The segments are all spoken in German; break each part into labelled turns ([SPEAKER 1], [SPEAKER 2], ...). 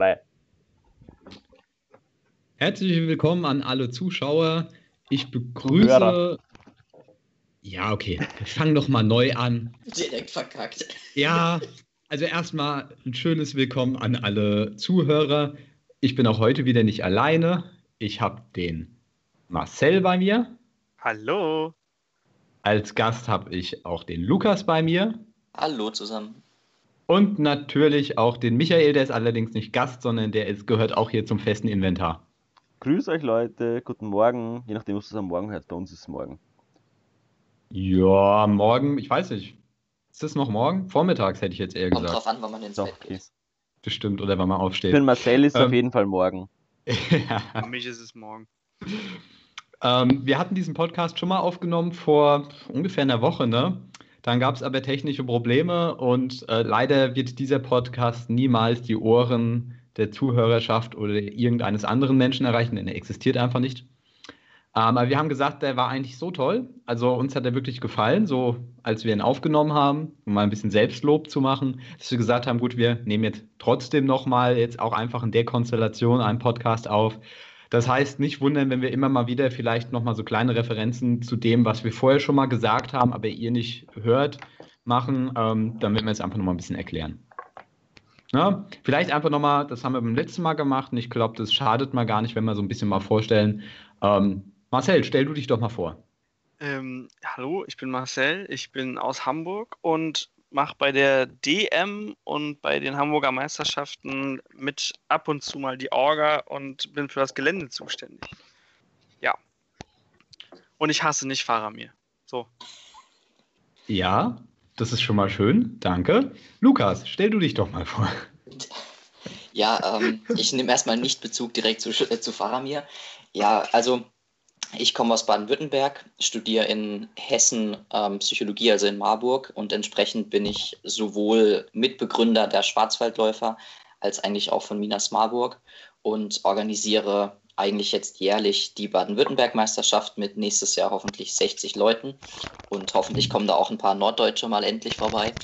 [SPEAKER 1] Bye.
[SPEAKER 2] Herzlich willkommen an alle Zuschauer. Ich begrüße. Ja, okay. Wir fangen doch mal neu an.
[SPEAKER 3] Direkt verkackt.
[SPEAKER 2] Ja, also erstmal ein schönes Willkommen an alle Zuhörer. Ich bin auch heute wieder nicht alleine. Ich habe den Marcel bei mir.
[SPEAKER 4] Hallo.
[SPEAKER 2] Als Gast habe ich auch den Lukas bei mir.
[SPEAKER 3] Hallo zusammen.
[SPEAKER 2] Und natürlich auch den Michael, der ist allerdings nicht Gast, sondern der ist, gehört auch hier zum festen Inventar.
[SPEAKER 1] Grüß euch Leute, guten Morgen, je nachdem, was du am Morgen hört, bei uns ist es morgen.
[SPEAKER 2] Ja, morgen, ich weiß nicht. Ist das noch morgen? Vormittags hätte ich jetzt eher
[SPEAKER 3] Kommt
[SPEAKER 2] gesagt.
[SPEAKER 3] drauf an, wann man ins
[SPEAKER 1] Doch,
[SPEAKER 3] Bett geht.
[SPEAKER 2] Bestimmt, oder wenn man
[SPEAKER 1] Für
[SPEAKER 2] aufsteht.
[SPEAKER 1] den Marcel ist es
[SPEAKER 2] Ähm.
[SPEAKER 1] auf jeden Fall morgen.
[SPEAKER 4] Für mich ist es morgen.
[SPEAKER 2] Ähm, wir hatten diesen Podcast schon mal aufgenommen vor ungefähr einer Woche, ne? Dann gab es aber technische Probleme und äh, leider wird dieser Podcast niemals die Ohren der Zuhörerschaft oder irgendeines anderen Menschen erreichen, denn er existiert einfach nicht. Ähm, aber wir haben gesagt, der war eigentlich so toll. Also uns hat er wirklich gefallen, so als wir ihn aufgenommen haben, um mal ein bisschen Selbstlob zu machen, dass wir gesagt haben, gut, wir nehmen jetzt trotzdem nochmal jetzt auch einfach in der Konstellation einen Podcast auf. Das heißt, nicht wundern, wenn wir immer mal wieder vielleicht nochmal so kleine Referenzen zu dem, was wir vorher schon mal gesagt haben, aber ihr nicht hört, machen. Ähm, dann werden wir es einfach nochmal ein bisschen erklären. Ja, vielleicht einfach nochmal, das haben wir beim letzten Mal gemacht und ich glaube, das schadet mal gar nicht, wenn wir so ein bisschen mal vorstellen. Ähm, Marcel, stell du dich doch mal vor.
[SPEAKER 4] Ähm, hallo, ich bin Marcel, ich bin aus Hamburg und mache bei der DM und bei den Hamburger Meisterschaften mit ab und zu mal die Orga und bin für das Gelände zuständig. Ja. Und ich hasse nicht Faramir. So.
[SPEAKER 2] Ja, das ist schon mal schön, danke. Lukas, stell du dich doch mal vor.
[SPEAKER 3] Ja, ähm, ich nehme erstmal nicht Bezug direkt zu, äh, zu Faramir. Ja, also ich komme aus Baden-Württemberg, studiere in Hessen ähm, Psychologie, also in Marburg, und entsprechend bin ich sowohl Mitbegründer der Schwarzwaldläufer als eigentlich auch von Minas Marburg und organisiere eigentlich jetzt jährlich die Baden-Württemberg-Meisterschaft mit nächstes Jahr hoffentlich 60 Leuten und hoffentlich kommen da auch ein paar Norddeutsche mal endlich vorbei.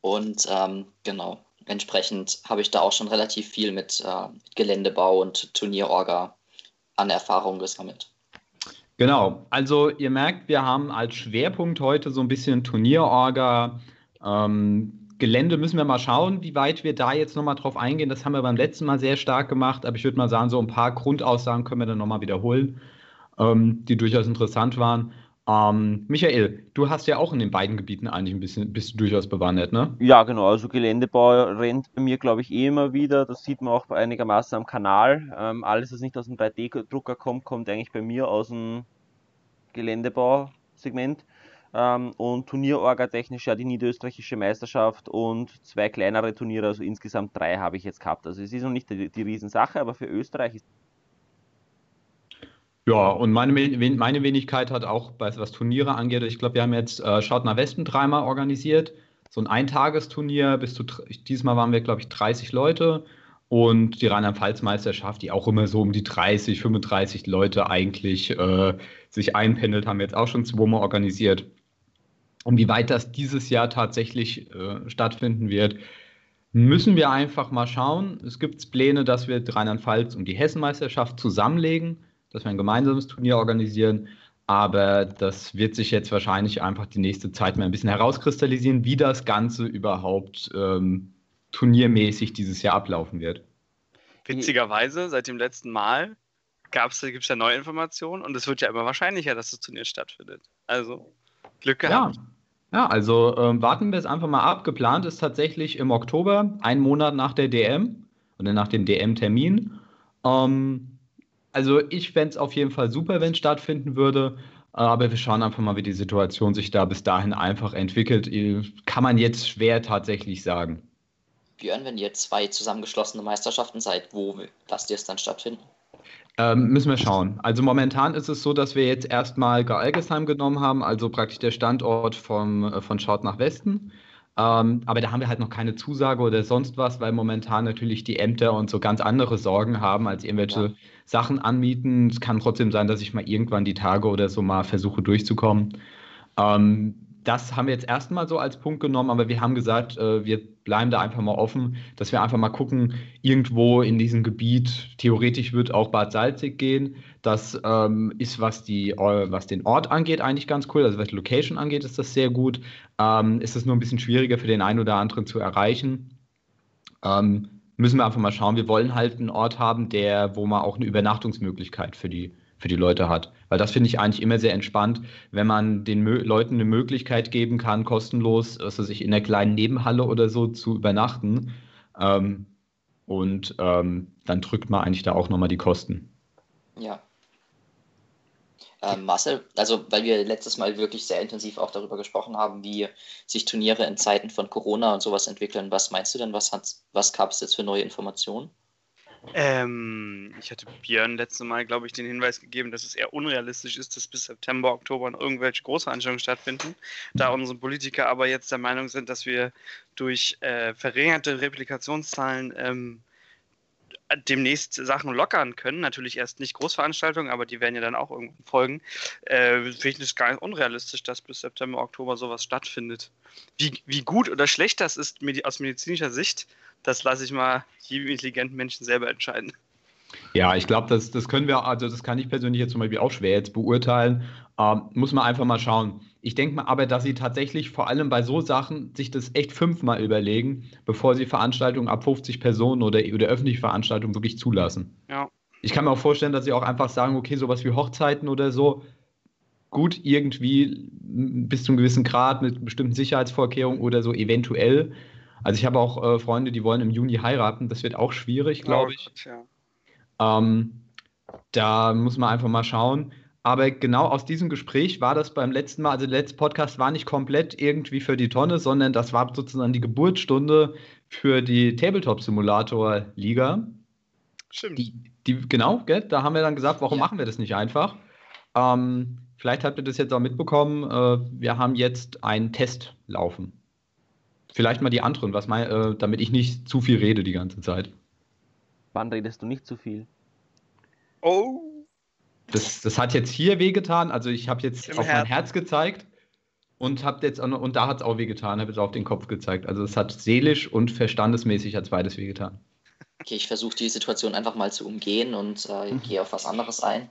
[SPEAKER 3] Und ähm, genau, entsprechend habe ich da auch schon relativ viel mit äh, Geländebau und Turnierorga an Erfahrung gesammelt.
[SPEAKER 2] Genau, also ihr merkt, wir haben als Schwerpunkt heute so ein bisschen Turnierorga. Ähm, Gelände müssen wir mal schauen, wie weit wir da jetzt nochmal drauf eingehen. Das haben wir beim letzten Mal sehr stark gemacht, aber ich würde mal sagen, so ein paar Grundaussagen können wir dann nochmal wiederholen, ähm, die durchaus interessant waren. Ähm, Michael, du hast ja auch in den beiden Gebieten eigentlich ein bisschen, bist du durchaus bewandert, ne?
[SPEAKER 1] Ja, genau, also Geländebau rennt bei mir, glaube ich, eh immer wieder. Das sieht man auch einigermaßen am Kanal. Ähm, alles, was nicht aus dem 3D-Drucker kommt, kommt eigentlich bei mir aus dem Geländebausegment. Ähm, und Turnierorga technisch ja die niederösterreichische Meisterschaft und zwei kleinere Turniere, also insgesamt drei habe ich jetzt gehabt. Also es ist noch nicht die, die Riesensache, aber für Österreich ist
[SPEAKER 2] Ja, und meine, meine Wenigkeit hat auch, was Turniere angeht, ich glaube, wir haben jetzt äh, Schaut nach Westen dreimal organisiert. So ein Eintagesturnier, bis zu, diesmal waren wir, glaube ich, 30 Leute. Und die Rheinland-Pfalz-Meisterschaft, die auch immer so um die 30, 35 Leute eigentlich äh, sich einpendelt, haben wir jetzt auch schon zweimal organisiert. Und wie weit das dieses Jahr tatsächlich äh, stattfinden wird, müssen wir einfach mal schauen. Es gibt Pläne, dass wir Rheinland-Pfalz und die Hessenmeisterschaft zusammenlegen, dass wir ein gemeinsames Turnier organisieren. Aber das wird sich jetzt wahrscheinlich einfach die nächste Zeit mal ein bisschen herauskristallisieren, wie das Ganze überhaupt ähm, turniermäßig dieses Jahr ablaufen wird.
[SPEAKER 4] Witzigerweise, seit dem letzten Mal gibt es ja neue Informationen und es wird ja immer wahrscheinlicher, dass das Turnier stattfindet. Also, Glück
[SPEAKER 2] Ja,
[SPEAKER 4] gehabt.
[SPEAKER 2] ja also ähm, warten wir es einfach mal ab. Geplant ist tatsächlich im Oktober, einen Monat nach der DM oder nach dem DM-Termin. Ähm, also ich fände es auf jeden Fall super, wenn es stattfinden würde. Äh, Aber wir schauen einfach mal, wie die Situation sich da bis dahin einfach entwickelt. Äh, Kann man jetzt schwer tatsächlich sagen.
[SPEAKER 3] Björn, wenn ihr zwei zusammengeschlossene Meisterschaften seid, wo lasst ihr es dann stattfinden?
[SPEAKER 2] Ähm, müssen wir schauen. Also momentan ist es so, dass wir jetzt erstmal Galgesheim genommen haben, also praktisch der Standort vom, äh, von Schaut nach Westen. Ähm, aber da haben wir halt noch keine Zusage oder sonst was, weil momentan natürlich die Ämter und so ganz andere Sorgen haben, als irgendwelche
[SPEAKER 3] Ja.
[SPEAKER 2] Sachen anmieten. Es kann trotzdem sein, dass ich mal irgendwann die Tage oder so mal versuche durchzukommen. Ähm, das haben wir jetzt erstmal so als Punkt genommen, aber wir haben gesagt, äh, wir bleiben da einfach mal offen, dass wir einfach mal gucken, irgendwo in diesem Gebiet, theoretisch wird auch Bad Salzig gehen. Das ähm, ist, was, die, äh, was den Ort angeht, eigentlich ganz cool. Also was die Location angeht, ist das sehr gut. Ähm, ist es nur ein bisschen schwieriger für den einen oder anderen zu erreichen. Ähm, müssen wir einfach mal schauen. Wir wollen halt einen Ort haben, der, wo man auch eine Übernachtungsmöglichkeit für die für die Leute hat. Weil das finde ich eigentlich immer sehr entspannt, wenn man den Mö Leuten eine Möglichkeit geben kann, kostenlos, also sich in der kleinen Nebenhalle oder so zu übernachten. Ähm, und ähm, dann drückt man eigentlich da auch nochmal die Kosten.
[SPEAKER 3] Ja. Ähm, Marcel, also weil wir letztes Mal wirklich sehr intensiv auch darüber gesprochen haben, wie sich Turniere in Zeiten von Corona und sowas entwickeln, was meinst du denn, was, was gab es jetzt für neue Informationen?
[SPEAKER 4] Ähm, ich hatte Björn letztes Mal, glaube ich, den Hinweis gegeben, dass es eher unrealistisch ist, dass bis September, Oktober irgendwelche Großveranstaltungen stattfinden. Da unsere Politiker aber jetzt der Meinung sind, dass wir durch äh, verringerte Replikationszahlen ähm, demnächst Sachen lockern können. Natürlich erst nicht Großveranstaltungen, aber die werden ja dann auch irgendwann folgen. Äh, Finde ich es gar nicht unrealistisch, dass bis September, Oktober sowas stattfindet. Wie, wie gut oder schlecht das ist aus medizinischer Sicht, das lasse ich mal jedem intelligenten Menschen selber entscheiden.
[SPEAKER 2] Ja, ich glaube, das, das können wir, also das kann ich persönlich jetzt zum Beispiel auch schwer jetzt beurteilen. Ähm, muss man einfach mal schauen. Ich denke mal aber, dass sie tatsächlich vor allem bei so Sachen sich das echt fünfmal überlegen, bevor sie Veranstaltungen ab 50 Personen oder, oder öffentliche Veranstaltungen wirklich zulassen.
[SPEAKER 4] Ja.
[SPEAKER 2] Ich kann mir auch vorstellen, dass sie auch einfach sagen, okay, sowas wie Hochzeiten oder so, gut, irgendwie bis zu einem gewissen Grad mit bestimmten Sicherheitsvorkehrungen oder so eventuell. Also ich habe auch äh, Freunde, die wollen im Juni heiraten. Das wird auch schwierig, glaube ich. Oh ja. ähm, da muss man einfach mal schauen. Aber genau aus diesem Gespräch war das beim letzten Mal, also der letzte Podcast war nicht komplett irgendwie für die Tonne, sondern das war sozusagen die Geburtsstunde für die Tabletop-Simulator-Liga.
[SPEAKER 4] Stimmt.
[SPEAKER 2] Die, die, genau, gell? da haben wir dann gesagt, warum ja. machen wir das nicht einfach? Ähm, vielleicht habt ihr das jetzt auch mitbekommen. Äh, wir haben jetzt einen Test laufen. Vielleicht mal die anderen, was mein, äh, damit ich nicht zu viel rede die ganze Zeit.
[SPEAKER 1] Wann redest du nicht zu viel?
[SPEAKER 4] Oh.
[SPEAKER 2] Das, das hat jetzt hier wehgetan. Also ich habe jetzt Im auf Herzen. mein Herz gezeigt und habe jetzt und da hat es auch wehgetan. Habe jetzt auf den Kopf gezeigt. Also es hat seelisch und verstandesmäßig hat beides wehgetan.
[SPEAKER 3] Okay, ich versuche die Situation einfach mal zu umgehen und äh, mhm. gehe auf was anderes ein.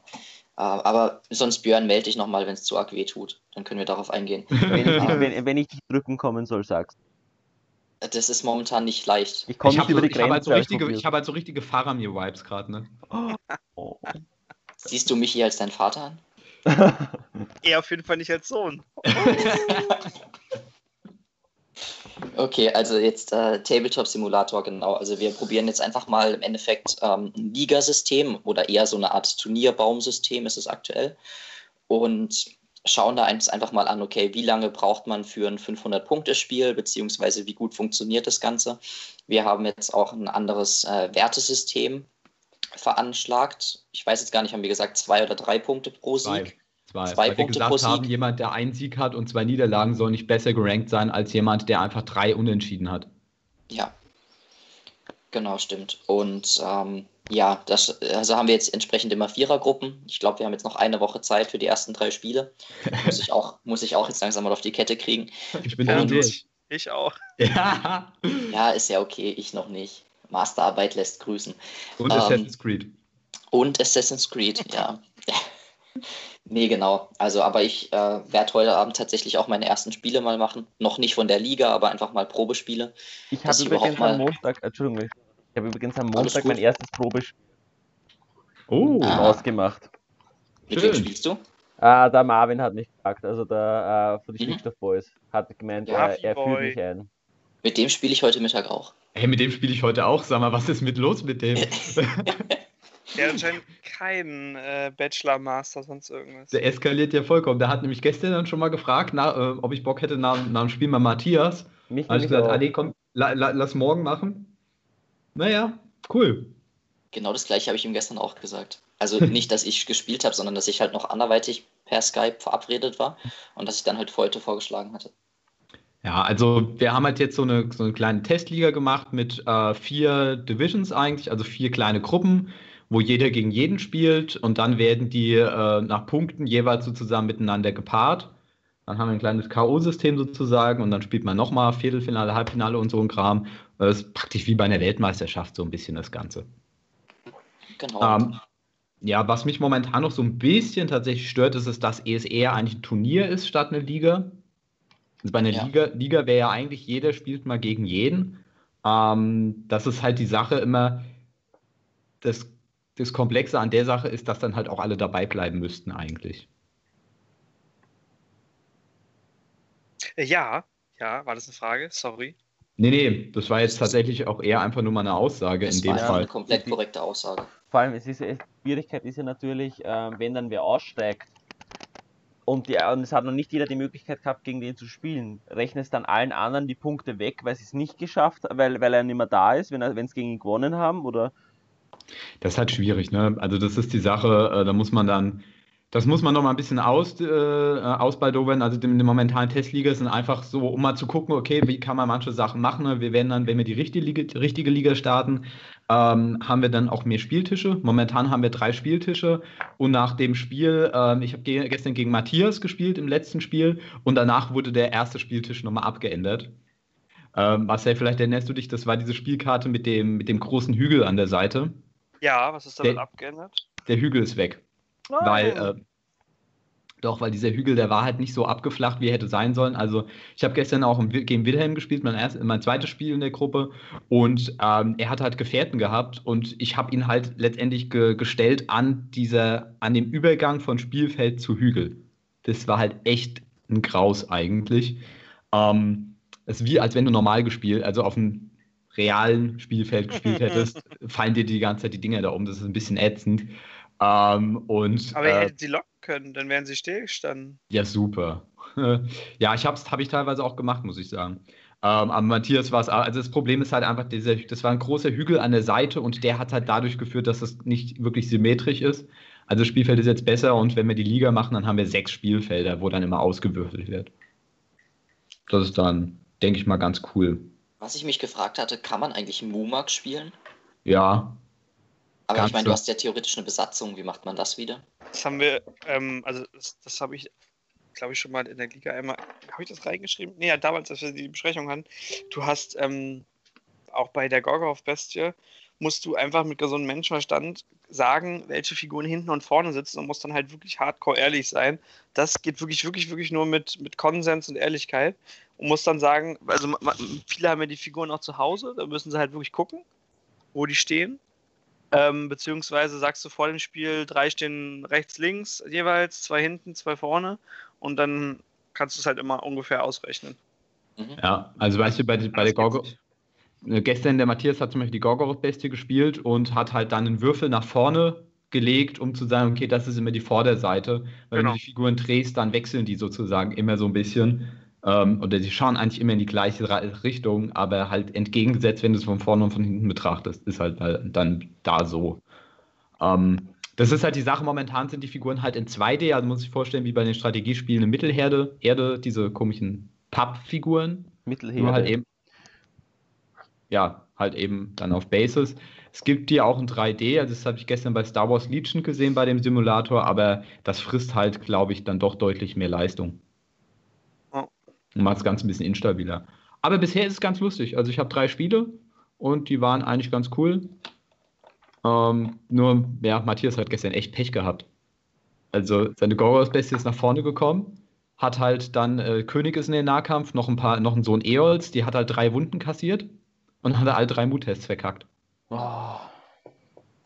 [SPEAKER 3] Äh, aber sonst Björn melde dich nochmal, wenn es zu arg weh tut. Dann können wir darauf eingehen.
[SPEAKER 1] wenn, ich, wenn, wenn ich dich drücken kommen soll, sagst
[SPEAKER 3] das ist momentan nicht leicht.
[SPEAKER 2] Ich komme nicht über die Grenze. Ich habe halt so richtige, hab halt so richtige Faramir-Vibes gerade, ne?
[SPEAKER 3] Oh. Siehst du mich hier als dein Vater an?
[SPEAKER 4] er auf jeden Fall nicht als Sohn.
[SPEAKER 3] okay, also jetzt äh, Tabletop-Simulator, genau. Also wir probieren jetzt einfach mal im Endeffekt ähm, ein Ligasystem oder eher so eine Art Turnierbaumsystem ist es aktuell. Und schauen da einfach mal an, okay, wie lange braucht man für ein 500-Punkte-Spiel, beziehungsweise wie gut funktioniert das Ganze. Wir haben jetzt auch ein anderes äh, Wertesystem veranschlagt. Ich weiß jetzt gar nicht, haben wir gesagt, zwei oder drei Punkte pro Sieg?
[SPEAKER 2] Zwei. Zwei, zwei Punkte gesagt pro Sieg. haben, jemand, der einen Sieg hat und zwei Niederlagen, soll nicht besser gerankt sein als jemand, der einfach drei Unentschieden hat.
[SPEAKER 3] Ja, genau, stimmt. Und ähm, ja, das also haben wir jetzt entsprechend immer Vierergruppen. Ich glaube, wir haben jetzt noch eine Woche Zeit für die ersten drei Spiele. muss, ich auch, muss ich auch jetzt langsam mal auf die Kette kriegen.
[SPEAKER 2] Ich bin ja, durch.
[SPEAKER 4] Ich auch.
[SPEAKER 3] Ja. ja, ist ja okay, ich noch nicht. Masterarbeit lässt grüßen.
[SPEAKER 2] Und ähm, Assassin's Creed.
[SPEAKER 3] Und Assassin's Creed, ja. nee, genau. Also, aber ich äh, werde heute Abend tatsächlich auch meine ersten Spiele mal machen. Noch nicht von der Liga, aber einfach mal Probespiele.
[SPEAKER 1] Ich habe übrigens am Montag, Entschuldigung, ich habe übrigens am Montag mein erstes Probespiel oh. ausgemacht.
[SPEAKER 3] Mit wem spielst du?
[SPEAKER 1] Ah, der Marvin hat mich gefragt, also der äh, von den mhm. Stickstoff Boys, hat gemeint, ja, er, er führt mich ein.
[SPEAKER 3] Mit dem spiele ich heute Mittag auch.
[SPEAKER 2] Hey, mit dem spiele ich heute auch. Sag mal, was ist mit los mit dem?
[SPEAKER 4] Der hat anscheinend keinen äh, Bachelor, Master, sonst irgendwas.
[SPEAKER 2] Der eskaliert ja vollkommen. Der hat nämlich gestern dann schon mal gefragt, na, äh, ob ich Bock hätte nach, nach dem Spiel mal Matthias. Mich habe ich gesagt, ah, nee, komm, la, la, lass morgen machen. Naja, cool.
[SPEAKER 3] Genau das gleiche habe ich ihm gestern auch gesagt. Also nicht, dass ich gespielt habe, sondern dass ich halt noch anderweitig per Skype verabredet war und dass ich dann halt für heute vorgeschlagen hatte.
[SPEAKER 2] Ja, also wir haben halt jetzt so eine, so eine kleine Testliga gemacht mit äh, vier Divisions eigentlich, also vier kleine Gruppen, wo jeder gegen jeden spielt und dann werden die äh, nach Punkten jeweils so zusammen miteinander gepaart. Dann haben wir ein kleines K.O.-System sozusagen und dann spielt man nochmal Viertelfinale, Halbfinale und so ein Kram. Das ist praktisch wie bei einer Weltmeisterschaft so ein bisschen das Ganze. Genau. Ähm, ja, was mich momentan noch so ein bisschen tatsächlich stört, ist, dass es eher eigentlich ein Turnier ist statt eine Liga. Also bei einer ja. Liga, Liga wäre ja eigentlich jeder spielt mal gegen jeden. Ähm, das ist halt die Sache immer, das, das Komplexe an der Sache ist, dass dann halt auch alle dabei bleiben müssten eigentlich.
[SPEAKER 4] Äh, ja, ja, war das eine Frage? Sorry.
[SPEAKER 2] Nee, nee, das war jetzt tatsächlich auch eher einfach nur mal eine Aussage das in dem war Fall. Eine
[SPEAKER 3] komplett korrekte Aussage.
[SPEAKER 1] Vor allem, es ist, die Schwierigkeit ist ja natürlich, äh, wenn dann wer aussteigt und, die, und es hat noch nicht jeder die Möglichkeit gehabt, gegen den zu spielen, rechnet es dann allen anderen die Punkte weg, weil sie es nicht geschafft, weil, weil er nicht mehr da ist, wenn es gegen ihn gewonnen haben? Oder?
[SPEAKER 2] Das ist halt schwierig, ne? Also das ist die Sache, äh, da muss man dann das muss man noch mal ein bisschen aus, äh, ausbaldowern. Also die, die momentanen Testliga sind einfach so, um mal zu gucken, okay, wie kann man manche Sachen machen. Ne? Wir werden dann, wenn wir die richtige Liga, richtige Liga starten, ähm, haben wir dann auch mehr Spieltische. Momentan haben wir drei Spieltische und nach dem Spiel, ähm, ich habe ge gestern gegen Matthias gespielt im letzten Spiel und danach wurde der erste Spieltisch nochmal abgeändert. Ähm, Marcel, vielleicht erinnerst du dich, das war diese Spielkarte mit dem, mit dem großen Hügel an der Seite.
[SPEAKER 4] Ja, was ist damit der, abgeändert?
[SPEAKER 2] Der Hügel ist weg. Nein. Weil, äh, doch, weil dieser Hügel, der war halt nicht so abgeflacht, wie er hätte sein sollen. Also, ich habe gestern auch gegen Wilhelm gespielt, mein, erst, mein zweites Spiel in der Gruppe. Und ähm, er hat halt Gefährten gehabt. Und ich habe ihn halt letztendlich ge gestellt an, dieser, an dem Übergang von Spielfeld zu Hügel. Das war halt echt ein Graus eigentlich. Ähm, es ist wie, als wenn du normal gespielt, also auf einem realen Spielfeld gespielt hättest, fallen dir die ganze Zeit die Dinger da um. Das ist ein bisschen ätzend. Ähm, und,
[SPEAKER 4] Aber ihr äh, hättet sie locken können, dann wären sie stillgestanden.
[SPEAKER 2] Ja, super. ja, ich habe hab ich teilweise auch gemacht, muss ich sagen. Ähm, aber Matthias war es, also das Problem ist halt einfach, dieser, das war ein großer Hügel an der Seite und der hat halt dadurch geführt, dass es nicht wirklich symmetrisch ist. Also das Spielfeld ist jetzt besser und wenn wir die Liga machen, dann haben wir sechs Spielfelder, wo dann immer ausgewürfelt wird. Das ist dann, denke ich mal, ganz cool.
[SPEAKER 3] Was ich mich gefragt hatte, kann man eigentlich Mumak spielen?
[SPEAKER 2] Ja,
[SPEAKER 3] aber ich meine, du hast ja theoretisch eine Besatzung. Wie macht man das wieder?
[SPEAKER 4] Das haben wir, ähm, also das, das habe ich, glaube ich, schon mal in der Liga einmal. Habe ich das reingeschrieben? Nee, ja, damals, als wir die Besprechung hatten. Du hast ähm, auch bei der Gorgorov-Bestie musst du einfach mit gesundem Menschenverstand sagen, welche Figuren hinten und vorne sitzen und musst dann halt wirklich hardcore ehrlich sein. Das geht wirklich, wirklich, wirklich nur mit, mit Konsens und Ehrlichkeit und musst dann sagen, also viele haben ja die Figuren auch zu Hause, da müssen sie halt wirklich gucken, wo die stehen ähm, beziehungsweise sagst du vor dem Spiel, drei stehen rechts, links jeweils, zwei hinten, zwei vorne und dann kannst du es halt immer ungefähr ausrechnen.
[SPEAKER 2] Mhm. Ja, also weißt du, bei, bei der Gorgo, äh, gestern der Matthias hat zum Beispiel die Gorgoroth-Bestie gespielt und hat halt dann einen Würfel nach vorne gelegt, um zu sagen, okay, das ist immer die Vorderseite. Weil genau. wenn du die Figuren drehst, dann wechseln die sozusagen immer so ein bisschen. Ähm, oder sie schauen eigentlich immer in die gleiche Richtung, aber halt entgegengesetzt, wenn du es von vorne und von hinten betrachtest, ist halt dann da so. Ähm, das ist halt die Sache, momentan sind die Figuren halt in 2D, also muss ich vorstellen, wie bei den Strategiespielen eine Mittelherde, Erde, diese komischen Pappfiguren.
[SPEAKER 1] Mittelherde. Nur
[SPEAKER 2] halt eben, ja, halt eben dann auf Basis. Es gibt die auch in 3D, also das habe ich gestern bei Star Wars Legion gesehen bei dem Simulator, aber das frisst halt, glaube ich, dann doch deutlich mehr Leistung und macht das Ganze ein bisschen instabiler. Aber bisher ist es ganz lustig. Also ich habe drei Spiele und die waren eigentlich ganz cool. Ähm, nur, ja, Matthias hat gestern echt Pech gehabt. Also seine Goros-Bestie ist nach vorne gekommen, hat halt dann äh, König ist in den Nahkampf, noch ein paar, noch ein Sohn Eols, die hat halt drei Wunden kassiert und hat alle drei Muttests verkackt. Oh.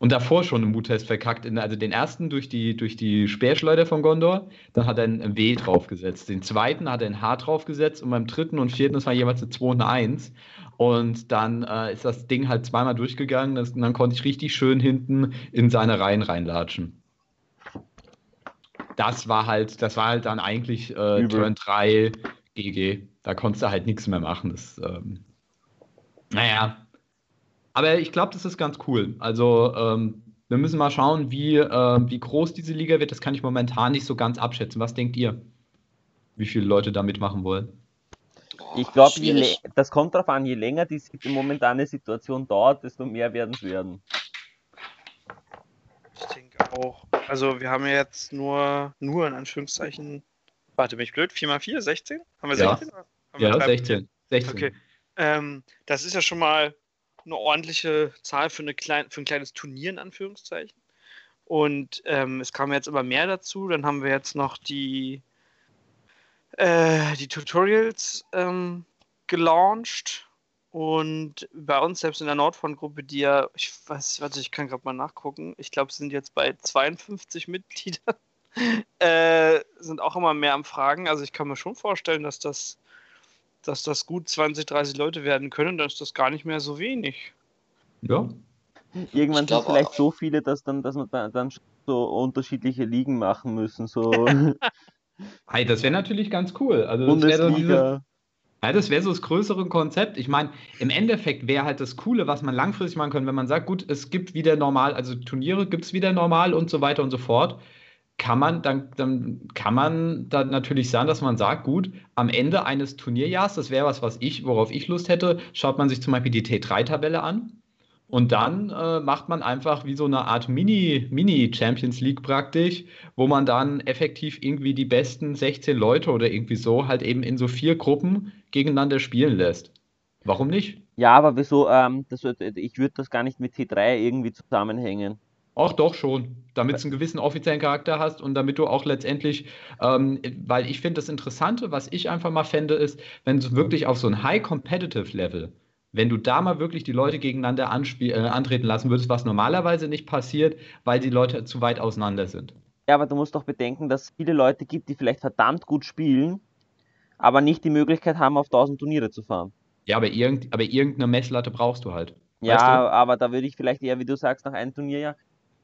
[SPEAKER 2] Und davor schon einen Muttest verkackt. Also den ersten durch die, durch die Speerschleuder von Gondor, dann hat er ein W draufgesetzt. Den zweiten hat er ein H draufgesetzt und beim dritten und vierten, das war jeweils eine 2 und eine 1. Und dann äh, ist das Ding halt zweimal durchgegangen und dann konnte ich richtig schön hinten in seine Reihen reinlatschen. Das war halt, das war halt dann eigentlich äh, Turn 3 GG. Da konntest du halt nichts mehr machen. Das, ähm, naja, aber ich glaube, das ist ganz cool. Also ähm, wir müssen mal schauen, wie, äh, wie groß diese Liga wird. Das kann ich momentan nicht so ganz abschätzen. Was denkt ihr? Wie viele Leute da mitmachen wollen?
[SPEAKER 1] Ich glaube, das kommt darauf an, je länger die momentane Situation dauert, desto mehr werden es werden.
[SPEAKER 4] Ich denke auch. Also wir haben ja jetzt nur, nur in Anführungszeichen Warte, bin ich blöd? 4x4, 16?
[SPEAKER 2] Haben wir 16? Ja, haben wir ja 16. 16.
[SPEAKER 4] Okay. Ähm, das ist ja schon mal eine ordentliche Zahl für, eine klein, für ein kleines Turnier, in Anführungszeichen. Und ähm, es kam jetzt immer mehr dazu. Dann haben wir jetzt noch die, äh, die Tutorials ähm, gelauncht. Und bei uns, selbst in der Nordfront-Gruppe, die ja, ich weiß, warte, ich kann gerade mal nachgucken. Ich glaube, es sind jetzt bei 52 Mitgliedern. äh, sind auch immer mehr am Fragen. Also ich kann mir schon vorstellen, dass das, dass das gut 20, 30 Leute werden können. Dann ist das gar nicht mehr so wenig.
[SPEAKER 1] Ja. Irgendwann sind vielleicht auch. so viele, dass dann, dass man dann, dann so unterschiedliche Ligen machen müssen. So.
[SPEAKER 2] hey, das wäre natürlich ganz cool. Also das wäre diese, ja, das wäre so das größere Konzept. Ich meine, im Endeffekt wäre halt das Coole, was man langfristig machen könnte, wenn man sagt, gut, es gibt wieder normal, also Turniere gibt es wieder normal und so weiter und so fort. Kann man, dann, dann kann man dann natürlich sagen, dass man sagt, gut, am Ende eines Turnierjahrs, das wäre was, was ich, worauf ich Lust hätte, schaut man sich zum Beispiel die T3-Tabelle an. Und dann äh, macht man einfach wie so eine Art Mini, Mini Champions League praktisch, wo man dann effektiv irgendwie die besten 16 Leute oder irgendwie so halt eben in so vier Gruppen gegeneinander spielen lässt. Warum nicht?
[SPEAKER 1] Ja, aber wieso, ähm, das, ich würde das gar nicht mit T3 irgendwie zusammenhängen.
[SPEAKER 2] Ach doch schon, damit es einen gewissen offiziellen Charakter hast und damit du auch letztendlich, ähm, weil ich finde das Interessante, was ich einfach mal fände, ist, wenn es wirklich auf so ein High Competitive Level, wenn du da mal wirklich die Leute gegeneinander äh, antreten lassen würdest, was normalerweise nicht passiert, weil die Leute zu weit auseinander sind.
[SPEAKER 1] Ja, aber du musst doch bedenken, dass es viele Leute gibt, die vielleicht verdammt gut spielen, aber nicht die Möglichkeit haben, auf 1000 Turniere zu fahren.
[SPEAKER 2] Ja, aber, irgend, aber irgendeine Messlatte brauchst du halt.
[SPEAKER 1] Ja, du? aber da würde ich vielleicht eher, wie du sagst, nach einem Turnier ja,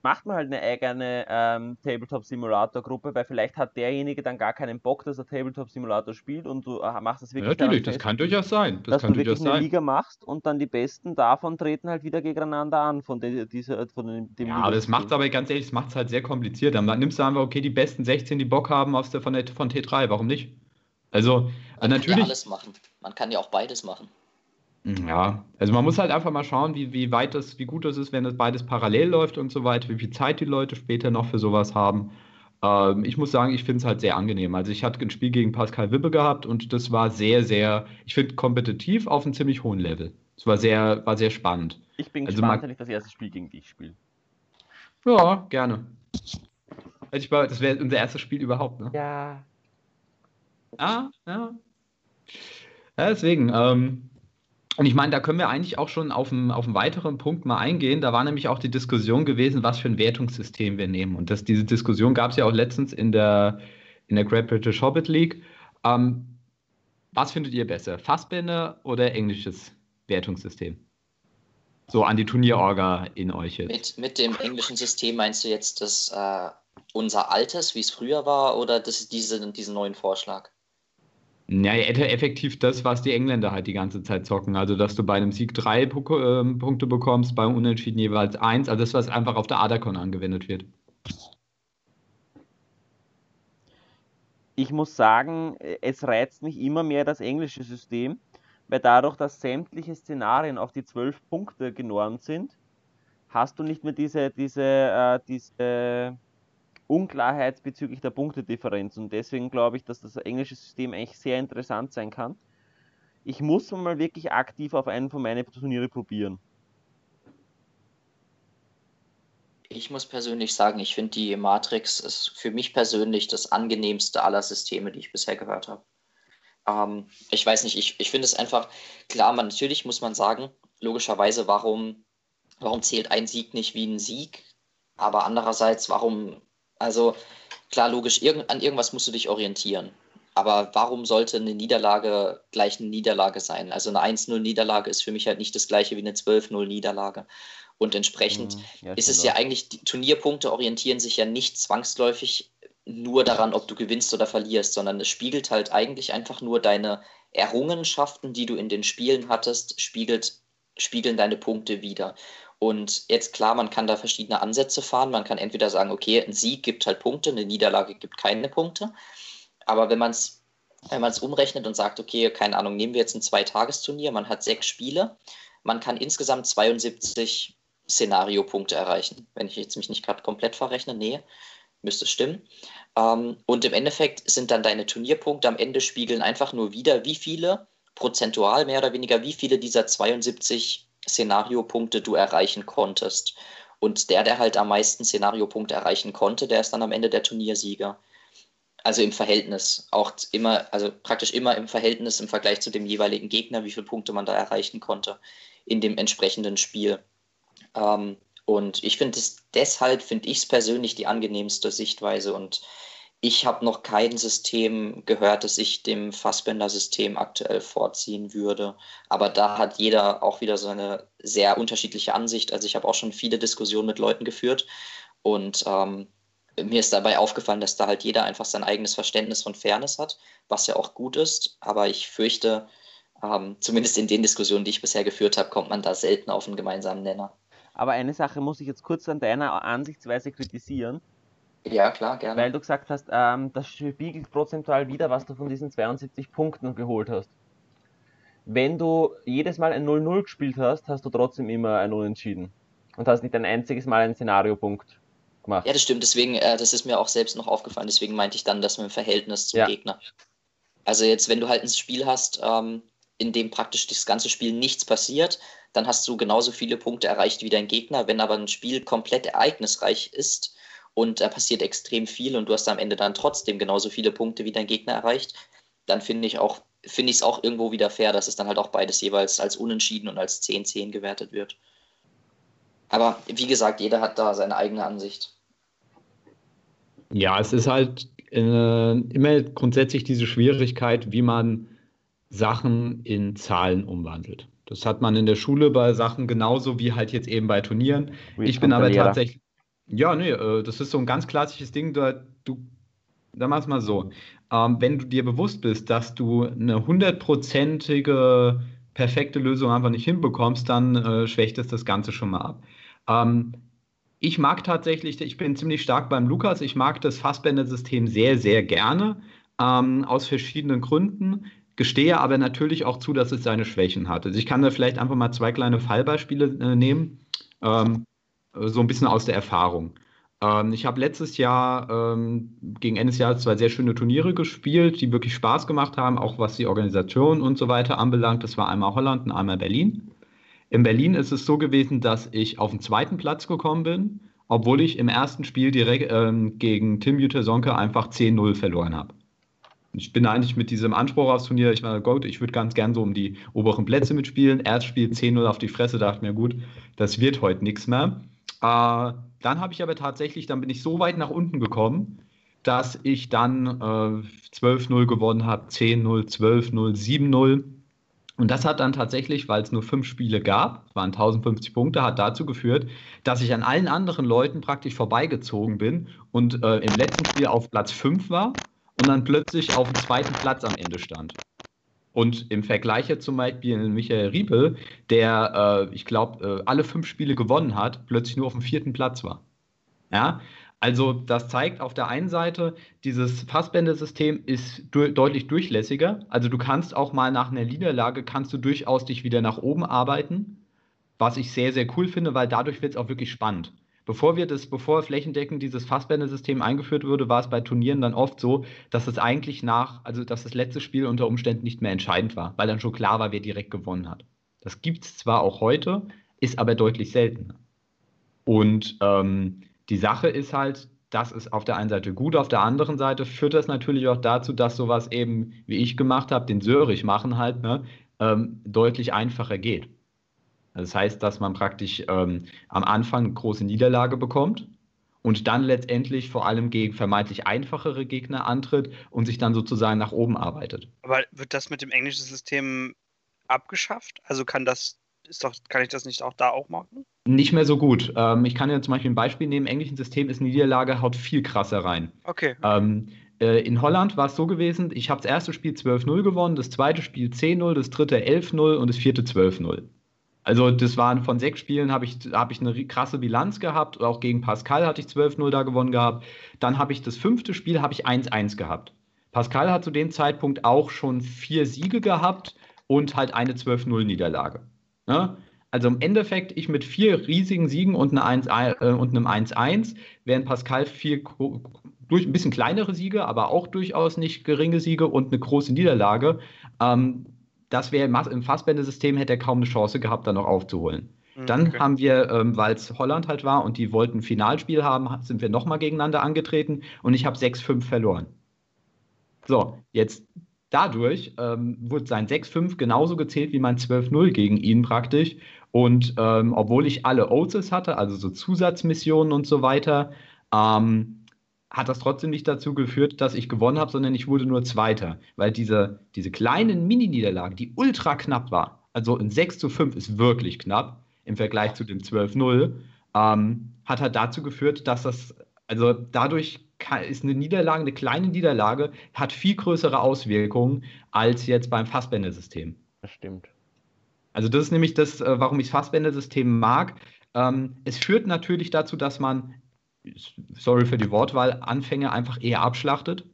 [SPEAKER 1] macht man halt eine eigene ähm, Tabletop-Simulator-Gruppe, weil vielleicht hat derjenige dann gar keinen Bock, dass er Tabletop-Simulator spielt und du äh, machst es wirklich.
[SPEAKER 2] Ja, natürlich, das kann durchaus sein.
[SPEAKER 1] Das dass kann du wirklich eine sein. Liga machst und dann die Besten davon treten halt wieder gegeneinander an, von, de, dieser, von
[SPEAKER 2] dem, dem Ja, aber das macht aber ganz ehrlich, das macht es halt sehr kompliziert. Dann nimmst du einfach, okay, die besten 16, die Bock haben aus der, von, der, von T3, warum nicht? Also,
[SPEAKER 3] man
[SPEAKER 2] natürlich.
[SPEAKER 3] Kann ja alles machen. Man kann ja auch beides machen.
[SPEAKER 2] Ja, also man muss halt einfach mal schauen, wie, wie weit das, wie gut das ist, wenn das beides parallel läuft und so weiter, wie viel Zeit die Leute später noch für sowas haben. Ähm, ich muss sagen, ich finde es halt sehr angenehm. Also ich hatte ein Spiel gegen Pascal Wippe gehabt und das war sehr, sehr, ich finde, kompetitiv auf einem ziemlich hohen Level. Es war sehr, war sehr spannend.
[SPEAKER 1] Ich bin also gespannt, wenn ich das erste Spiel gegen dich spiele.
[SPEAKER 2] Ja, gerne. Also ich war, das wäre unser erstes Spiel überhaupt, ne?
[SPEAKER 1] Ja.
[SPEAKER 2] Ah, ja. ja deswegen, ähm, und ich meine, da können wir eigentlich auch schon auf einen, auf einen weiteren Punkt mal eingehen. Da war nämlich auch die Diskussion gewesen, was für ein Wertungssystem wir nehmen. Und das, diese Diskussion gab es ja auch letztens in der, in der Great British Hobbit League. Ähm, was findet ihr besser, Fassbänder oder englisches Wertungssystem? So an die Turnierorga in euch
[SPEAKER 3] jetzt. Mit, mit dem englischen System meinst du jetzt das äh, unser altes, wie es früher war, oder das, diese, diesen neuen Vorschlag?
[SPEAKER 2] Ja, effektiv das, was die Engländer halt die ganze Zeit zocken. Also, dass du bei einem Sieg drei ähm, Punkte bekommst, beim Unentschieden jeweils eins. Also, das, was einfach auf der Adacon angewendet wird.
[SPEAKER 1] Ich muss sagen, es reizt mich immer mehr das englische System, weil dadurch, dass sämtliche Szenarien auf die zwölf Punkte genormt sind, hast du nicht mehr diese, diese, äh, diese Unklarheit bezüglich der Punktedifferenz. Und deswegen glaube ich, dass das englische System eigentlich sehr interessant sein kann. Ich muss mal wirklich aktiv auf einen von meinen Turniere probieren.
[SPEAKER 3] Ich muss persönlich sagen, ich finde die Matrix ist für mich persönlich das angenehmste aller Systeme, die ich bisher gehört habe. Ähm, ich weiß nicht, ich, ich finde es einfach, klar, man, natürlich muss man sagen, logischerweise, warum, warum zählt ein Sieg nicht wie ein Sieg? Aber andererseits, warum also klar, logisch, irg an irgendwas musst du dich orientieren. Aber warum sollte eine Niederlage gleich eine Niederlage sein? Also eine 1-0-Niederlage ist für mich halt nicht das gleiche wie eine 12-0-Niederlage. Und entsprechend mhm, ja, ist es ja eigentlich, die Turnierpunkte orientieren sich ja nicht zwangsläufig nur daran, ob du gewinnst oder verlierst, sondern es spiegelt halt eigentlich einfach nur deine Errungenschaften, die du in den Spielen hattest, spiegelt, spiegeln deine Punkte wieder. Und jetzt klar, man kann da verschiedene Ansätze fahren. Man kann entweder sagen, okay, ein Sieg gibt halt Punkte, eine Niederlage gibt keine Punkte. Aber wenn man es wenn man es umrechnet und sagt, okay, keine Ahnung, nehmen wir jetzt ein Zweitagesturnier, man hat sechs Spiele, man kann insgesamt 72 Szenariopunkte erreichen. Wenn ich jetzt mich nicht gerade komplett verrechne, nee. müsste stimmen. Ähm, und im Endeffekt sind dann deine Turnierpunkte am Ende spiegeln einfach nur wieder, wie viele prozentual mehr oder weniger, wie viele dieser 72 Szenariopunkte du erreichen konntest. Und der, der halt am meisten Szenariopunkte erreichen konnte, der ist dann am Ende der Turniersieger. Also im Verhältnis, auch immer, also praktisch immer im Verhältnis im Vergleich zu dem jeweiligen Gegner, wie viele Punkte man da erreichen konnte in dem entsprechenden Spiel. Ähm, und ich finde es deshalb, finde ich es persönlich die angenehmste Sichtweise und ich habe noch kein System gehört, das ich dem Fassbender-System aktuell vorziehen würde. Aber da hat jeder auch wieder seine sehr unterschiedliche Ansicht. Also ich habe auch schon viele Diskussionen mit Leuten geführt und ähm, mir ist dabei aufgefallen, dass da halt jeder einfach sein eigenes Verständnis von Fairness hat, was ja auch gut ist. Aber ich fürchte, ähm, zumindest in den Diskussionen, die ich bisher geführt habe, kommt man da selten auf einen gemeinsamen Nenner.
[SPEAKER 1] Aber eine Sache muss ich jetzt kurz an deiner Ansichtsweise kritisieren.
[SPEAKER 3] Ja, klar, gerne.
[SPEAKER 1] Weil du gesagt hast, ähm, das spiegelt prozentual wieder, was du von diesen 72 Punkten geholt hast. Wenn du jedes Mal ein 0-0 gespielt hast, hast du trotzdem immer ein Unentschieden. Und hast nicht ein einziges Mal einen Szenariopunkt gemacht.
[SPEAKER 3] Ja, das stimmt. Deswegen, äh, das ist mir auch selbst noch aufgefallen. Deswegen meinte ich dann, dass man im Verhältnis zum ja. Gegner. Also jetzt, wenn du halt ein Spiel hast, ähm, in dem praktisch das ganze Spiel nichts passiert, dann hast du genauso viele Punkte erreicht wie dein Gegner. Wenn aber ein Spiel komplett ereignisreich ist, und da passiert extrem viel und du hast am Ende dann trotzdem genauso viele Punkte wie dein Gegner erreicht, dann finde ich auch finde ich es auch irgendwo wieder fair, dass es dann halt auch beides jeweils als unentschieden und als 10-10 gewertet wird. Aber wie gesagt, jeder hat da seine eigene Ansicht.
[SPEAKER 2] Ja, es ist halt äh, immer grundsätzlich diese Schwierigkeit, wie man Sachen in Zahlen umwandelt. Das hat man in der Schule bei Sachen genauso wie halt jetzt eben bei Turnieren. Wie ich bin aber tatsächlich, ja, nee, äh, das ist so ein ganz klassisches Ding. Da, du, wir es mal so. Ähm, wenn du dir bewusst bist, dass du eine hundertprozentige perfekte Lösung einfach nicht hinbekommst, dann äh, schwächt es das Ganze schon mal ab. Ähm, ich mag tatsächlich, ich bin ziemlich stark beim Lukas, ich mag das Fassbänder-System sehr, sehr gerne, ähm, aus verschiedenen Gründen, gestehe aber natürlich auch zu, dass es seine Schwächen hat. Also ich kann da vielleicht einfach mal zwei kleine Fallbeispiele äh, nehmen. Ähm, äh, so ein bisschen aus der Erfahrung. Ähm, ich habe letztes Jahr ähm, gegen Ende des Jahres zwei sehr schöne Turniere gespielt, die wirklich Spaß gemacht haben, auch was die Organisation und so weiter anbelangt. Das war einmal Holland und einmal Berlin. In Berlin ist es so gewesen, dass ich auf den zweiten Platz gekommen bin, obwohl ich im ersten Spiel direkt ähm, gegen Tim Sonke einfach 10-0 verloren habe. Ich bin eigentlich mit diesem Anspruch aufs Turnier, ich war gut, ich würde ganz gern so um die oberen Plätze mitspielen. Erstspiel 10-0 auf die Fresse, dachte mir, gut, das wird heute nichts mehr. Äh, dann habe ich aber tatsächlich, dann bin ich so weit nach unten gekommen, dass ich dann äh, 12-0 gewonnen habe, 10-0, 12-0, 7-0. Und das hat dann tatsächlich, weil es nur fünf Spiele gab, waren 1050 Punkte, hat dazu geführt, dass ich an allen anderen Leuten praktisch vorbeigezogen bin und äh, im letzten Spiel auf Platz 5 war und dann plötzlich auf dem zweiten Platz am Ende stand. Und im Vergleich zum Beispiel Michael Riepel, der, äh, ich glaube, äh, alle fünf Spiele gewonnen hat, plötzlich nur auf dem vierten Platz war. Ja, also das zeigt auf der einen Seite, dieses Fassbänder-System ist du deutlich durchlässiger. Also du kannst auch mal nach einer Niederlage, kannst du durchaus dich wieder nach oben arbeiten, was ich sehr, sehr cool finde, weil dadurch wird es auch wirklich spannend. Bevor wir das, bevor flächendeckend dieses Fassbänder-System eingeführt wurde, war es bei Turnieren dann oft so, dass es eigentlich nach, also dass das letzte Spiel unter Umständen nicht mehr entscheidend war, weil dann schon klar war, wer direkt gewonnen hat. Das gibt es zwar auch heute, ist aber deutlich seltener. Und ähm, die Sache ist halt, das ist auf der einen Seite gut, auf der anderen Seite führt das natürlich auch dazu, dass sowas eben, wie ich gemacht habe, den Sörich machen halt, ne, ähm, deutlich einfacher geht. Das heißt, dass man praktisch ähm, am Anfang große Niederlage bekommt und dann letztendlich vor allem gegen vermeintlich einfachere Gegner antritt und sich dann sozusagen nach oben arbeitet.
[SPEAKER 4] Aber wird das mit dem englischen System abgeschafft? Also kann das ist doch, kann ich das nicht auch da auch machen?
[SPEAKER 2] Nicht mehr so gut. Ähm, ich kann ja zum Beispiel ein Beispiel nehmen. Im englischen System ist eine Niederlage haut viel krasser rein.
[SPEAKER 4] Okay.
[SPEAKER 2] Ähm, äh, in Holland war es so gewesen, ich habe das erste Spiel 12-0 gewonnen, das zweite Spiel 10-0, das dritte 11-0 und das vierte 12-0. Also das waren von sechs Spielen habe ich, hab ich eine krasse Bilanz gehabt. Auch gegen Pascal hatte ich 12-0 da gewonnen gehabt. Dann habe ich das fünfte Spiel habe ich 1-1 gehabt. Pascal hat zu dem Zeitpunkt auch schon vier Siege gehabt und halt eine 12-0 Niederlage. Ne? Also im Endeffekt, ich mit vier riesigen Siegen und, eine 1, äh, und einem 1-1, während Pascal vier durch ein bisschen kleinere Siege, aber auch durchaus nicht geringe Siege und eine große Niederlage. Ähm, das wäre im Fassbänder-System hätte er kaum eine Chance gehabt, da noch aufzuholen. Mhm, Dann okay. haben wir, ähm, weil es Holland halt war und die wollten ein Finalspiel haben, sind wir nochmal gegeneinander angetreten und ich habe 6-5 verloren. So, jetzt dadurch ähm, wurde sein 6-5 genauso gezählt wie mein 12-0 gegen ihn praktisch. Und ähm, obwohl ich alle Oaths hatte, also so Zusatzmissionen und so weiter, ähm, hat das trotzdem nicht dazu geführt, dass ich gewonnen habe, sondern ich wurde nur Zweiter. Weil diese, diese kleinen Mini-Niederlagen, die ultra knapp war, also ein 6 zu 5 ist wirklich knapp im Vergleich zu dem 12-0, ähm, hat halt dazu geführt, dass das, also dadurch kann, ist eine Niederlage, eine kleine Niederlage, hat viel größere Auswirkungen als jetzt beim Fassbänder-System.
[SPEAKER 1] Das stimmt.
[SPEAKER 2] Also das ist nämlich das, äh, warum ich das Fassbänder-System mag. Ähm, es führt natürlich dazu, dass man sorry für die Wortwahl, Anfänger einfach eher abschlachtet.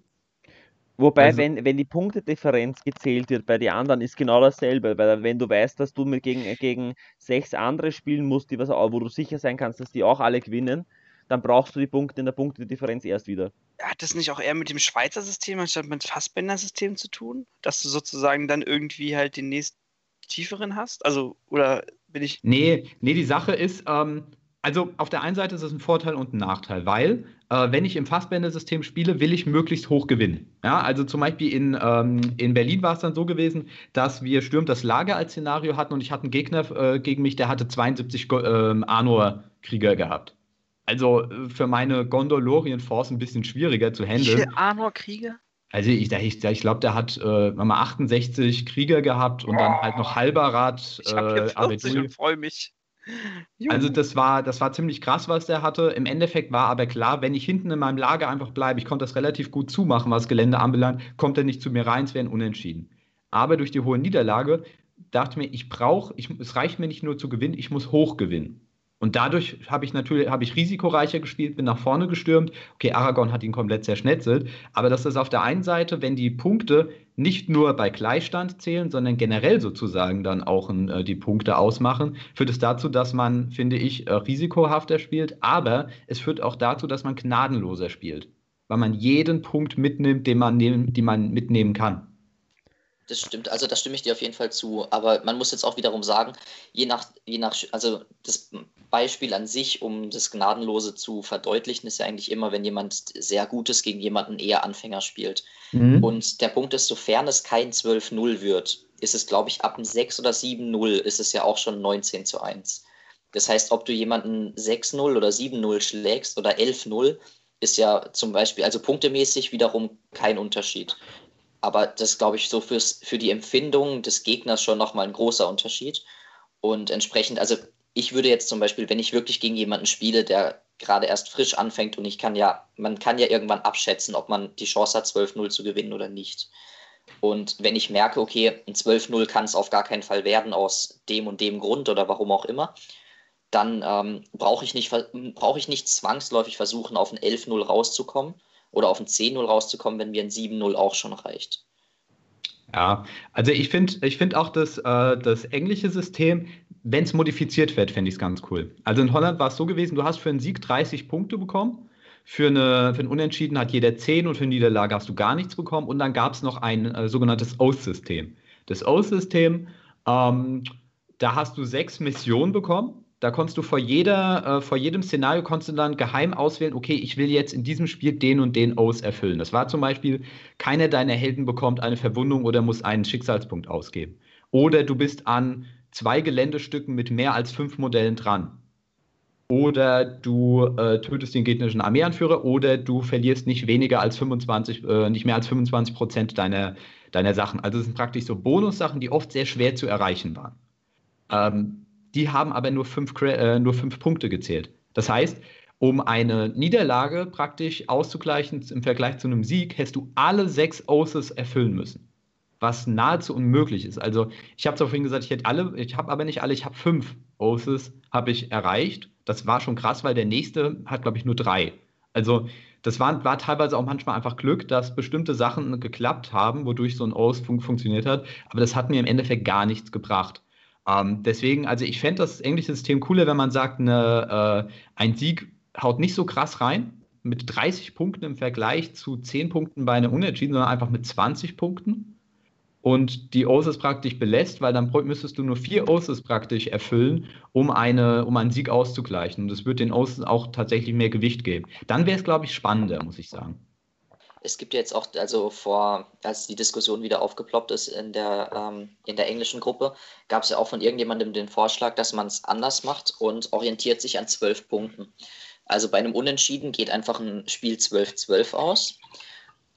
[SPEAKER 1] Wobei, also, wenn, wenn die Punktedifferenz gezählt wird bei den anderen, ist genau dasselbe. Weil wenn du weißt, dass du mit gegen, gegen sechs andere spielen musst, die was, wo du sicher sein kannst, dass die auch alle gewinnen, dann brauchst du die Punkte in der Punktedifferenz erst wieder.
[SPEAKER 4] Hat das nicht auch eher mit dem Schweizer System anstatt mit dem Fassbänder-System zu tun? Dass du sozusagen dann irgendwie halt den nächsten tieferen hast? Also, oder bin ich.
[SPEAKER 2] Nee, nee, die Sache ist, ähm, also auf der einen Seite ist es ein Vorteil und ein Nachteil, weil äh, wenn ich im Fassbänder-System spiele, will ich möglichst hoch gewinnen. Ja, also zum Beispiel in, ähm, in Berlin war es dann so gewesen, dass wir Stürmt das Lager als Szenario hatten und ich hatte einen Gegner äh, gegen mich, der hatte 72 äh, Arnor-Krieger gehabt. Also äh, für meine Gondolorien Force ein bisschen schwieriger zu handeln. Wie
[SPEAKER 4] Arnor-Krieger?
[SPEAKER 2] Also ich, ich, ich glaube, der hat äh, 68 Krieger gehabt und dann halt noch Halberrad.
[SPEAKER 4] Ich habe hier 40 äh, und freue mich.
[SPEAKER 2] Also das war, das war ziemlich krass, was der hatte. Im Endeffekt war aber klar, wenn ich hinten in meinem Lager einfach bleibe, ich konnte das relativ gut zumachen, was Gelände anbelangt, kommt er nicht zu mir rein, es wäre ein Unentschieden. Aber durch die hohe Niederlage dachte mir, ich brauche, es reicht mir nicht nur zu gewinnen, ich muss hoch gewinnen. Und dadurch habe ich natürlich hab ich risikoreicher gespielt, bin nach vorne gestürmt. Okay, Aragon hat ihn komplett zerschnetzelt. Aber das ist auf der einen Seite, wenn die Punkte nicht nur bei Gleichstand zählen, sondern generell sozusagen dann auch äh, die Punkte ausmachen, führt es dazu, dass man, finde ich, äh, risikohafter spielt. Aber es führt auch dazu, dass man gnadenloser spielt. Weil man jeden Punkt mitnimmt, den man, nehmen, den man mitnehmen kann.
[SPEAKER 3] Das stimmt, also da stimme ich dir auf jeden Fall zu. Aber man muss jetzt auch wiederum sagen, je nach, je nach, also das Beispiel an sich, um das Gnadenlose zu verdeutlichen, ist ja eigentlich immer, wenn jemand sehr Gutes gegen jemanden eher Anfänger spielt. Mhm. Und der Punkt ist, sofern es kein 12-0 wird, ist es, glaube ich, ab einem 6 oder 7-0 ist es ja auch schon 19 zu 1. Das heißt, ob du jemanden 6-0 oder 7-0 schlägst oder 11-0, ist ja zum Beispiel, also punktemäßig wiederum kein Unterschied. Aber das glaube ich so fürs, für die Empfindung des Gegners schon nochmal ein großer Unterschied. Und entsprechend, also ich würde jetzt zum Beispiel, wenn ich wirklich gegen jemanden spiele, der gerade erst frisch anfängt und ich kann ja, man kann ja irgendwann abschätzen, ob man die Chance hat, 12-0 zu gewinnen oder nicht. Und wenn ich merke, okay, ein 12-0 kann es auf gar keinen Fall werden aus dem und dem Grund oder warum auch immer, dann ähm, brauche ich, nicht, brauch ich nicht zwangsläufig versuchen, auf ein 11-0 rauszukommen, oder auf ein 10-0 rauszukommen, wenn mir ein 7-0 auch schon reicht.
[SPEAKER 2] Ja, also ich finde ich find auch das, äh, das englische System, wenn es modifiziert wird, fände ich es ganz cool. Also in Holland war es so gewesen, du hast für einen Sieg 30 Punkte bekommen, für, eine, für einen Unentschieden hat jeder 10 und für eine Niederlage hast du gar nichts bekommen und dann gab es noch ein äh, sogenanntes Oath-System. Das Oath-System, ähm, da hast du sechs Missionen bekommen da konntest du vor, jeder, äh, vor jedem Szenario konntest du dann geheim auswählen, okay, ich will jetzt in diesem Spiel den und den Oath erfüllen. Das war zum Beispiel, keiner deiner Helden bekommt eine Verwundung oder muss einen Schicksalspunkt ausgeben. Oder du bist an zwei Geländestücken mit mehr als fünf Modellen dran. Oder du äh, tötest den gegnerischen Armeeanführer oder du verlierst nicht weniger als 25, äh, nicht mehr als 25 Prozent deiner, deiner Sachen. Also es sind praktisch so Bonussachen, die oft sehr schwer zu erreichen waren. Ähm, die haben aber nur fünf, äh, nur fünf Punkte gezählt. Das heißt, um eine Niederlage praktisch auszugleichen im Vergleich zu einem Sieg, hättest du alle sechs Oaths erfüllen müssen. Was nahezu unmöglich ist. Also, ich habe zwar vorhin gesagt, ich hätte alle, ich habe aber nicht alle, ich habe fünf Oaths habe ich erreicht. Das war schon krass, weil der nächste hat, glaube ich, nur drei. Also, das war, war, teilweise auch manchmal einfach Glück, dass bestimmte Sachen geklappt haben, wodurch so ein Oath fun funktioniert hat. Aber das hat mir im Endeffekt gar nichts gebracht. Ähm, deswegen, also ich fände das englische System cooler, wenn man sagt, eine, äh, ein Sieg haut nicht so krass rein, mit 30 Punkten im Vergleich zu 10 Punkten bei einem Unentschieden, sondern einfach mit 20 Punkten und die Oasis praktisch belässt, weil dann müsstest du nur vier Oasis praktisch erfüllen, um, eine, um einen Sieg auszugleichen. Und das wird den Oasis auch tatsächlich mehr Gewicht geben. Dann wäre es, glaube ich, spannender, muss ich sagen.
[SPEAKER 3] Es gibt jetzt auch, also vor, als die Diskussion wieder aufgeploppt ist in der, ähm, in der englischen Gruppe, gab es ja auch von irgendjemandem den Vorschlag, dass man es anders macht und orientiert sich an zwölf Punkten. Also bei einem Unentschieden geht einfach ein Spiel 12-12 aus.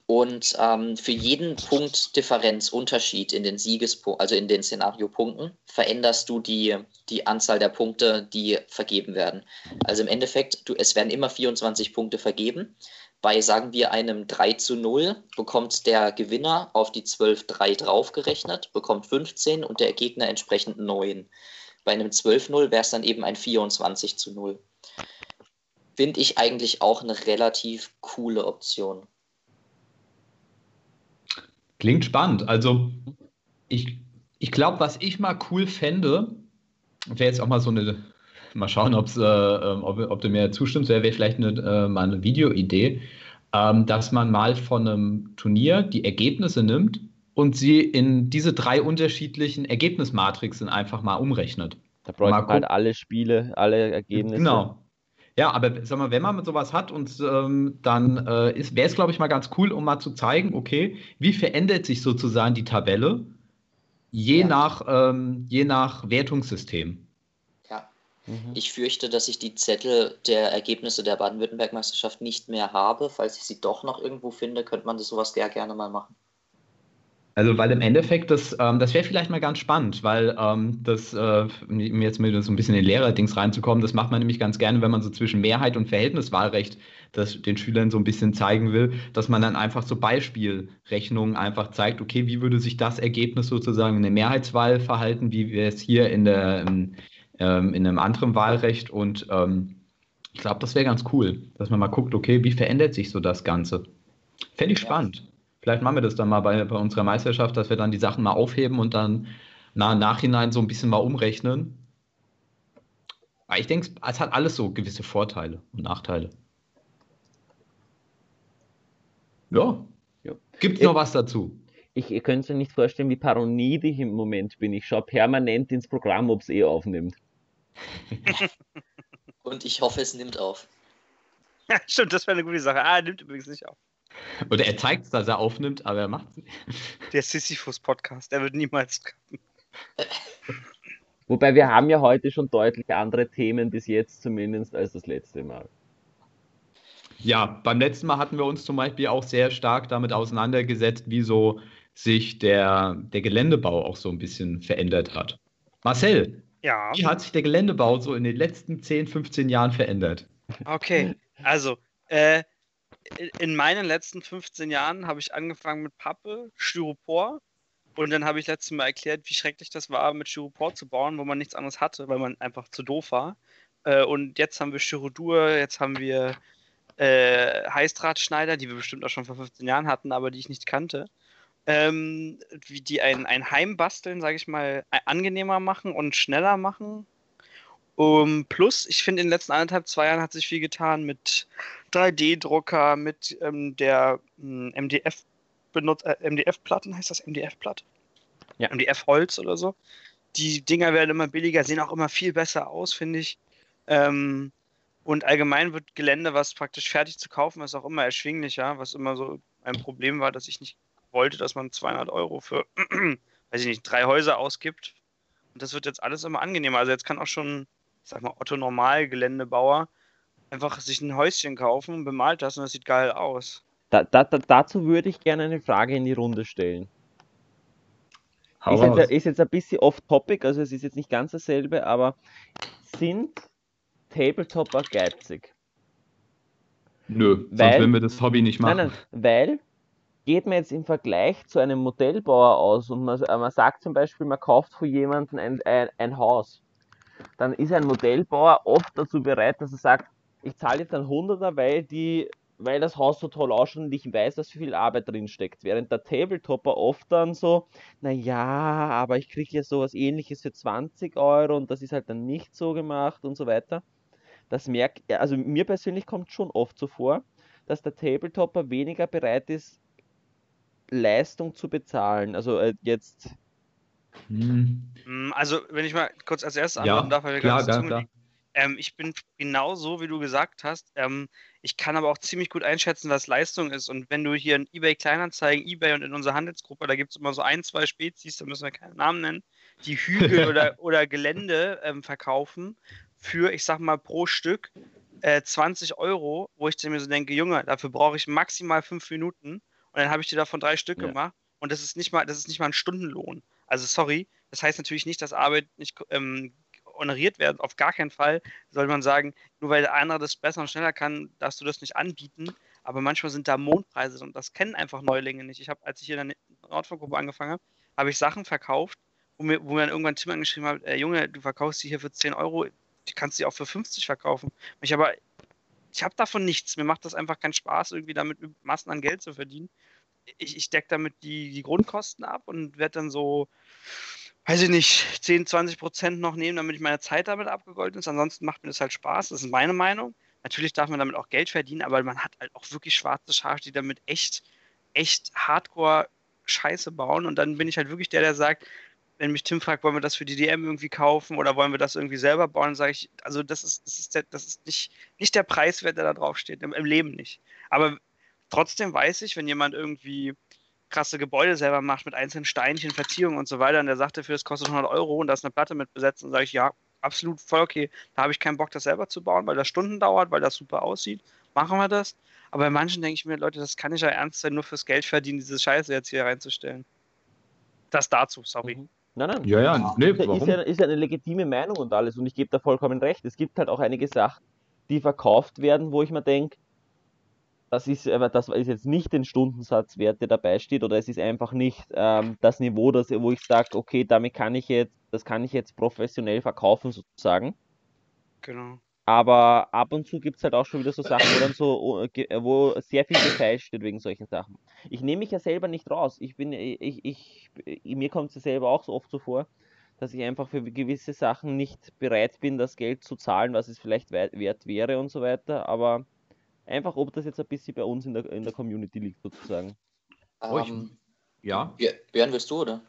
[SPEAKER 3] Und ähm, für jeden Punkt Differenz, Unterschied in den Siegespunkten, also in den Szenariopunkten, veränderst du die, die Anzahl der Punkte, die vergeben werden. Also im Endeffekt, du, es werden immer 24 Punkte vergeben. Bei, sagen wir, einem 3 zu 0 bekommt der Gewinner auf die 12-3 draufgerechnet, bekommt 15 und der Gegner entsprechend 9. Bei einem 12-0 wäre es dann eben ein 24 zu 0. Finde ich eigentlich auch eine relativ coole Option.
[SPEAKER 2] Klingt spannend. Also ich, ich glaube, was ich mal cool fände, wäre jetzt auch mal so eine, mal schauen, ob's, äh, ähm, ob, ob du mir zustimmst, wäre wär vielleicht eine, äh, mal eine Videoidee, ähm, dass man mal von einem Turnier die Ergebnisse nimmt und sie in diese drei unterschiedlichen Ergebnismatrixen einfach mal umrechnet.
[SPEAKER 1] Da bräuchten halt alle Spiele, alle Ergebnisse.
[SPEAKER 2] Genau. Ja, aber sag mal, wenn man sowas hat und ähm, dann äh, wäre es, glaube ich, mal ganz cool, um mal zu zeigen, okay, wie verändert sich sozusagen die Tabelle je, ja. nach, ähm, je nach Wertungssystem.
[SPEAKER 3] Ja, mhm. ich fürchte, dass ich die Zettel der Ergebnisse der Baden-Württemberg-Meisterschaft nicht mehr habe. Falls ich sie doch noch irgendwo finde, könnte man das sowas sehr gerne mal machen.
[SPEAKER 2] Also, weil im Endeffekt, das, ähm, das wäre vielleicht mal ganz spannend, weil ähm, das, äh, um jetzt mit so ein bisschen in Lehrerdings reinzukommen, das macht man nämlich ganz gerne, wenn man so zwischen Mehrheit und Verhältniswahlrecht das den Schülern so ein bisschen zeigen will, dass man dann einfach so Beispielrechnungen einfach zeigt, okay, wie würde sich das Ergebnis sozusagen in der Mehrheitswahl verhalten, wie wäre es hier in, der, in, ähm, in einem anderen Wahlrecht und ähm, ich glaube, das wäre ganz cool, dass man mal guckt, okay, wie verändert sich so das Ganze. Fände ich ja. spannend. Vielleicht machen wir das dann mal bei, bei unserer Meisterschaft, dass wir dann die Sachen mal aufheben und dann na, im Nachhinein so ein bisschen mal umrechnen. Aber ich denke, es hat alles so gewisse Vorteile und Nachteile. Ja. ja. Gibt es noch was dazu?
[SPEAKER 1] Ich, ihr könnt euch nicht vorstellen, wie paranoid ich im Moment bin. Ich schaue permanent ins Programm, ob es eh aufnimmt.
[SPEAKER 3] Und ich hoffe, es nimmt auf.
[SPEAKER 4] Ja, stimmt, das wäre eine gute Sache. Ah, nimmt übrigens nicht auf.
[SPEAKER 2] Oder er zeigt es, dass er aufnimmt, aber er macht es nicht.
[SPEAKER 4] Der Sisyphus-Podcast, der wird niemals kommen.
[SPEAKER 1] Wobei wir haben ja heute schon deutlich andere Themen bis jetzt zumindest als das letzte Mal.
[SPEAKER 2] Ja, beim letzten Mal hatten wir uns zum Beispiel auch sehr stark damit auseinandergesetzt, wie so sich der, der Geländebau auch so ein bisschen verändert hat. Marcel, ja. wie hat sich der Geländebau so in den letzten 10, 15 Jahren verändert?
[SPEAKER 4] Okay, also äh, in meinen letzten 15 Jahren habe ich angefangen mit Pappe, Styropor und dann habe ich letztes Mal erklärt, wie schrecklich das war, mit Styropor zu bauen, wo man nichts anderes hatte, weil man einfach zu doof war. Äh, und jetzt haben wir Styrodur, jetzt haben wir äh, Heißdrahtschneider, die wir bestimmt auch schon vor 15 Jahren hatten, aber die ich nicht kannte. Ähm, wie die ein, ein Heimbasteln, sage ich mal, angenehmer machen und schneller machen. Um, plus, ich finde, in den letzten anderthalb, zwei Jahren hat sich viel getan mit 3D-Drucker, mit ähm, der MDF benutzt, äh, MDF-Platten, heißt das MDF-Platte? Ja. MDF-Holz oder so. Die Dinger werden immer billiger, sehen auch immer viel besser aus, finde ich. Ähm, und allgemein wird Gelände, was praktisch fertig zu kaufen ist, auch immer erschwinglicher, was immer so ein Problem war, dass ich nicht wollte, dass man 200 Euro für, weiß ich nicht, drei Häuser ausgibt. Und das wird jetzt alles immer angenehmer. Also jetzt kann auch schon sag mal, Otto Normal-Geländebauer einfach sich ein Häuschen kaufen und bemalt das und das sieht geil aus.
[SPEAKER 1] Da, da, da, dazu würde ich gerne eine Frage in die Runde stellen. Ist jetzt, ist jetzt, ein bisschen off-topic, also es ist jetzt nicht ganz dasselbe, aber sind Tabletopper geizig?
[SPEAKER 2] Nö, weil, sonst würden wir das Hobby nicht machen. Nein,
[SPEAKER 1] nein, weil geht man jetzt im Vergleich zu einem Modellbauer aus und man, man sagt zum Beispiel, man kauft von jemandem ein, ein, ein Haus dann ist ein Modellbauer oft dazu bereit, dass er sagt, ich zahle jetzt ein Hunderter, weil die weil das Haus so toll ausschaut und ich weiß, dass viel Arbeit drin steckt. Während der Tabletopper oft dann so, naja, aber ich kriege ja sowas ähnliches für 20 Euro und das ist halt dann nicht so gemacht und so weiter. Das merkt, also mir persönlich kommt schon oft so vor, dass der Tabletopper weniger bereit ist, Leistung zu bezahlen. Also äh, jetzt.
[SPEAKER 4] Hm. hm also, wenn ich mal kurz als erstes
[SPEAKER 2] antworten ja, darf, weil wir klar, ganz klar.
[SPEAKER 4] Ähm, ich bin genau so, wie du gesagt hast. Ähm, ich kann aber auch ziemlich gut einschätzen, was Leistung ist. Und wenn du hier in eBay Kleinanzeigen, eBay und in unserer Handelsgruppe, da gibt es immer so ein, zwei Spezies, da müssen wir keinen Namen nennen, die Hügel oder, oder Gelände ähm, verkaufen für, ich sag mal, pro Stück äh, 20 Euro, wo ich mir so denke, Junge, dafür brauche ich maximal fünf Minuten und dann habe ich dir davon drei Stück ja. gemacht und das ist nicht mal, das ist nicht mal ein Stundenlohn. Also sorry, das heißt natürlich nicht, dass Arbeit nicht ähm, honoriert werden. Auf gar keinen Fall soll man sagen, nur weil der andere das besser und schneller kann, darfst du das nicht anbieten. Aber manchmal sind da Mondpreise und das kennen einfach Neulinge nicht. Ich habe, als ich hier in der Nordfunk-Gruppe angefangen habe, habe ich Sachen verkauft, wo mir, wo mir dann irgendwann Tim angeschrieben hat, äh, Junge, du verkaufst die hier für 10 Euro, die kannst du auch für 50 verkaufen. Ich aber, ich habe davon nichts. Mir macht das einfach keinen Spaß, irgendwie damit Massen an Geld zu verdienen. Ich, ich decke damit die, die Grundkosten ab und werde dann so weiß ich nicht, 10, 20 Prozent noch nehmen, damit ich meine Zeit damit abgegolten ist. Ansonsten macht mir das halt Spaß. Das ist meine Meinung. Natürlich darf man damit auch Geld verdienen, aber man hat halt auch wirklich schwarze Schafe, die damit echt, echt hardcore Scheiße bauen. Und dann bin ich halt wirklich der, der sagt, wenn mich Tim fragt, wollen wir das für die DM irgendwie kaufen oder wollen wir das irgendwie selber bauen, sage ich, also das ist, das ist, der, das ist nicht, nicht der Preiswert, der da drauf steht, im, im Leben nicht. Aber trotzdem weiß ich, wenn jemand irgendwie krasse Gebäude selber macht mit einzelnen Steinchen, Verziehungen und so weiter und der sagt dafür, es kostet 100 Euro und da ist eine Platte mit besetzt, dann sage ich, ja, absolut voll okay. Da habe ich keinen Bock, das selber zu bauen, weil das Stunden dauert, weil das super aussieht. Machen wir das. Aber bei manchen denke ich mir, Leute, das kann ich ja ernst sein, nur fürs Geld verdienen, diese Scheiße jetzt hier reinzustellen. Das dazu, sorry. Mhm.
[SPEAKER 1] Nein, nein.
[SPEAKER 2] Ja, ja,
[SPEAKER 1] nee, ist, ist, ja, ist ja eine legitime Meinung und alles und ich gebe da vollkommen recht. Es gibt halt auch einige Sachen, die verkauft werden, wo ich mir denke, das ist, aber das ist jetzt nicht den Stundensatzwert, der dabei steht, oder es ist einfach nicht ähm, das Niveau, das, wo ich sage, okay, damit kann ich jetzt, das kann ich jetzt professionell verkaufen sozusagen.
[SPEAKER 4] Genau.
[SPEAKER 1] Aber ab und zu gibt es halt auch schon wieder so Sachen, wo dann so, oh, wo sehr viel Detail steht wegen solchen Sachen. Ich nehme mich ja selber nicht raus. Ich bin, ich, ich, mir kommt es ja selber auch so oft so vor, dass ich einfach für gewisse Sachen nicht bereit bin, das Geld zu zahlen, was es vielleicht wert wäre und so weiter. Aber Einfach, ob das jetzt ein bisschen bei uns in der, in der Community liegt, sozusagen.
[SPEAKER 3] Oh, ich, ähm, ja. Björn, willst du, oder?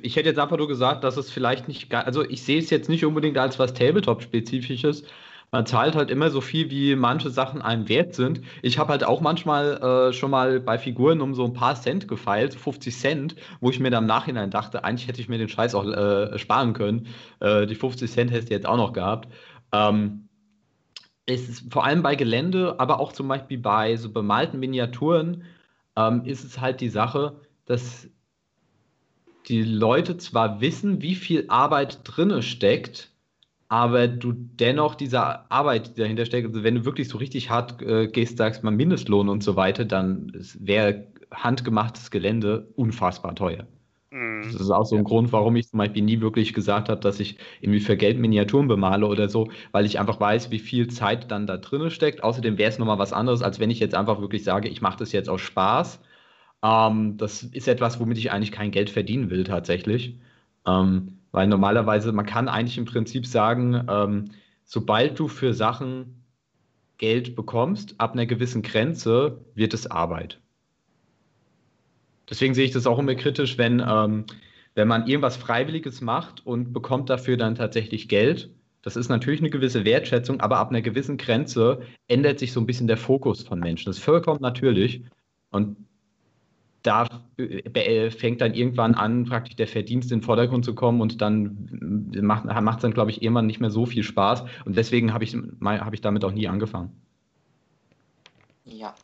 [SPEAKER 2] Ich hätte jetzt einfach nur gesagt, dass es vielleicht nicht, also ich sehe es jetzt nicht unbedingt als was Tabletop-spezifisches. Man zahlt halt immer so viel, wie manche Sachen einem wert sind. Ich habe halt auch manchmal äh, schon mal bei Figuren um so ein paar Cent gefeilt, 50 Cent, wo ich mir dann im Nachhinein dachte, eigentlich hätte ich mir den Scheiß auch äh, sparen können. Äh, die 50 Cent hätte ich jetzt auch noch gehabt. Ähm, es ist vor allem bei Gelände, aber auch zum Beispiel bei so bemalten Miniaturen, ähm, ist es halt die Sache, dass die Leute zwar wissen, wie viel Arbeit drinne steckt, aber du dennoch diese Arbeit, die dahinter steckt, also wenn du wirklich so richtig hart äh, gehst, sagst mal Mindestlohn und so weiter, dann wäre handgemachtes Gelände unfassbar teuer. Mhm. Das ist auch so ein ja. Grund, warum ich zum Beispiel nie wirklich gesagt habe, dass ich irgendwie für Geld Miniaturen bemale oder so, weil ich einfach weiß, wie viel Zeit dann da drin steckt. Außerdem wäre es nochmal was anderes, als wenn ich jetzt einfach wirklich sage, ich mache das jetzt aus Spaß. Ähm, das ist etwas, womit ich eigentlich kein Geld verdienen will tatsächlich. Ähm, weil normalerweise, man kann eigentlich im Prinzip sagen, ähm, sobald du für Sachen Geld bekommst, ab einer gewissen Grenze wird es Arbeit. Deswegen sehe ich das auch immer kritisch, wenn, ähm, wenn man irgendwas Freiwilliges macht und bekommt dafür dann tatsächlich Geld. Das ist natürlich eine gewisse Wertschätzung, aber ab einer gewissen Grenze ändert sich so ein bisschen der Fokus von Menschen. Das ist vollkommen natürlich. Und da äh, fängt dann irgendwann an, praktisch der Verdienst in den Vordergrund zu kommen und dann macht es dann, glaube ich, irgendwann nicht mehr so viel Spaß. Und deswegen habe ich, hab ich damit auch nie angefangen.
[SPEAKER 3] Ja,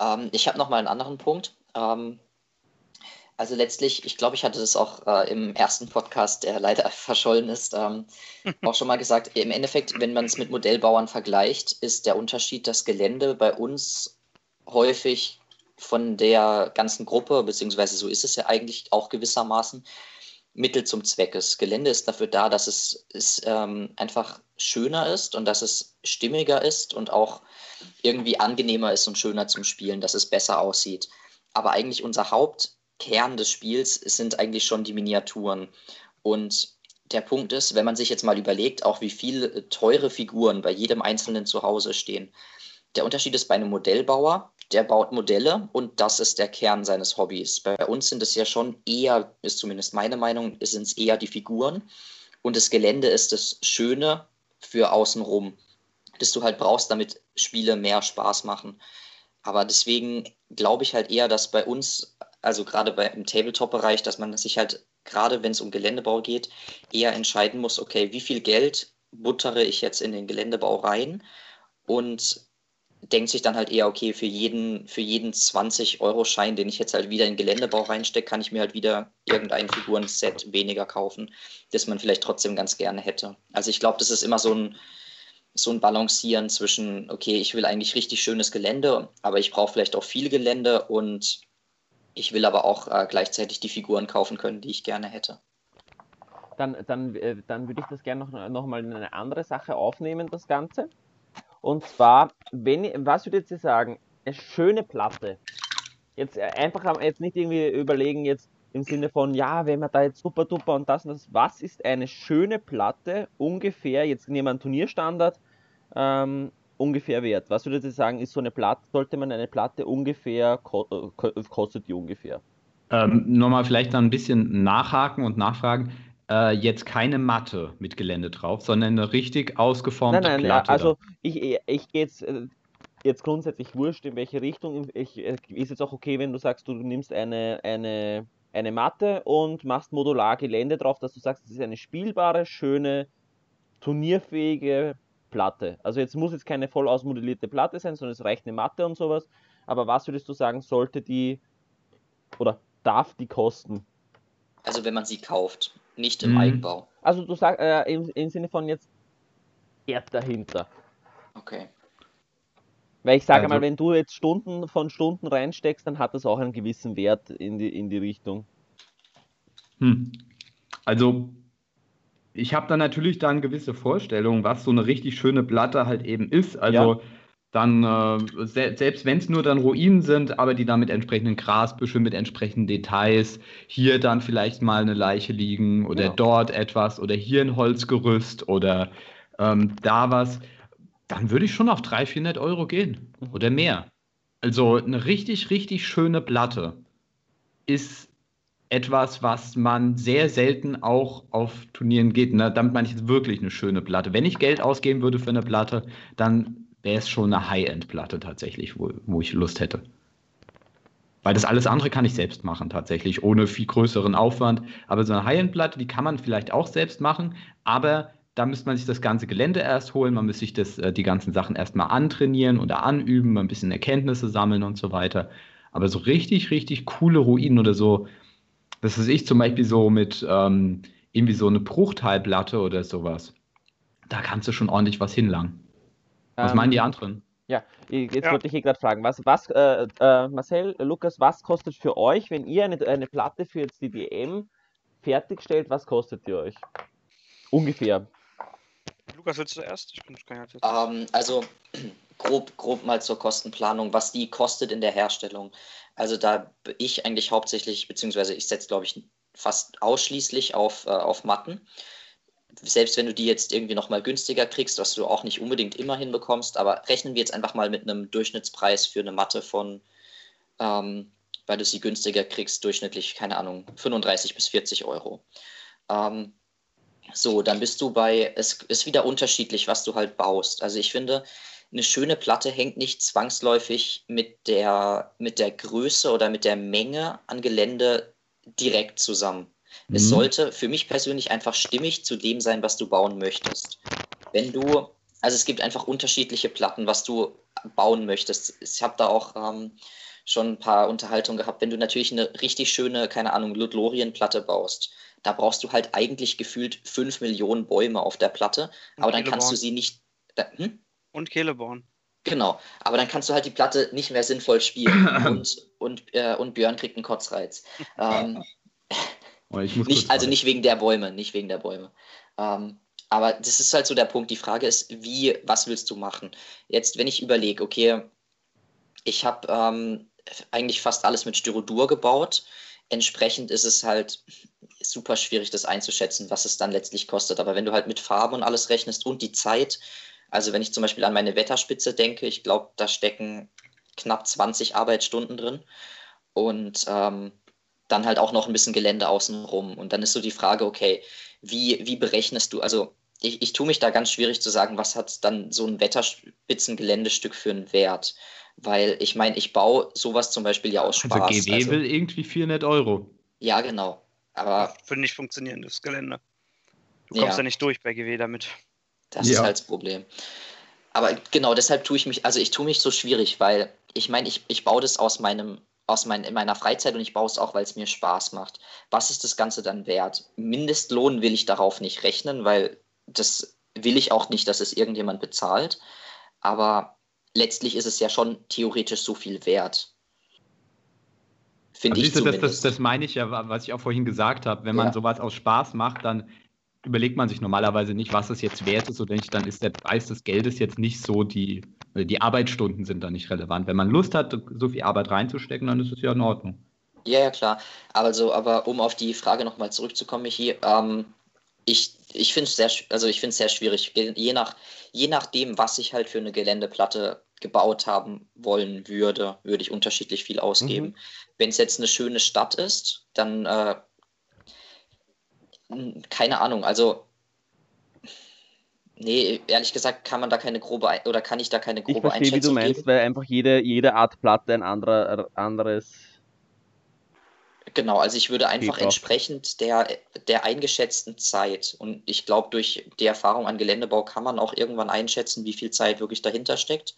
[SPEAKER 3] ähm, ich habe noch mal einen anderen Punkt. Ähm, also letztlich, ich glaube, ich hatte das auch äh, im ersten Podcast, der leider verschollen ist, ähm, auch schon mal gesagt. Im Endeffekt, wenn man es mit Modellbauern vergleicht, ist der Unterschied das Gelände bei uns häufig von der ganzen Gruppe, beziehungsweise so ist es ja eigentlich auch gewissermaßen, Mittel zum Zweck. Das Gelände ist dafür da, dass es, es ähm, einfach schöner ist und dass es stimmiger ist und auch irgendwie angenehmer ist und schöner zum Spielen, dass es besser aussieht. Aber eigentlich unser Hauptkern des Spiels sind eigentlich schon die Miniaturen. Und der Punkt ist, wenn man sich jetzt mal überlegt, auch wie viele teure Figuren bei jedem Einzelnen zu Hause stehen. Der Unterschied ist bei einem Modellbauer, der baut Modelle und das ist der Kern seines Hobbys. Bei uns sind es ja schon eher, ist zumindest meine Meinung, sind es eher die Figuren und das Gelände ist das Schöne für außenrum, das du halt brauchst, damit Spiele mehr Spaß machen. Aber deswegen glaube ich halt eher, dass bei uns, also gerade im Tabletop-Bereich, dass man sich halt, gerade wenn es um Geländebau geht, eher entscheiden muss, okay, wie viel Geld buttere ich jetzt in den Geländebau rein und denkt sich dann halt eher, okay, für jeden, für jeden 20-Euro-Schein, den ich jetzt halt wieder in Geländebau reinstecke, kann ich mir halt wieder irgendein Figurenset weniger kaufen, das man vielleicht trotzdem ganz gerne hätte. Also ich glaube, das ist immer so ein, so ein Balancieren zwischen, okay, ich will eigentlich richtig schönes Gelände, aber ich brauche vielleicht auch viel Gelände und ich will aber auch äh, gleichzeitig die Figuren kaufen können, die ich gerne hätte.
[SPEAKER 1] Dann, dann, äh, dann würde ich das gerne noch, noch mal in eine andere Sache aufnehmen, das Ganze. Und zwar, wenn, was würdet ihr sagen? Eine schöne Platte. Jetzt äh, einfach jetzt nicht irgendwie überlegen, jetzt im Sinne von, ja, wenn man da jetzt super duper und das und das. Was ist eine schöne Platte ungefähr, jetzt nehmen wir einen Turnierstandard, ähm, ungefähr wert? Was würdet ihr sagen, ist so eine Platte, sollte man eine Platte ungefähr, äh, kostet die ungefähr?
[SPEAKER 2] Ähm, Nochmal vielleicht dann ein bisschen nachhaken und nachfragen äh, jetzt keine Matte mit Gelände drauf, sondern eine richtig ausgeformte nein, nein, Platte.
[SPEAKER 1] Also ich, ich gehe jetzt, äh, jetzt grundsätzlich wurscht, in welche Richtung. Ich, äh, ist jetzt auch okay, wenn du sagst, du nimmst eine, eine, eine Matte und machst modular Gelände drauf, dass du sagst, es ist eine spielbare, schöne, turnierfähige Platte. Also jetzt muss jetzt keine voll ausmodellierte Platte sein, sondern es reicht eine Matte und sowas. Aber was würdest du sagen, sollte die oder darf die kosten?
[SPEAKER 3] Also wenn man sie kauft. Nicht im mhm. Eigenbau.
[SPEAKER 1] Also du sagst äh, im, im Sinne von jetzt Erd dahinter.
[SPEAKER 3] Okay.
[SPEAKER 1] Weil ich sage also, mal, wenn du jetzt Stunden von Stunden reinsteckst, dann hat das auch einen gewissen Wert in die, in die Richtung.
[SPEAKER 2] Hm. Also ich habe da natürlich dann gewisse Vorstellungen, was so eine richtig schöne Platte halt eben ist. Also ja dann, äh, se selbst wenn es nur dann Ruinen sind, aber die dann mit entsprechenden Grasbüscheln, mit entsprechenden Details, hier dann vielleicht mal eine Leiche liegen oder ja. dort etwas oder hier ein Holzgerüst oder ähm, da was, dann würde ich schon auf 300, 400 Euro gehen mhm. oder mehr. Also eine richtig, richtig schöne Platte ist etwas, was man sehr selten auch auf Turnieren geht. Ne? Damit meine ich jetzt wirklich eine schöne Platte. Wenn ich Geld ausgeben würde für eine Platte, dann wäre es schon eine High-End-Platte tatsächlich, wo, wo ich Lust hätte. Weil das alles andere kann ich selbst machen, tatsächlich, ohne viel größeren Aufwand. Aber so eine High-End-Platte, die kann man vielleicht auch selbst machen, aber da müsste man sich das ganze Gelände erst holen, man müsste sich das, äh, die ganzen Sachen erstmal antrainieren oder anüben, ein bisschen Erkenntnisse sammeln und so weiter. Aber so richtig, richtig coole Ruinen oder so, das ist ich zum Beispiel so mit ähm, irgendwie so eine Bruchteilplatte oder sowas. Da kannst du schon ordentlich was hinlangen. Was ähm, meinen die anderen?
[SPEAKER 1] Ja, jetzt ja. wollte ich hier gerade fragen, was, was äh, äh, Marcel, Lukas, was kostet für euch, wenn ihr eine, eine Platte für jetzt die DM fertigstellt, was kostet die euch? Ungefähr.
[SPEAKER 4] Lukas, willst du zuerst? Ich bin
[SPEAKER 3] kein jetzt. Ähm, also grob, grob mal zur Kostenplanung, was die kostet in der Herstellung. Also da ich eigentlich hauptsächlich, beziehungsweise ich setze, glaube ich, fast ausschließlich auf, äh, auf Matten selbst wenn du die jetzt irgendwie nochmal günstiger kriegst, was du auch nicht unbedingt immer hinbekommst, aber rechnen wir jetzt einfach mal mit einem Durchschnittspreis für eine Matte von, ähm, weil du sie günstiger kriegst, durchschnittlich, keine Ahnung, 35 bis 40 Euro. Ähm, so, dann bist du bei, es ist wieder unterschiedlich, was du halt baust. Also ich finde, eine schöne Platte hängt nicht zwangsläufig mit der, mit der Größe oder mit der Menge an Gelände direkt zusammen. Mhm. Es sollte für mich persönlich einfach stimmig zu dem sein, was du bauen möchtest. Wenn du, also es gibt einfach unterschiedliche Platten, was du bauen möchtest. Ich habe da auch ähm, schon ein paar Unterhaltungen gehabt. Wenn du natürlich eine richtig schöne, keine Ahnung, Ludlorien-Platte baust, da brauchst du halt eigentlich gefühlt fünf Millionen Bäume auf der Platte, aber dann kannst du sie nicht. Da,
[SPEAKER 4] hm? Und Keleborn.
[SPEAKER 3] Genau, aber dann kannst du halt die Platte nicht mehr sinnvoll spielen und, und, äh, und Björn kriegt einen Kotzreiz. ähm, nicht, also nicht wegen der Bäume, nicht wegen der Bäume. Ähm, aber das ist halt so der Punkt. Die Frage ist, wie, was willst du machen? Jetzt, wenn ich überlege, okay, ich habe ähm, eigentlich fast alles mit Styrodur gebaut. Entsprechend ist es halt super schwierig, das einzuschätzen, was es dann letztlich kostet. Aber wenn du halt mit Farbe und alles rechnest und die Zeit, also wenn ich zum Beispiel an meine Wetterspitze denke, ich glaube, da stecken knapp 20 Arbeitsstunden drin und ähm, dann halt auch noch ein bisschen Gelände außenrum. Und dann ist so die Frage, okay, wie, wie berechnest du, also ich, ich tue mich da ganz schwierig zu sagen, was hat dann so ein Wetterspitzengeländestück für einen Wert. Weil ich meine, ich baue sowas zum Beispiel ja aus also Spaß.
[SPEAKER 2] Also GW also, will irgendwie 400 Euro.
[SPEAKER 3] Ja, genau. Aber.
[SPEAKER 4] Für nicht funktionierendes Gelände. Du kommst ja, ja nicht durch bei GW damit.
[SPEAKER 3] Das ja. ist halt das Problem. Aber genau deshalb tue ich mich, also ich tue mich so schwierig, weil ich meine, ich, ich baue das aus meinem, aus mein, in meiner Freizeit und ich baue es auch, weil es mir Spaß macht. Was ist das Ganze dann wert? Mindestlohn will ich darauf nicht rechnen, weil das will ich auch nicht, dass es irgendjemand bezahlt. Aber letztlich ist es ja schon theoretisch so viel wert.
[SPEAKER 2] Finde ich du, das, das, das, meine ich ja, was ich auch vorhin gesagt habe. Wenn man ja. sowas aus Spaß macht, dann überlegt man sich normalerweise nicht, was es jetzt wert ist oder nicht. Dann ist der Preis des Geldes jetzt nicht so die, die Arbeitsstunden sind da nicht relevant. Wenn man Lust hat, so viel Arbeit reinzustecken, dann ist es ja in Ordnung.
[SPEAKER 3] Ja, ja, klar. Also, aber um auf die Frage nochmal zurückzukommen, Michi, ähm, ich, ich finde es sehr, also sehr schwierig. Je, nach, je nachdem, was ich halt für eine Geländeplatte gebaut haben wollen würde, würde ich unterschiedlich viel ausgeben. Mhm. Wenn es jetzt eine schöne Stadt ist, dann äh, keine Ahnung, also Nee, ehrlich gesagt kann man da keine grobe oder kann ich da keine grobe ich verstehe, Einschätzung wie du meinst, geben.
[SPEAKER 1] weil einfach jede, jede Art Platte ein anderer, anderes
[SPEAKER 3] Genau, also ich würde einfach entsprechend der, der eingeschätzten Zeit und ich glaube, durch die Erfahrung an Geländebau kann man auch irgendwann einschätzen, wie viel Zeit wirklich dahinter steckt.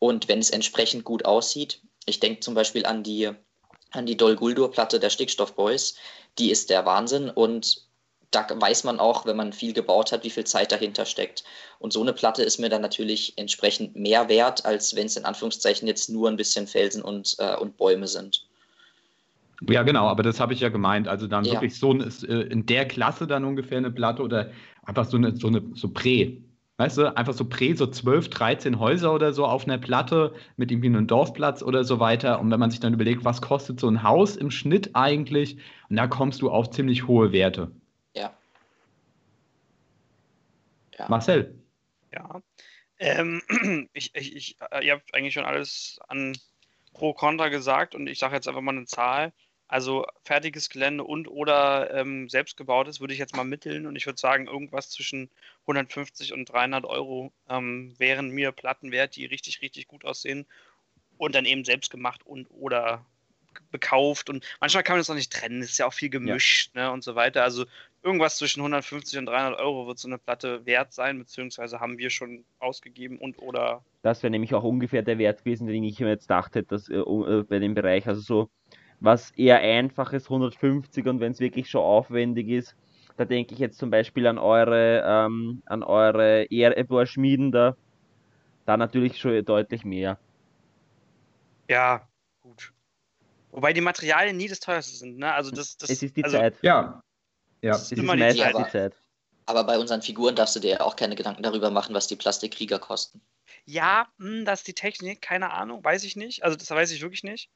[SPEAKER 3] Und wenn es entsprechend gut aussieht, ich denke zum Beispiel an die, an die Dol-Guldur-Platte der Stickstoff-Boys, die ist der Wahnsinn und da weiß man auch, wenn man viel gebaut hat, wie viel Zeit dahinter steckt. Und so eine Platte ist mir dann natürlich entsprechend mehr wert, als wenn es in Anführungszeichen jetzt nur ein bisschen Felsen und, äh, und Bäume sind.
[SPEAKER 2] Ja, genau, aber das habe ich ja gemeint. Also dann ja. wirklich so äh, in der Klasse dann ungefähr eine Platte oder einfach so eine, so eine so Prä. Weißt du, einfach so Prä, so 12, 13 Häuser oder so auf einer Platte mit irgendwie einem Dorfplatz oder so weiter. Und wenn man sich dann überlegt, was kostet so ein Haus im Schnitt eigentlich, und da kommst du auf ziemlich hohe Werte.
[SPEAKER 3] Ja.
[SPEAKER 2] Ja. Marcel.
[SPEAKER 4] Ja. Ähm, ich, ich, ich, äh, ihr habt eigentlich schon alles an Pro Contra gesagt und ich sage jetzt einfach mal eine Zahl. Also fertiges Gelände und oder ähm, selbstgebautes würde ich jetzt mal mitteln und ich würde sagen, irgendwas zwischen 150 und 300 Euro ähm, wären mir Platten wert, die richtig, richtig gut aussehen und dann eben selbst gemacht und oder bekauft und manchmal kann man das auch nicht trennen, es ist ja auch viel gemischt ja. ne, und so weiter. Also irgendwas zwischen 150 und 300 Euro wird so eine Platte wert sein, beziehungsweise haben wir schon ausgegeben und oder.
[SPEAKER 1] Das wäre nämlich auch ungefähr der Wert gewesen, den ich mir jetzt dachte, dass äh, äh bei dem Bereich, also so was eher einfach ist, 150 und wenn es wirklich schon aufwendig ist, da denke ich jetzt zum Beispiel an eure, ähm, an eure Erebor-Schmieden da, da natürlich schon deutlich mehr.
[SPEAKER 4] Ja, gut. Wobei die Materialien nie das teuerste sind, ne? Also das, das
[SPEAKER 1] es ist die
[SPEAKER 4] also,
[SPEAKER 1] Zeit.
[SPEAKER 2] Ja.
[SPEAKER 1] Ja, es ist immer die Zeit.
[SPEAKER 3] Aber, die Zeit. Aber bei unseren Figuren darfst du dir ja auch keine Gedanken darüber machen, was die Plastikkrieger kosten.
[SPEAKER 4] Ja, mh, hm, das ist die Technik, keine Ahnung, weiß ich nicht. Also das weiß ich wirklich nicht.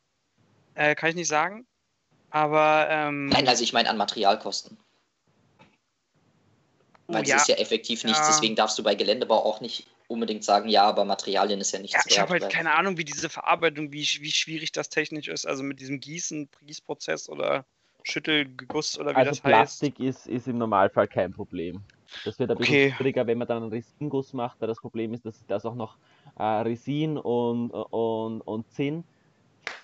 [SPEAKER 4] Äh, kann ich nicht sagen. Aber. Ähm,
[SPEAKER 3] Nein, also ich meine an Materialkosten. Oh, Weil ja. es ist ja effektiv nichts, ja. deswegen darfst du bei Geländebau auch nicht unbedingt sagen, ja, aber Materialien ist ja nichts ja,
[SPEAKER 4] Ich habe halt keine Ahnung, wie diese Verarbeitung, wie, wie schwierig das technisch ist, also mit diesem Gießen, Gießprozess oder Schüttelguss oder wie
[SPEAKER 1] also
[SPEAKER 4] das
[SPEAKER 1] Plastik heißt. Plastik ist, ist im Normalfall kein Problem. Das wird ein bisschen okay. schwieriger, wenn man dann einen Resinguss macht, da das Problem ist, dass das auch noch äh, Resin und, und, und Zinn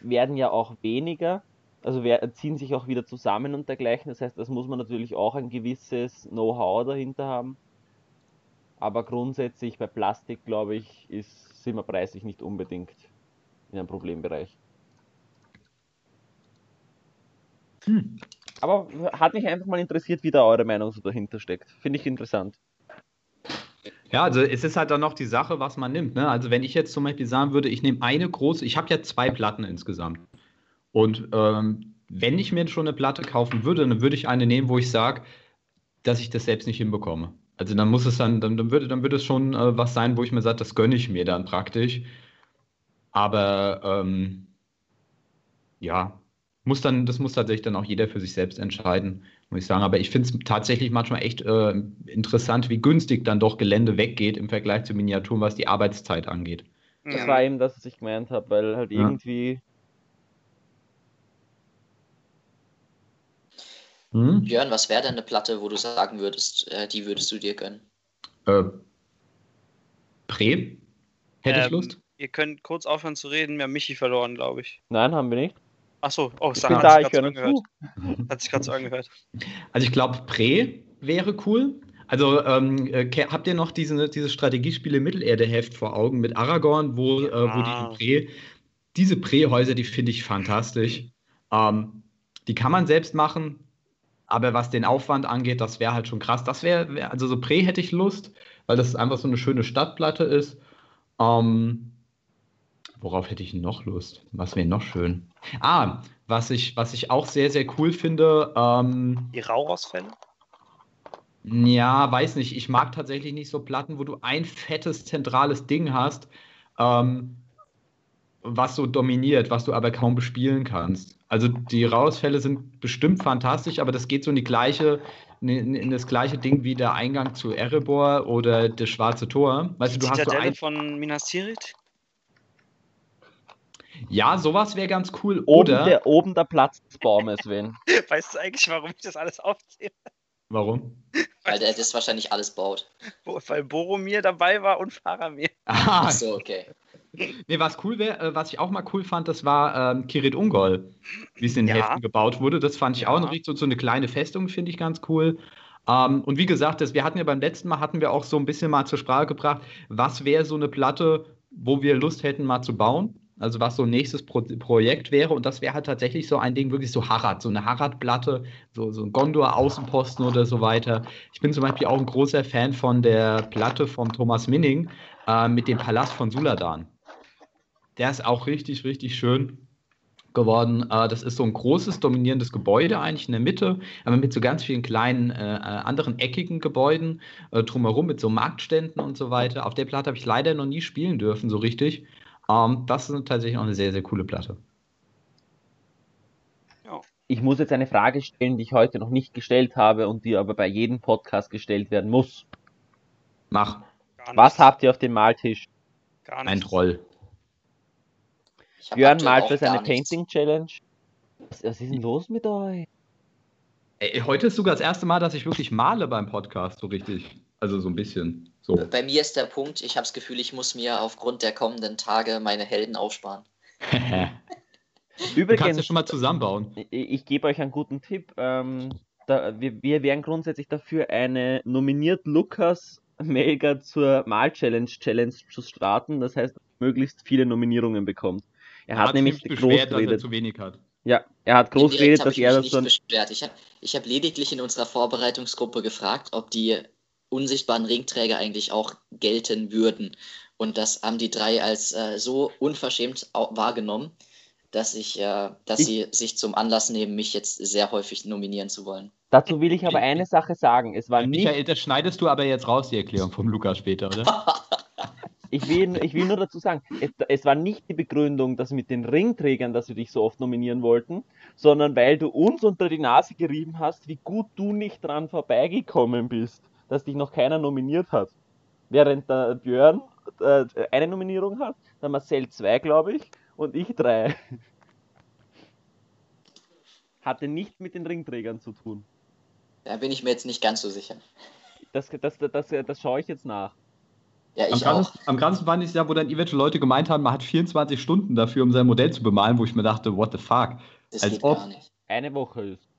[SPEAKER 1] werden ja auch weniger, also ziehen sich auch wieder zusammen und dergleichen. Das heißt, das muss man natürlich auch ein gewisses Know-how dahinter haben. Aber grundsätzlich bei Plastik, glaube ich, ist, sind wir preislich nicht unbedingt in einem Problembereich. Hm. Aber hat mich einfach mal interessiert, wie da eure Meinung so dahinter steckt. Finde ich interessant.
[SPEAKER 2] Ja, also es ist halt dann noch die Sache, was man nimmt. Ne? Also wenn ich jetzt zum Beispiel sagen würde, ich nehme eine große, ich habe ja zwei Platten insgesamt. Und ähm, wenn ich mir schon eine Platte kaufen würde, dann würde ich eine nehmen, wo ich sage, dass ich das selbst nicht hinbekomme. Also dann muss es dann, dann, dann würde, dann würde es schon äh, was sein, wo ich mir sage, das gönne ich mir dann praktisch. Aber ähm, ja, muss dann, das muss tatsächlich dann auch jeder für sich selbst entscheiden, muss ich sagen. Aber ich finde es tatsächlich manchmal echt äh, interessant, wie günstig dann doch Gelände weggeht im Vergleich zu Miniaturen, was die Arbeitszeit angeht.
[SPEAKER 1] Das war eben das, was ich gemeint habe, weil halt ja. irgendwie.
[SPEAKER 3] Hm? Björn, was wäre denn eine Platte, wo du sagen würdest, äh, die würdest du dir gönnen?
[SPEAKER 2] Äh, Pre? Hätte ähm, ich Lust?
[SPEAKER 4] Ihr könnt kurz aufhören zu reden, wir haben Michi verloren, glaube ich.
[SPEAKER 1] Nein, haben wir nicht.
[SPEAKER 4] Achso, oh,
[SPEAKER 1] ich bin da, ich höre
[SPEAKER 4] zu. Hat sich gerade so angehört.
[SPEAKER 2] Also ich glaube, Pre wäre cool. Also ähm, äh, habt ihr noch diese, dieses Strategiespiele Mittelerde-Heft vor Augen mit Aragorn, wo, ja. äh, wo die Pre, diese Pre-Häuser, die finde ich fantastisch. Ähm, die kann man selbst machen, aber was den Aufwand angeht, das wäre halt schon krass. Das wäre, wär, also so Pre hätte ich Lust, weil das einfach so eine schöne Stadtplatte ist. Ähm, worauf hätte ich noch Lust? Was wäre noch schön? Ah, was ich, was ich auch sehr, sehr cool finde. Ähm,
[SPEAKER 4] die Rauhausfälle?
[SPEAKER 2] Ja, weiß nicht. Ich mag tatsächlich nicht so Platten, wo du ein fettes, zentrales Ding hast, ähm, was so dominiert, was du aber kaum bespielen kannst. Also die Rausfälle sind bestimmt fantastisch, aber das geht so in die gleiche, in, in das gleiche Ding wie der Eingang zu Erebor oder das Schwarze Tor.
[SPEAKER 4] Weißt die du, du hast so ein... von Minas Tirith?
[SPEAKER 2] Ja, sowas wäre ganz cool.
[SPEAKER 1] Oben Oder der, oben der Platz des Baumes, Sven.
[SPEAKER 4] Weißt du eigentlich, warum ich das alles aufzähle?
[SPEAKER 2] Warum?
[SPEAKER 3] Weil der das wahrscheinlich alles baut.
[SPEAKER 4] Weil Boromir dabei war und Faramir.
[SPEAKER 3] Ah. Ach so, okay.
[SPEAKER 2] Nee, was cool wäre, äh, was ich auch mal cool fand, das war ähm, Kirit Ungol, wie es in den ja. Heften gebaut wurde. Das fand ich ja. auch noch richtig, so, so eine kleine Festung, finde ich ganz cool. Ähm, und wie gesagt, das, wir hatten ja beim letzten Mal, hatten wir auch so ein bisschen mal zur Sprache gebracht, was wäre so eine Platte, wo wir Lust hätten, mal zu bauen also was so ein nächstes Pro Projekt wäre. Und das wäre halt tatsächlich so ein Ding, wirklich so Harad, so eine Harad-Platte, so, so ein Gondor-Außenposten oder so weiter. Ich bin zum Beispiel auch ein großer Fan von der Platte von Thomas Minning äh, mit dem Palast von Suladan. Der ist auch richtig, richtig schön geworden. Äh, das ist so ein großes, dominierendes Gebäude eigentlich in der Mitte, aber mit so ganz vielen kleinen äh, äh anderen eckigen Gebäuden äh, drumherum, mit so Marktständen und so weiter. Auf der Platte habe ich leider noch nie spielen dürfen, so richtig. Ähm, das ist tatsächlich auch eine sehr, sehr coole Platte.
[SPEAKER 1] Ich muss jetzt eine Frage stellen, die ich heute noch nicht gestellt habe und die aber bei jedem Podcast gestellt werden muss.
[SPEAKER 2] Mach.
[SPEAKER 1] Was habt ihr auf dem Maltisch?
[SPEAKER 2] Gar Ein Troll.
[SPEAKER 1] Björn malt für seine Painting Challenge. Was, was ist denn los mit euch?
[SPEAKER 2] Ey, heute ist sogar das erste Mal, dass ich wirklich male beim Podcast, so richtig. Also so ein bisschen. So.
[SPEAKER 3] Bei mir ist der Punkt, ich habe das Gefühl, ich muss mir aufgrund der kommenden Tage meine Helden aufsparen.
[SPEAKER 2] Übrigens, du kannst ja schon mal zusammenbauen.
[SPEAKER 1] Ich, ich gebe euch einen guten Tipp. Ähm, da, wir, wir wären grundsätzlich dafür, eine nominiert Lukas Melger zur Mal-Challenge Challenge zu starten. Das heißt, möglichst viele Nominierungen bekommt. Er, er hat, hat nämlich groß beschwert,
[SPEAKER 2] dass er zu wenig hat.
[SPEAKER 1] Ja, er hat groß geredet, dass er das
[SPEAKER 3] so. Beschwert. Ich habe ich hab lediglich in unserer Vorbereitungsgruppe gefragt, ob die unsichtbaren Ringträger eigentlich auch gelten würden. Und das haben die drei als äh, so unverschämt wahrgenommen, dass ich, äh, dass ich, sie sich zum Anlass nehmen, mich jetzt sehr häufig nominieren zu wollen.
[SPEAKER 1] Dazu will ich aber eine Sache sagen. Es war nicht.
[SPEAKER 2] Michael, das schneidest du aber jetzt raus, die Erklärung vom Lukas später, oder?
[SPEAKER 1] ich, will, ich will nur dazu sagen, es, es, war nicht die Begründung, dass mit den Ringträgern, dass wir dich so oft nominieren wollten, sondern weil du uns unter die Nase gerieben hast, wie gut du nicht dran vorbeigekommen bist dass dich noch keiner nominiert hat. Während der Björn äh, eine Nominierung hat, der Marcel zwei, glaube ich, und ich drei. Hatte nichts mit den Ringträgern zu tun.
[SPEAKER 3] Da bin ich mir jetzt nicht ganz so sicher.
[SPEAKER 1] Das, das, das, das, das schaue ich jetzt nach.
[SPEAKER 3] Ja, ich
[SPEAKER 2] am,
[SPEAKER 3] auch.
[SPEAKER 2] am ganzen fand ich es ja, wo dann irgendwelche Leute gemeint haben, man hat 24 Stunden dafür, um sein Modell zu bemalen, wo ich mir dachte, what the fuck.
[SPEAKER 3] Das Als geht ob, gar nicht.
[SPEAKER 1] Eine Woche ist.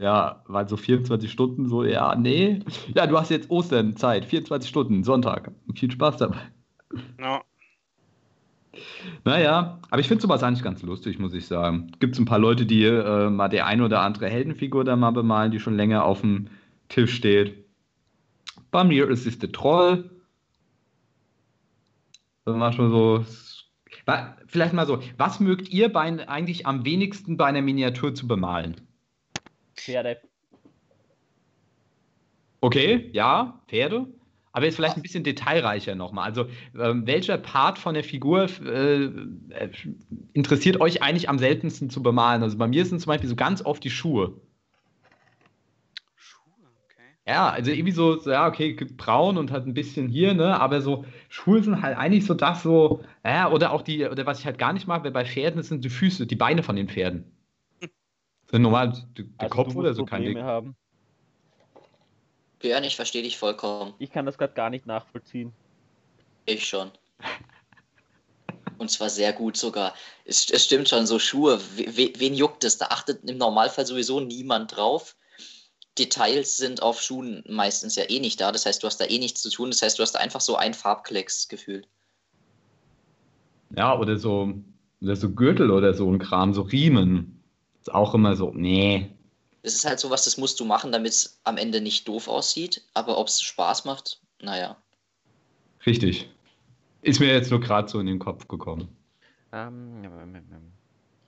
[SPEAKER 2] Ja, weil so 24 Stunden so, ja, nee. Ja, du hast jetzt Ostern Zeit, 24 Stunden, Sonntag. Viel Spaß dabei. Ja. Naja, aber ich finde sowas eigentlich ganz lustig, muss ich sagen. Gibt es ein paar Leute, die äh, mal der ein oder andere Heldenfigur da mal bemalen, die schon länger auf dem Tisch steht. Bei mir ist es der Troll. Also manchmal so Vielleicht mal so, was mögt ihr bei, eigentlich am wenigsten bei einer Miniatur zu bemalen?
[SPEAKER 1] Pferde.
[SPEAKER 2] Okay, ja, Pferde. Aber jetzt vielleicht ein bisschen detailreicher nochmal. Also, ähm, welcher Part von der Figur äh, äh, interessiert euch eigentlich am seltensten zu bemalen? Also, bei mir sind zum Beispiel so ganz oft die Schuhe. Schuhe, okay. Ja, also irgendwie so, so, ja, okay, braun und halt ein bisschen hier, ne? Aber so, Schuhe sind halt eigentlich so das so, ja, oder auch die, oder was ich halt gar nicht mag, weil bei Pferden das sind die Füße, die Beine von den Pferden. Sind normal der
[SPEAKER 1] Also
[SPEAKER 2] Kopf
[SPEAKER 1] du
[SPEAKER 2] oder so kein Ding.
[SPEAKER 1] Probleme haben.
[SPEAKER 3] Björn, ich verstehe dich vollkommen.
[SPEAKER 1] Ich kann das gerade gar nicht nachvollziehen.
[SPEAKER 3] Ich schon. Und zwar sehr gut sogar. Es, es stimmt schon, so Schuhe, we, wen juckt es? Da achtet im Normalfall sowieso niemand drauf. Details sind auf Schuhen meistens ja eh nicht da. Das heißt, du hast da eh nichts zu tun. Das heißt, du hast da einfach so ein Farbklecks gefühlt.
[SPEAKER 2] Ja, oder so, oder so Gürtel oder so ein Kram, so Riemen. Ist auch immer so, nee.
[SPEAKER 3] Das ist halt sowas, das musst du machen, damit es am Ende nicht doof aussieht. Aber ob es Spaß macht, naja.
[SPEAKER 2] Richtig. Ist mir jetzt nur gerade so in den Kopf gekommen.
[SPEAKER 1] Ähm,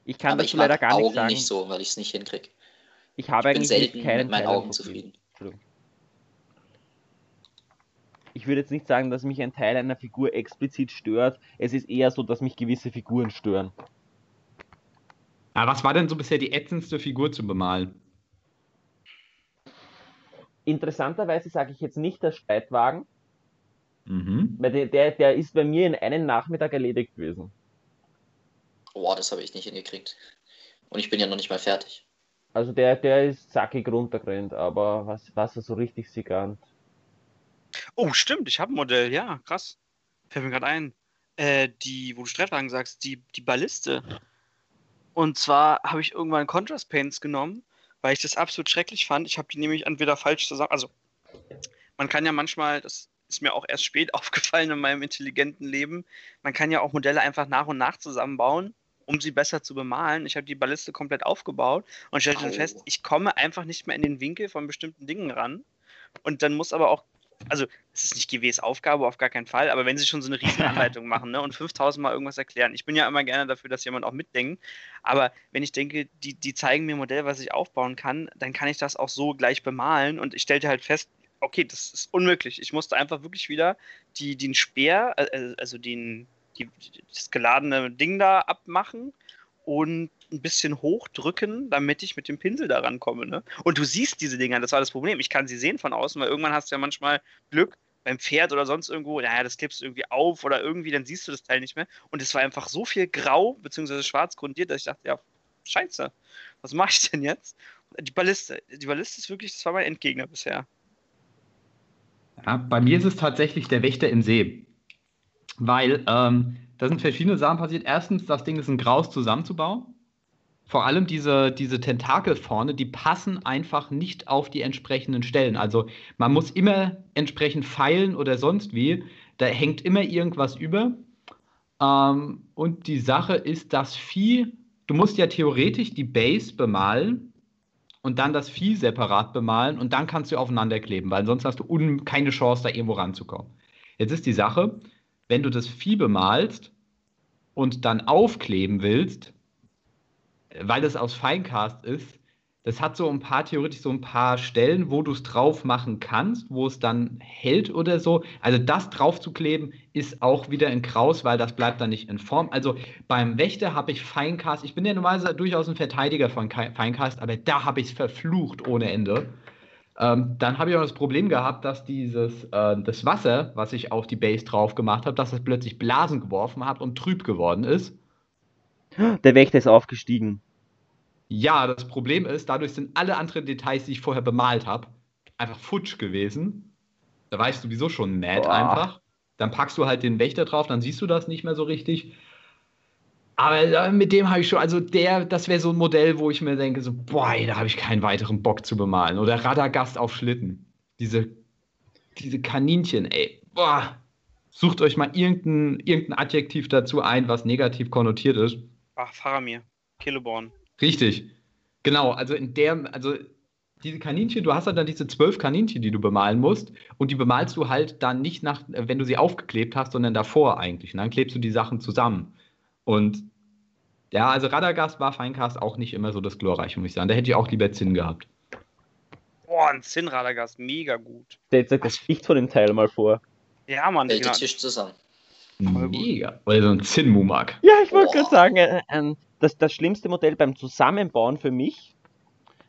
[SPEAKER 1] ich kann
[SPEAKER 3] Aber
[SPEAKER 1] dazu
[SPEAKER 3] ich
[SPEAKER 1] leider gar
[SPEAKER 3] Augen
[SPEAKER 1] nicht sagen.
[SPEAKER 3] nicht so, weil ich es nicht hinkriege.
[SPEAKER 1] Ich habe
[SPEAKER 3] Ich bin
[SPEAKER 1] eigentlich
[SPEAKER 3] selten
[SPEAKER 1] keinen
[SPEAKER 3] mit meinen
[SPEAKER 1] Teil
[SPEAKER 3] Augen zufrieden.
[SPEAKER 1] Entschuldigung. Ich würde jetzt nicht sagen, dass mich ein Teil einer Figur explizit stört. Es ist eher so, dass mich gewisse Figuren stören.
[SPEAKER 2] Aber was war denn so bisher die ätzendste Figur zu bemalen?
[SPEAKER 1] Interessanterweise sage ich jetzt nicht der Streitwagen,
[SPEAKER 2] Mhm.
[SPEAKER 1] weil der, der, der ist bei mir in einem Nachmittag erledigt gewesen.
[SPEAKER 3] Boah, das habe ich nicht hingekriegt. Und ich bin ja noch nicht mal fertig.
[SPEAKER 1] Also der, der ist zackig runtergerannt, aber was, was er so richtig sigant.
[SPEAKER 4] Oh, stimmt, ich habe ein Modell, ja, krass. Fällt mir gerade ein. Äh, die, wo du Streitwagen sagst, die, die Balliste. Und zwar habe ich irgendwann Contrast Paints genommen, weil ich das absolut schrecklich fand. Ich habe die nämlich entweder falsch zusammen. Also, man kann ja manchmal, das ist mir auch erst spät aufgefallen in meinem intelligenten Leben, man kann ja auch Modelle einfach nach und nach zusammenbauen, um sie besser zu bemalen. Ich habe die Balliste komplett aufgebaut und stellte dann fest, ich komme einfach nicht mehr in den Winkel von bestimmten Dingen ran. Und dann muss aber auch also es ist nicht GWs Aufgabe, auf gar keinen Fall, aber wenn sie schon so eine Riesenanleitung machen ne, und 5000 Mal irgendwas erklären, ich bin ja immer gerne dafür, dass jemand auch mitdenkt, aber wenn ich denke, die, die zeigen mir ein Modell, was ich aufbauen kann, dann kann ich das auch so gleich bemalen und ich stellte halt fest, okay, das ist unmöglich. Ich musste einfach wirklich wieder die, den Speer, äh, also den, die, das geladene Ding da abmachen und ein bisschen hochdrücken, damit ich mit dem Pinsel da rankomme. Ne? Und du siehst diese Dinger, das war das Problem. Ich kann sie sehen von außen, weil irgendwann hast du ja manchmal Glück beim Pferd oder sonst irgendwo, naja, das klippst du irgendwie auf oder irgendwie, dann siehst du das Teil nicht mehr. Und es war einfach so viel grau bzw. schwarz grundiert, dass ich dachte, ja, scheiße, was mache ich denn jetzt? Die Balliste, die Balliste ist wirklich, das war mein Endgegner bisher.
[SPEAKER 2] Ja, bei mir ist es tatsächlich der Wächter im See. Weil ähm, da sind verschiedene Sachen passiert. Erstens, das Ding ist ein Graus zusammenzubauen. Vor allem diese, diese Tentakel vorne, die passen einfach nicht auf die entsprechenden Stellen. Also man muss immer entsprechend feilen oder sonst wie. Da hängt immer irgendwas über. Ähm, und die Sache ist, das Vieh, du musst ja theoretisch die Base bemalen und dann das Vieh separat bemalen und dann kannst du aufeinander kleben, weil sonst hast du keine Chance, da irgendwo ranzukommen. Jetzt ist die Sache, wenn du das Vieh bemalst und dann aufkleben willst, weil das aus Feincast ist, das hat so ein paar, theoretisch so ein paar Stellen, wo du es drauf machen kannst, wo es dann hält oder so. Also das drauf zu kleben, ist auch wieder in Kraus, weil das bleibt dann nicht in Form. Also beim Wächter habe ich Feincast, ich bin ja normalerweise durchaus ein Verteidiger von Feincast, aber da habe ich es verflucht ohne Ende. Ähm, dann habe ich auch das Problem gehabt, dass dieses äh, das Wasser, was ich auf die Base drauf gemacht habe, dass es plötzlich Blasen geworfen hat und trüb geworden ist.
[SPEAKER 1] Der Wächter ist aufgestiegen.
[SPEAKER 2] Ja, das Problem ist, dadurch sind alle anderen Details, die ich vorher bemalt habe, einfach futsch gewesen. Da weißt du wieso schon mad
[SPEAKER 1] Boah.
[SPEAKER 2] einfach. Dann packst du halt den Wächter drauf, dann siehst du das nicht mehr so richtig. Aber äh, mit dem habe ich schon, also der, das wäre so ein Modell, wo ich mir denke, so, boah, da habe ich keinen weiteren Bock zu bemalen. Oder Radagast auf Schlitten. Diese, diese Kaninchen, ey, boah. Sucht euch mal irgendein, irgendein Adjektiv dazu ein, was negativ konnotiert ist.
[SPEAKER 4] Ach, Faramir, Killeborn.
[SPEAKER 2] Richtig. Genau, also in der, also diese Kaninchen, du hast halt dann diese zwölf Kaninchen, die du bemalen musst, und die bemalst du halt dann nicht nach, wenn du sie aufgeklebt hast, sondern davor eigentlich. Und dann klebst du die Sachen zusammen. Und ja, also Radagast war Feincast auch nicht immer so das Glorreiche, muss ich sagen. Da hätte ich auch lieber Zinn gehabt.
[SPEAKER 4] Boah, ein Zinnradagast, mega gut.
[SPEAKER 1] Stellt euch das Gesicht von dem Teil mal vor.
[SPEAKER 4] Ja, Mann,
[SPEAKER 3] Hält
[SPEAKER 4] genau.
[SPEAKER 3] den Tisch zusammen.
[SPEAKER 2] Mega. Oder so ein Zinn-Mumak.
[SPEAKER 1] Ja, ich wollte gerade sagen, äh, ähm, das, das schlimmste Modell beim Zusammenbauen für mich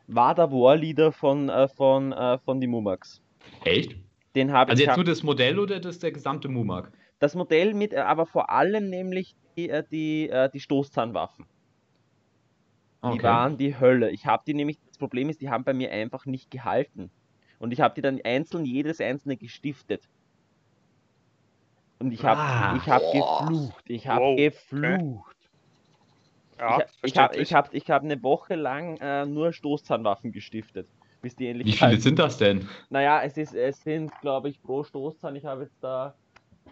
[SPEAKER 1] war der Warleader von, äh, von, äh, von die Mumax.
[SPEAKER 2] Echt?
[SPEAKER 1] Den habe
[SPEAKER 2] Also
[SPEAKER 1] ich.
[SPEAKER 2] jetzt
[SPEAKER 1] hab-
[SPEAKER 2] nur das Modell oder das der gesamte Mumak?
[SPEAKER 1] das Modell mit, äh, aber vor allem nämlich die, äh, die, äh, die Stoßzahnwaffen. Die waren die Hölle. Ich habe die nämlich, das Problem ist, die haben bei mir einfach nicht gehalten. Und ich habe die dann einzeln, jedes einzelne gestiftet. Und ich habe
[SPEAKER 2] Ah.
[SPEAKER 1] ich hab
[SPEAKER 3] Boah.
[SPEAKER 1] geflucht. Ich habe
[SPEAKER 4] Wow,
[SPEAKER 1] geflucht.
[SPEAKER 4] Ja,
[SPEAKER 1] ich ich habe ich hab, ich hab eine Woche lang äh, nur Stoßzahnwaffen gestiftet. Bis die endlich
[SPEAKER 2] Wie viele sind das denn?
[SPEAKER 1] Naja, es, ist, es sind, glaube ich, pro Stoßzahn, ich habe jetzt da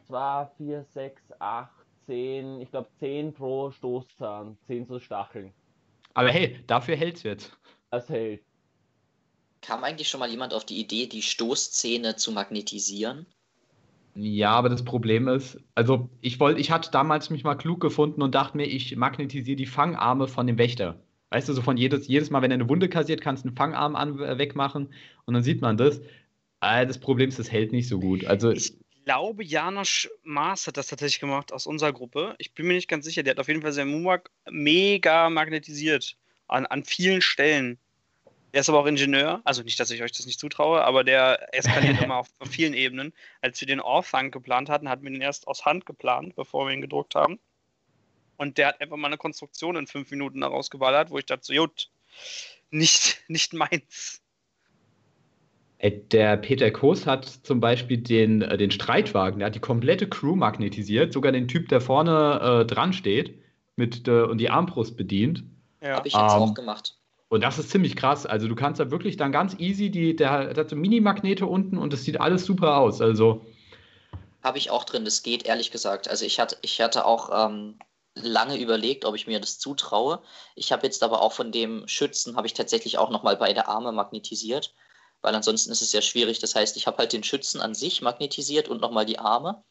[SPEAKER 1] 2, 4, 6, 8, 10, ich glaube 10 pro Stoßzahn, 10 so Stacheln.
[SPEAKER 2] Aber hey, dafür hält's jetzt.
[SPEAKER 1] Das hält.
[SPEAKER 3] Kam eigentlich schon mal jemand auf die Idee, die Stoßzähne zu magnetisieren?
[SPEAKER 2] Ja, aber das Problem ist, also ich wollte, ich hatte damals mich mal klug gefunden und dachte mir, ich magnetisiere die Fangarme von dem Wächter. Weißt du, so von jedes, jedes Mal, wenn er eine Wunde kassiert, kannst du einen Fangarm an, äh, wegmachen und dann sieht man das. Äh, das Problem ist, das hält nicht so gut. Also
[SPEAKER 4] Ich glaube, Janosch Maas hat das tatsächlich gemacht aus unserer Gruppe. Ich bin mir nicht ganz sicher. Der hat auf jeden Fall seinen Mumak mega magnetisiert. An, an vielen Stellen. Der ist aber auch Ingenieur. Also nicht, dass ich euch das nicht zutraue, aber der eskaliert immer auf vielen Ebenen. Als wir den Orthang geplant hatten, hatten wir den erst aus Hand geplant, bevor wir ihn gedruckt haben. Und der hat einfach mal eine Konstruktion in fünf Minuten daraus geballert, wo ich dachte, so, jut, nicht, nicht meins.
[SPEAKER 2] Äh, Der Peter Koos hat zum Beispiel den, äh, den Streitwagen, der hat die komplette Crew magnetisiert, sogar den Typ, der vorne äh, dran steht mit, äh, und die Armbrust bedient.
[SPEAKER 4] Ja.
[SPEAKER 3] Habe ich jetzt
[SPEAKER 2] Ähm,
[SPEAKER 3] auch gemacht.
[SPEAKER 2] Und das ist ziemlich krass. Also du kannst da wirklich dann ganz easy, die, der, der hat so Mini-Magnete unten und das sieht alles super aus. Also
[SPEAKER 3] Habe ich auch drin, das geht, ehrlich gesagt. Also ich hatte, ich hatte auch ähm, lange überlegt, ob ich mir das zutraue. Ich habe jetzt aber auch von dem Schützen, habe ich tatsächlich auch nochmal beide Arme magnetisiert, weil ansonsten ist es ja schwierig. Das heißt, ich habe halt den Schützen an sich magnetisiert und nochmal die Arme,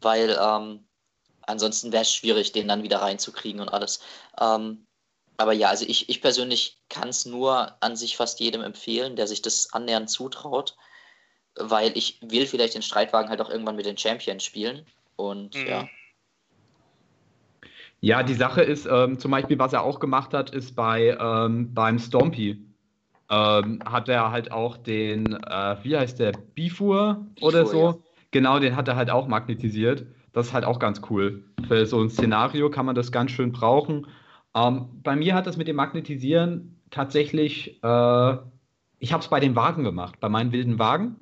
[SPEAKER 3] weil ähm, ansonsten wäre es schwierig, den dann wieder reinzukriegen und alles. Ähm, aber ja, also ich, ich persönlich kann es nur an sich fast jedem empfehlen, der sich das annähernd zutraut weil ich will vielleicht den Streitwagen halt auch irgendwann mit den Champions spielen. Und
[SPEAKER 4] Mhm.
[SPEAKER 3] ja,
[SPEAKER 2] Ja, die Sache ist, ähm, zum Beispiel, was er auch gemacht hat, ist bei ähm, beim Stompy. Ähm, hat er halt auch den, äh, wie heißt der, Bifur oder
[SPEAKER 3] Bifur,
[SPEAKER 2] so?
[SPEAKER 3] ja.
[SPEAKER 2] Genau, den hat er halt auch magnetisiert. Das ist halt auch ganz cool. Für so ein Szenario kann man das ganz schön brauchen. Ähm, bei mir hat das mit dem Magnetisieren tatsächlich, äh, ich habe es bei den Wagen gemacht, bei meinen wilden Wagen.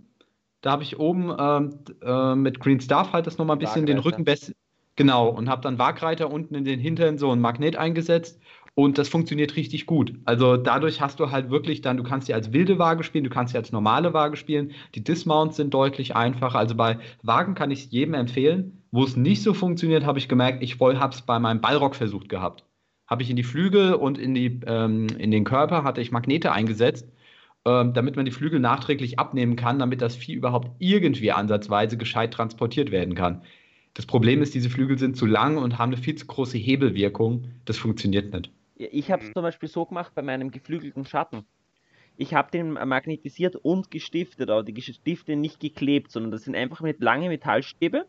[SPEAKER 2] Da habe ich oben ähm, äh, mit Green Staff halt das nochmal ein bisschen den
[SPEAKER 1] Wagreiter.
[SPEAKER 2] Rücken besser. Genau, und habe dann Wagreiter unten in den Hintern so ein Magnet eingesetzt und das funktioniert richtig gut. Also dadurch hast du halt wirklich dann, du kannst sie als wilde Waage spielen, du kannst sie als normale Waage spielen. Die Dismounts sind deutlich einfacher. Also bei Wagen kann ich es jedem empfehlen. Wo es nicht so funktioniert, habe ich gemerkt, ich habe es bei meinem Ballrock versucht gehabt. Habe ich in die Flügel und in, die, ähm, in den Körper hatte ich Magnete eingesetzt, ähm, damit man die Flügel nachträglich abnehmen kann, damit das Vieh überhaupt irgendwie ansatzweise gescheit transportiert werden kann. Das Problem ist, diese Flügel sind zu lang und haben eine viel zu große Hebelwirkung. Das funktioniert nicht.
[SPEAKER 1] Ich habe es
[SPEAKER 4] Mhm.
[SPEAKER 1] zum Beispiel so gemacht bei meinem geflügelten Schatten. Ich habe den magnetisiert und gestiftet, aber die Stifte nicht geklebt, sondern das sind einfach mit lange Metallstäbe.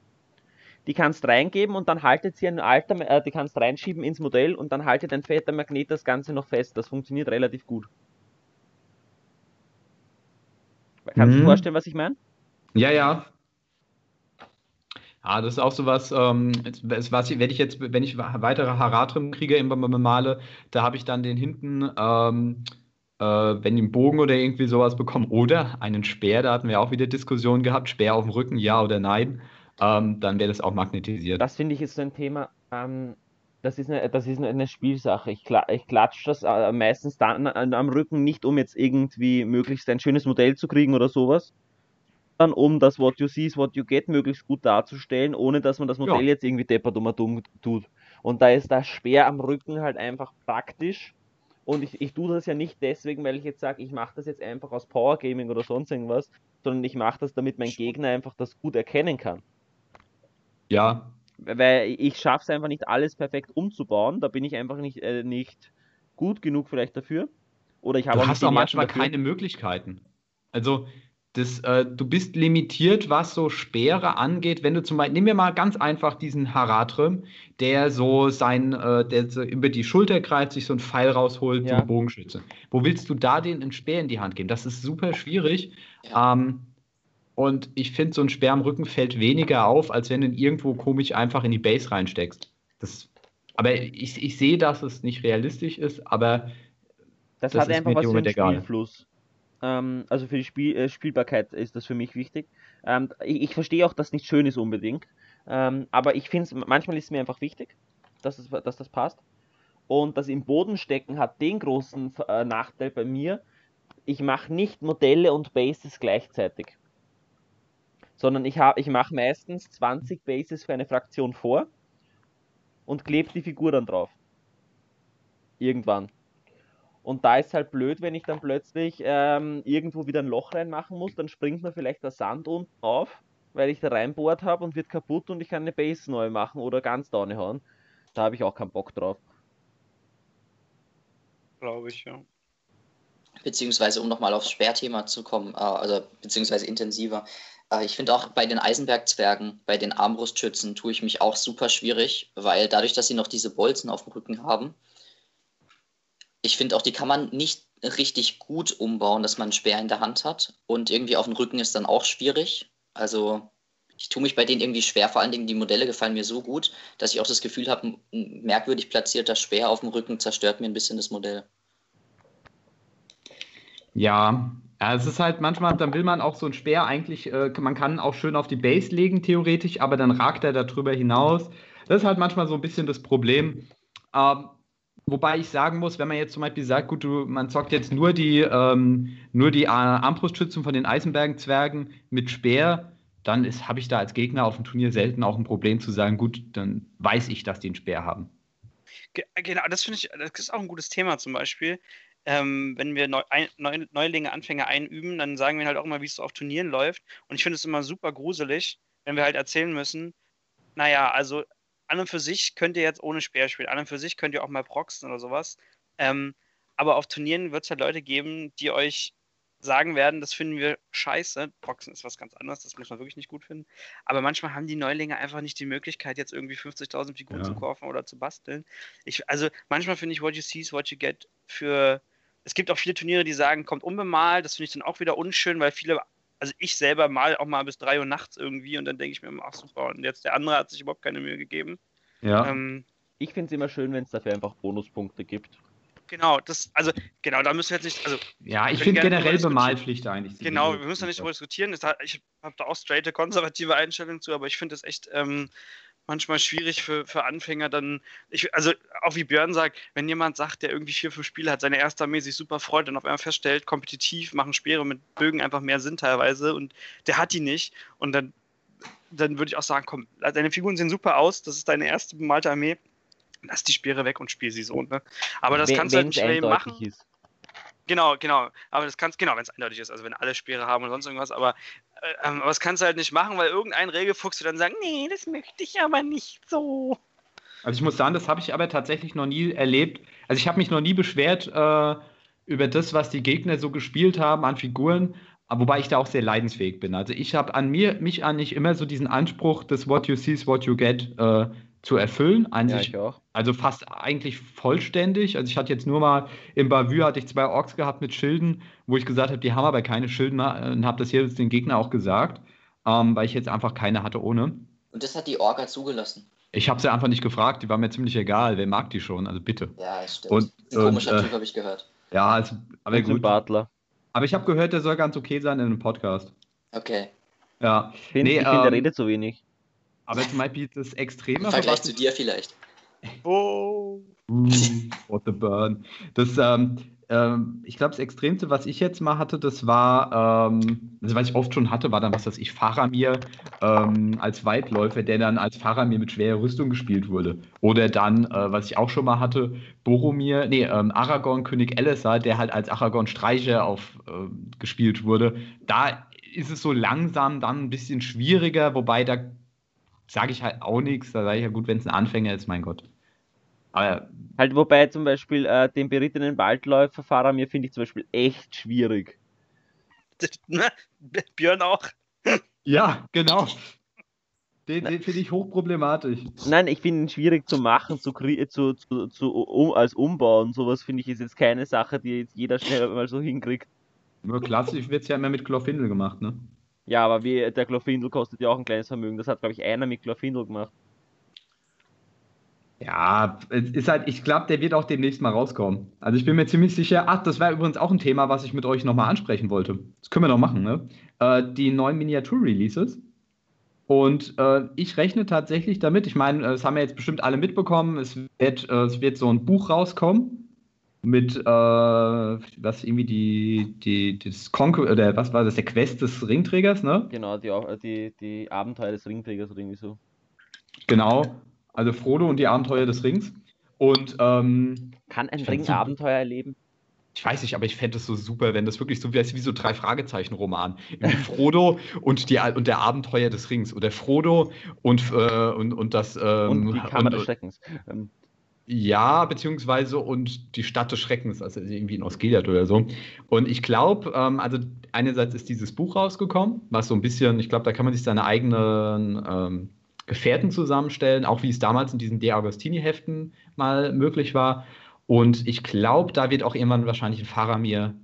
[SPEAKER 1] Die kannst reingeben und dann haltet sie ein alter, äh, die kannst reinschieben ins Modell und dann haltet ein fetter Magnet das Ganze noch fest. Das funktioniert relativ gut. Kannst du
[SPEAKER 2] Mhm.
[SPEAKER 1] dir vorstellen, was ich meine?
[SPEAKER 2] Ja, ja. Ja, das ist auch sowas, ähm, was ich, wenn ich jetzt, wenn ich weitere Haratrim kriege, irgendwann mal male, da habe ich dann den hinten, ähm, äh, wenn einen Bogen oder irgendwie sowas bekommen, oder einen Speer, da hatten wir auch wieder Diskussionen gehabt, Speer auf dem Rücken, ja oder nein, ähm, dann wäre das auch magnetisiert.
[SPEAKER 1] Das finde ich ist so ein Thema, ähm, das ist eine, das ist eine, Spielsache. Ich, kla ich klatsche das äh, meistens dann an, am Rücken nicht, um jetzt irgendwie möglichst ein schönes Modell zu kriegen oder sowas, sondern um das What You See is What You Get möglichst gut darzustellen, ohne dass man das Modell
[SPEAKER 2] Ja.
[SPEAKER 1] jetzt irgendwie deppert und dumm tut. Und da ist das Speer am Rücken halt einfach praktisch. Und ich, ich tue das ja nicht deswegen, weil ich jetzt sage, ich mache das jetzt einfach aus Power Gaming oder sonst irgendwas, sondern ich mache das, damit mein Gegner einfach das gut erkennen kann.
[SPEAKER 2] Ja,
[SPEAKER 1] weil ich schaffe es einfach nicht, alles perfekt umzubauen. Da bin ich einfach nicht, äh, nicht gut genug vielleicht dafür. Oder ich habe
[SPEAKER 2] Du
[SPEAKER 1] auch
[SPEAKER 2] hast auch manchmal
[SPEAKER 1] dafür.
[SPEAKER 2] keine Möglichkeiten. Also, das, äh, du bist limitiert, was so Speere angeht. Wenn du zum Beispiel, nehmen wir mal ganz einfach diesen Haratre, der so sein, äh, der so über die Schulter greift, sich so einen Pfeil rausholt, so
[SPEAKER 1] Ja.
[SPEAKER 2] ein Bogenschütze. Wo willst du da den einen Speer in die Hand geben? Das ist super schwierig.
[SPEAKER 3] Ja.
[SPEAKER 2] Ähm, und ich finde, so ein Speer am Rücken fällt weniger auf, als wenn du ihn irgendwo komisch einfach in die Base reinsteckst. Das, aber ich, ich sehe, dass es nicht realistisch ist, aber
[SPEAKER 1] Das,
[SPEAKER 2] Das
[SPEAKER 1] hat
[SPEAKER 2] ist
[SPEAKER 1] einfach
[SPEAKER 2] mir
[SPEAKER 1] was für den. Spielfluss. Ähm, also für die Spiel äh, Spielbarkeit ist das für mich wichtig. Ähm, ich, ich verstehe auch, dass nicht schön ist unbedingt. Ähm, aber ich finde es, manchmal ist es mir einfach wichtig, dass, es, dass das passt. Und das im Boden stecken hat den großen äh, Nachteil bei mir. Ich mache nicht Modelle und Bases gleichzeitig. Sondern ich, hab- ich mache meistens 20 Bases für eine Fraktion vor und klebe die Figur dann drauf. Irgendwann. Und da ist halt blöd, wenn ich dann plötzlich ähm, irgendwo wieder ein Loch reinmachen muss, dann springt mir vielleicht der Sand unten auf, weil ich da reinbohrt habe und wird kaputt und ich kann eine Base neu machen oder ganz down hauen. Da habe ich auch keinen Bock drauf.
[SPEAKER 4] Glaube ich, ja.
[SPEAKER 3] Beziehungsweise, um nochmal aufs Sperrthema zu kommen, äh, also beziehungsweise intensiver. Äh, ich finde auch bei den Eisenbergzwergen, bei den Armbrustschützen, tue ich mich auch super schwierig, weil dadurch, dass sie noch diese Bolzen auf dem Rücken haben, ich finde auch, die kann man nicht richtig gut umbauen, dass man einen Speer in der Hand hat. Und irgendwie auf dem Rücken ist dann auch schwierig. Also ich tue mich bei denen irgendwie schwer. Vor allen Dingen die Modelle gefallen mir so gut, dass ich auch das Gefühl habe, ein- ein merkwürdig platzierter Speer auf dem Rücken zerstört mir ein bisschen das Modell.
[SPEAKER 2] Ja, ja, es ist halt manchmal, dann will man auch so einen Speer eigentlich, äh, man kann auch schön auf die Base legen, theoretisch, aber dann ragt er da drüber hinaus. Das ist halt manchmal so ein bisschen das Problem. Ähm, wobei ich sagen muss, wenn man jetzt zum Beispiel sagt, gut, du, man zockt jetzt nur die, ähm, nur die äh, Armbrustschützen von den Eisenbergenzwergen mit Speer, dann habe ich da als Gegner auf dem Turnier selten auch ein Problem zu sagen, gut, dann weiß ich, dass die einen Speer haben.
[SPEAKER 4] Ge- Genau, das finde ich, das ist auch ein gutes Thema zum Beispiel. Ähm, wenn wir Neu Neu Neulinge, Anfänger einüben, dann sagen wir halt auch immer, wie es so auf Turnieren läuft. Und ich finde es immer super gruselig, wenn wir halt erzählen müssen, naja, also an und für sich könnt ihr jetzt ohne Speer spielen, an und für sich könnt ihr auch mal proxen oder sowas. Ähm, aber auf Turnieren wird es halt Leute geben, die euch sagen werden, das finden wir scheiße. Proxen ist was ganz anderes, das muss man wirklich nicht gut finden. Aber manchmal haben die Neulinge einfach nicht die Möglichkeit, jetzt irgendwie 50.000 Figuren
[SPEAKER 2] Ja.
[SPEAKER 4] zu kaufen oder zu basteln. Ich, also manchmal finde ich, what you see is what you get für. Es gibt auch viele Turniere, die sagen, kommt unbemalt. Das finde ich dann auch wieder unschön, weil viele, also ich selber mal auch mal bis 3 Uhr nachts irgendwie und dann denke ich mir immer, ach super, und jetzt der andere hat sich überhaupt keine Mühe gegeben.
[SPEAKER 2] Ja.
[SPEAKER 4] Ähm,
[SPEAKER 1] Ich finde es immer schön, wenn es dafür einfach Bonuspunkte gibt.
[SPEAKER 4] genau, das, also genau, da müssen wir jetzt nicht, also
[SPEAKER 2] ja, ich finde generell. Bemalpflicht eigentlich.
[SPEAKER 4] Genau, wir müssen da nicht drüber diskutieren. Hat, ich habe da auch straighte konservative Einstellungen zu, aber ich finde es echt ähm, manchmal schwierig für, für Anfänger dann. Ich, also auch wie Björn sagt, wenn jemand sagt, der irgendwie vier, fünf Spiele hat, seine erste Armee sich super freut und auf einmal feststellt, kompetitiv machen Speere mit Bögen einfach mehr Sinn teilweise und der hat die nicht und dann, dann würde ich auch sagen, komm, deine Figuren sehen super aus, das ist deine erste bemalte Armee. Lass die Speere weg und spiel sie so, ne? Aber das
[SPEAKER 1] Wenn-
[SPEAKER 4] kannst du halt nicht machen.
[SPEAKER 1] Ist.
[SPEAKER 4] Genau, genau. Aber das kannst, genau, wenn es eindeutig ist, also wenn alle Speere haben und sonst irgendwas, aber, äh, ähm, aber das kannst du halt nicht machen, weil irgendein Regelfuchs wird dann sagen, nee, das möchte ich aber nicht so.
[SPEAKER 2] Also ich muss sagen, das habe ich aber tatsächlich noch nie erlebt. Also ich habe mich noch nie beschwert äh, über das, was die Gegner so gespielt haben an Figuren, wobei ich da auch sehr leidensfähig bin. Also ich habe an mir, mich an nicht immer so diesen Anspruch, das What you see is what you get äh, zu erfüllen. An
[SPEAKER 1] Ja,
[SPEAKER 2] sich,
[SPEAKER 1] ich auch.
[SPEAKER 2] also fast eigentlich vollständig. Also ich hatte jetzt nur mal im Bavü hatte ich zwei Orks gehabt mit Schilden, wo ich gesagt habe, die haben aber keine Schilden mehr und habe das hier den Gegner auch gesagt, ähm, weil ich jetzt einfach keine hatte ohne.
[SPEAKER 3] Und das hat die Orga zugelassen.
[SPEAKER 2] Ich habe sie einfach nicht gefragt, die war mir ziemlich egal. Wer mag die schon? Also bitte.
[SPEAKER 3] Ja, das stimmt.
[SPEAKER 2] Und-
[SPEAKER 3] ein komischer
[SPEAKER 2] äh,
[SPEAKER 3] Typ, habe ich gehört.
[SPEAKER 2] Ja, also, aber gut.
[SPEAKER 1] Sympathler.
[SPEAKER 2] Aber ich habe gehört, der soll ganz okay sein in einem Podcast.
[SPEAKER 3] Okay.
[SPEAKER 2] Ja.
[SPEAKER 1] Find,
[SPEAKER 2] Nee,
[SPEAKER 1] ich finde, der
[SPEAKER 2] ähm,
[SPEAKER 1] redet zu wenig.
[SPEAKER 2] Aber zum Beispiel das Extreme.
[SPEAKER 3] Im Vergleich zu dir vielleicht.
[SPEAKER 4] Oh.
[SPEAKER 2] Uh, what the burn. Das, ähm, ähm, ich glaube, das Extremste, was ich jetzt mal hatte, das war, ähm, also was ich oft schon hatte, war dann, was weiß ich, Faramir ähm, als Weitläufer, der dann als Faramir mit schwerer Rüstung gespielt wurde. Oder dann, äh, was ich auch schon mal hatte, Boromir, nee, ähm, Aragorn, König Elessar, der halt als Aragorn Streicher auf, äh, gespielt wurde. Da ist es so langsam dann ein bisschen schwieriger, wobei da sage ich halt auch nichts. Da sage ich ja gut, wenn es ein Anfänger ist, mein Gott.
[SPEAKER 1] Aber halt, wobei zum Beispiel äh, den berittenen Waldläuferfahrer mir finde ich zum Beispiel echt schwierig.
[SPEAKER 4] Björn auch.
[SPEAKER 2] Ja, genau. Den, den finde ich hochproblematisch.
[SPEAKER 1] Nein, ich finde ihn schwierig zu machen, zu, zu, zu, zu um, als Umbau und sowas finde ich ist jetzt keine Sache, die jetzt jeder schnell mal so hinkriegt.
[SPEAKER 2] Nur klassisch wird es ja immer mit Glorfindel gemacht, ne?
[SPEAKER 1] Ja, aber wie, der Glorfindel kostet ja auch ein kleines Vermögen. Das hat, glaube ich, einer mit Glorfindel gemacht.
[SPEAKER 2] Ja, ist halt, ich glaube, der wird auch demnächst mal rauskommen. Also ich bin mir ziemlich sicher, ach, das war übrigens auch ein Thema, was ich mit euch nochmal ansprechen wollte. Das können wir noch machen, ne? Äh, die neuen Miniatur-Releases. Und äh, ich rechne tatsächlich damit, ich meine, das haben wir jetzt bestimmt alle mitbekommen, es wird, äh, es wird so ein Buch rauskommen mit, äh, was irgendwie die, die, das Conquer, oder was war das, der Quest des Ringträgers, ne?
[SPEAKER 1] Genau, die, die, die Abenteuer des Ringträgers oder irgendwie so.
[SPEAKER 2] Genau, also Frodo und die Abenteuer des Rings. Und ähm,
[SPEAKER 1] kann ein Ring Abenteuer erleben?
[SPEAKER 2] Ich weiß nicht, aber ich fände es so super, wenn das wirklich so wäre wie so drei Fragezeichen-Roman. Frodo und, die, und der Abenteuer des Rings. Oder Frodo und, äh, und, und das. Ähm,
[SPEAKER 1] und die Kammer und, des Schreckens.
[SPEAKER 2] Ja, beziehungsweise und die Stadt des Schreckens, also irgendwie in Osgiliath oder so. Und ich glaube, ähm, also einerseits ist dieses Buch rausgekommen, was so ein bisschen, ich glaube, da kann man sich seine eigenen ähm, Gefährten zusammenstellen, auch wie es damals in diesen De Agostini-Heften mal möglich war. Und ich glaube, da wird auch irgendwann wahrscheinlich ein Faramir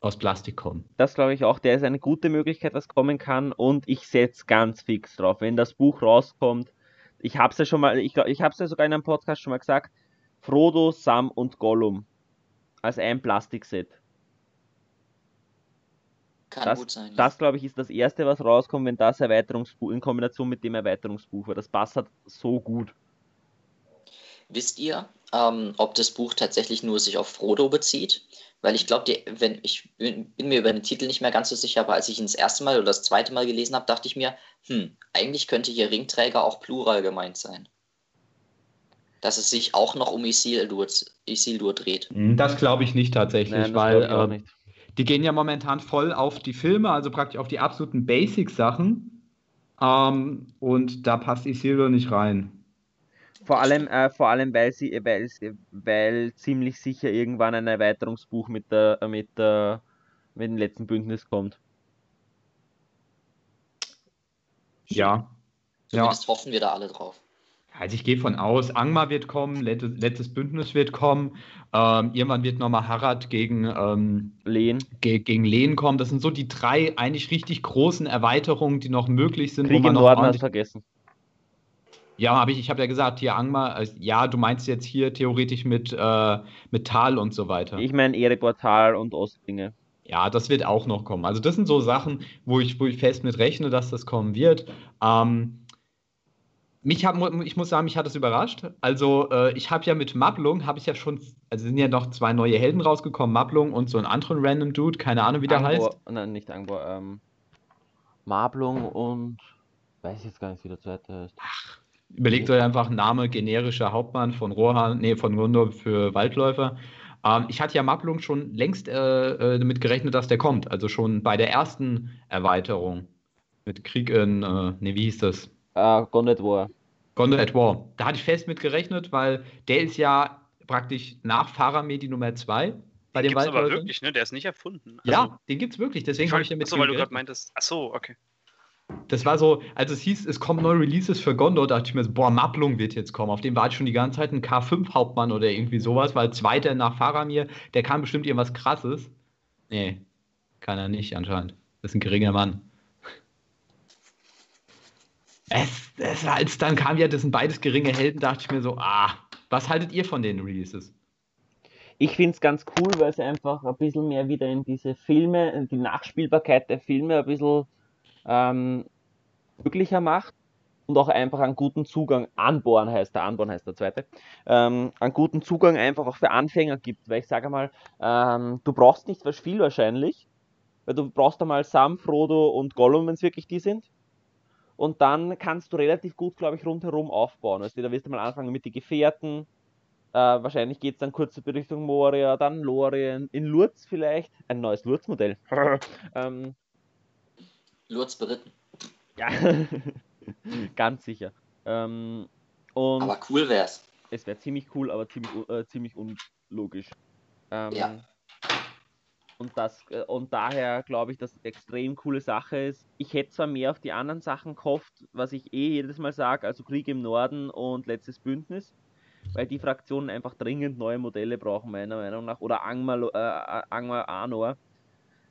[SPEAKER 2] aus Plastik kommen.
[SPEAKER 1] Das glaube ich auch. Der ist eine gute Möglichkeit, was kommen kann. Und ich setze ganz fix drauf. Wenn das Buch rauskommt, ich habe es ja schon mal, ich, ich habe es ja sogar in einem Podcast schon mal gesagt, Frodo, Sam und Gollum als ein Plastikset.
[SPEAKER 3] Kann
[SPEAKER 1] das,
[SPEAKER 3] gut sein.
[SPEAKER 1] Das, glaube ich, ist das erste, was rauskommt, wenn das Erweiterungsbuch in Kombination mit dem Erweiterungsbuch war. Das passt halt so gut.
[SPEAKER 3] Wisst ihr, ähm, ob das Buch tatsächlich nur sich auf Frodo bezieht? Weil ich glaube, wenn ich bin, bin, mir über den Titel nicht mehr ganz so sicher, aber als ich ihn das erste Mal oder das zweite Mal gelesen habe, dachte ich mir, hm, eigentlich könnte hier Ringträger auch Plural gemeint sein. Dass es sich auch noch um Isildur, Isildur dreht.
[SPEAKER 2] Hm, das glaube ich nicht tatsächlich, Nein, weil äh, nicht. die gehen ja momentan voll auf die Filme, also praktisch auf die absoluten Basic-Sachen. Ähm, und da passt Isildur nicht rein.
[SPEAKER 1] Vor allem, äh, vor allem weil, sie, weil, weil ziemlich sicher irgendwann ein Erweiterungsbuch mit, der, mit, der, mit dem letzten Bündnis kommt.
[SPEAKER 2] Ja.
[SPEAKER 3] Zumindest ja. hoffen wir da alle drauf.
[SPEAKER 2] Also ich gehe von aus, Angmar wird kommen, letztes, letztes Bündnis wird kommen, ähm, irgendwann wird nochmal Harad gegen ähm,
[SPEAKER 1] Lehen.
[SPEAKER 2] Ge gegen Lehen kommen. Das sind so die drei eigentlich richtig großen Erweiterungen, die noch möglich sind.
[SPEAKER 1] Krieg wo man noch Norden vergessen.
[SPEAKER 2] Ja, hab ich, ich habe ja gesagt, hier Angmar, also, ja, du meinst jetzt hier theoretisch mit, äh, mit Tal und so weiter.
[SPEAKER 1] Ich meine Erebor Tal und Ostlinge.
[SPEAKER 2] Ja, das wird auch noch kommen. Also das sind so Sachen, wo ich, wo ich fest mit rechne, dass das kommen wird. Ähm, mich hab, ich muss sagen, mich hat das überrascht. Also äh, ich habe ja mit Mablung, habe ich ja schon, also sind ja noch zwei neue Helden rausgekommen, Mablung und so einen anderen random Dude, keine Ahnung, wie der
[SPEAKER 1] Angbor,
[SPEAKER 2] heißt.
[SPEAKER 1] Nein, nicht Angbor, ähm, Mablung und weiß ich jetzt gar nicht, wie der zweite heißt.
[SPEAKER 2] Ach, Überlegt euch einfach Name generischer Hauptmann von Rohan, nee, von Gondor für Waldläufer. Ähm, ich hatte ja Maplung schon längst äh, äh, damit gerechnet, dass der kommt. Also schon bei der ersten Erweiterung. Mit Krieg in, äh, nee, wie hieß das?
[SPEAKER 1] Uh, Gondor at War.
[SPEAKER 2] Gondor at War. Da hatte ich fest mit gerechnet, weil der ist ja praktisch nach Faramir die Nummer 2
[SPEAKER 4] bei den, gibt's aber wirklich, ne? Der ist nicht erfunden.
[SPEAKER 2] Also, ja, den gibt's wirklich, deswegen habe ich damit
[SPEAKER 4] Achso, weil du gerade meintest, achso, okay
[SPEAKER 2] das war so, als es hieß, es kommen neue Releases für Gondor, dachte ich mir so, boah, Maplung wird jetzt kommen. Auf dem war ich schon die ganze Zeit ein K5-Hauptmann oder irgendwie sowas, weil zweiter nach Faramir, der kann bestimmt irgendwas krasses. Nee, kann er nicht anscheinend. Das ist ein geringer Mann. Es, es, als dann kam ja, das sind beides geringe Helden, dachte ich mir so, ah, was haltet ihr von den Releases?
[SPEAKER 1] Ich finde es ganz cool, weil es einfach ein bisschen mehr wieder in diese Filme, die Nachspielbarkeit der Filme ein bisschen ähm, möglicher macht und auch einfach einen guten Zugang, Anborn heißt der, Anborn heißt der zweite, ähm, einen guten Zugang einfach auch für Anfänger gibt, weil ich sage mal, ähm, du brauchst nicht was viel wahrscheinlich, weil du brauchst einmal Sam, Frodo und Gollum, wenn es wirklich die sind. Und dann kannst du relativ gut, glaube ich, rundherum aufbauen. Also da wirst du mal anfangen mit den Gefährten. Äh, wahrscheinlich geht es dann kurz in Richtung Moria, dann Lorien, in Lurz vielleicht. Ein neues Lurz-Modell. ähm,
[SPEAKER 3] Lurz beritten.
[SPEAKER 1] Ja, ganz sicher. Ähm, und
[SPEAKER 3] Aber cool wär's.
[SPEAKER 1] es wäre ziemlich cool, aber ziemlich, äh, ziemlich unlogisch. Ähm,
[SPEAKER 3] Ja.
[SPEAKER 1] Und, das, äh, und daher glaube ich, dass es eine extrem coole Sache ist. Ich hätte zwar mehr auf die anderen Sachen gehofft, was ich eh jedes Mal sage, also Krieg im Norden und letztes Bündnis, weil die Fraktionen einfach dringend neue Modelle brauchen, meiner Meinung nach, oder Angmar, äh, Angmar Anor.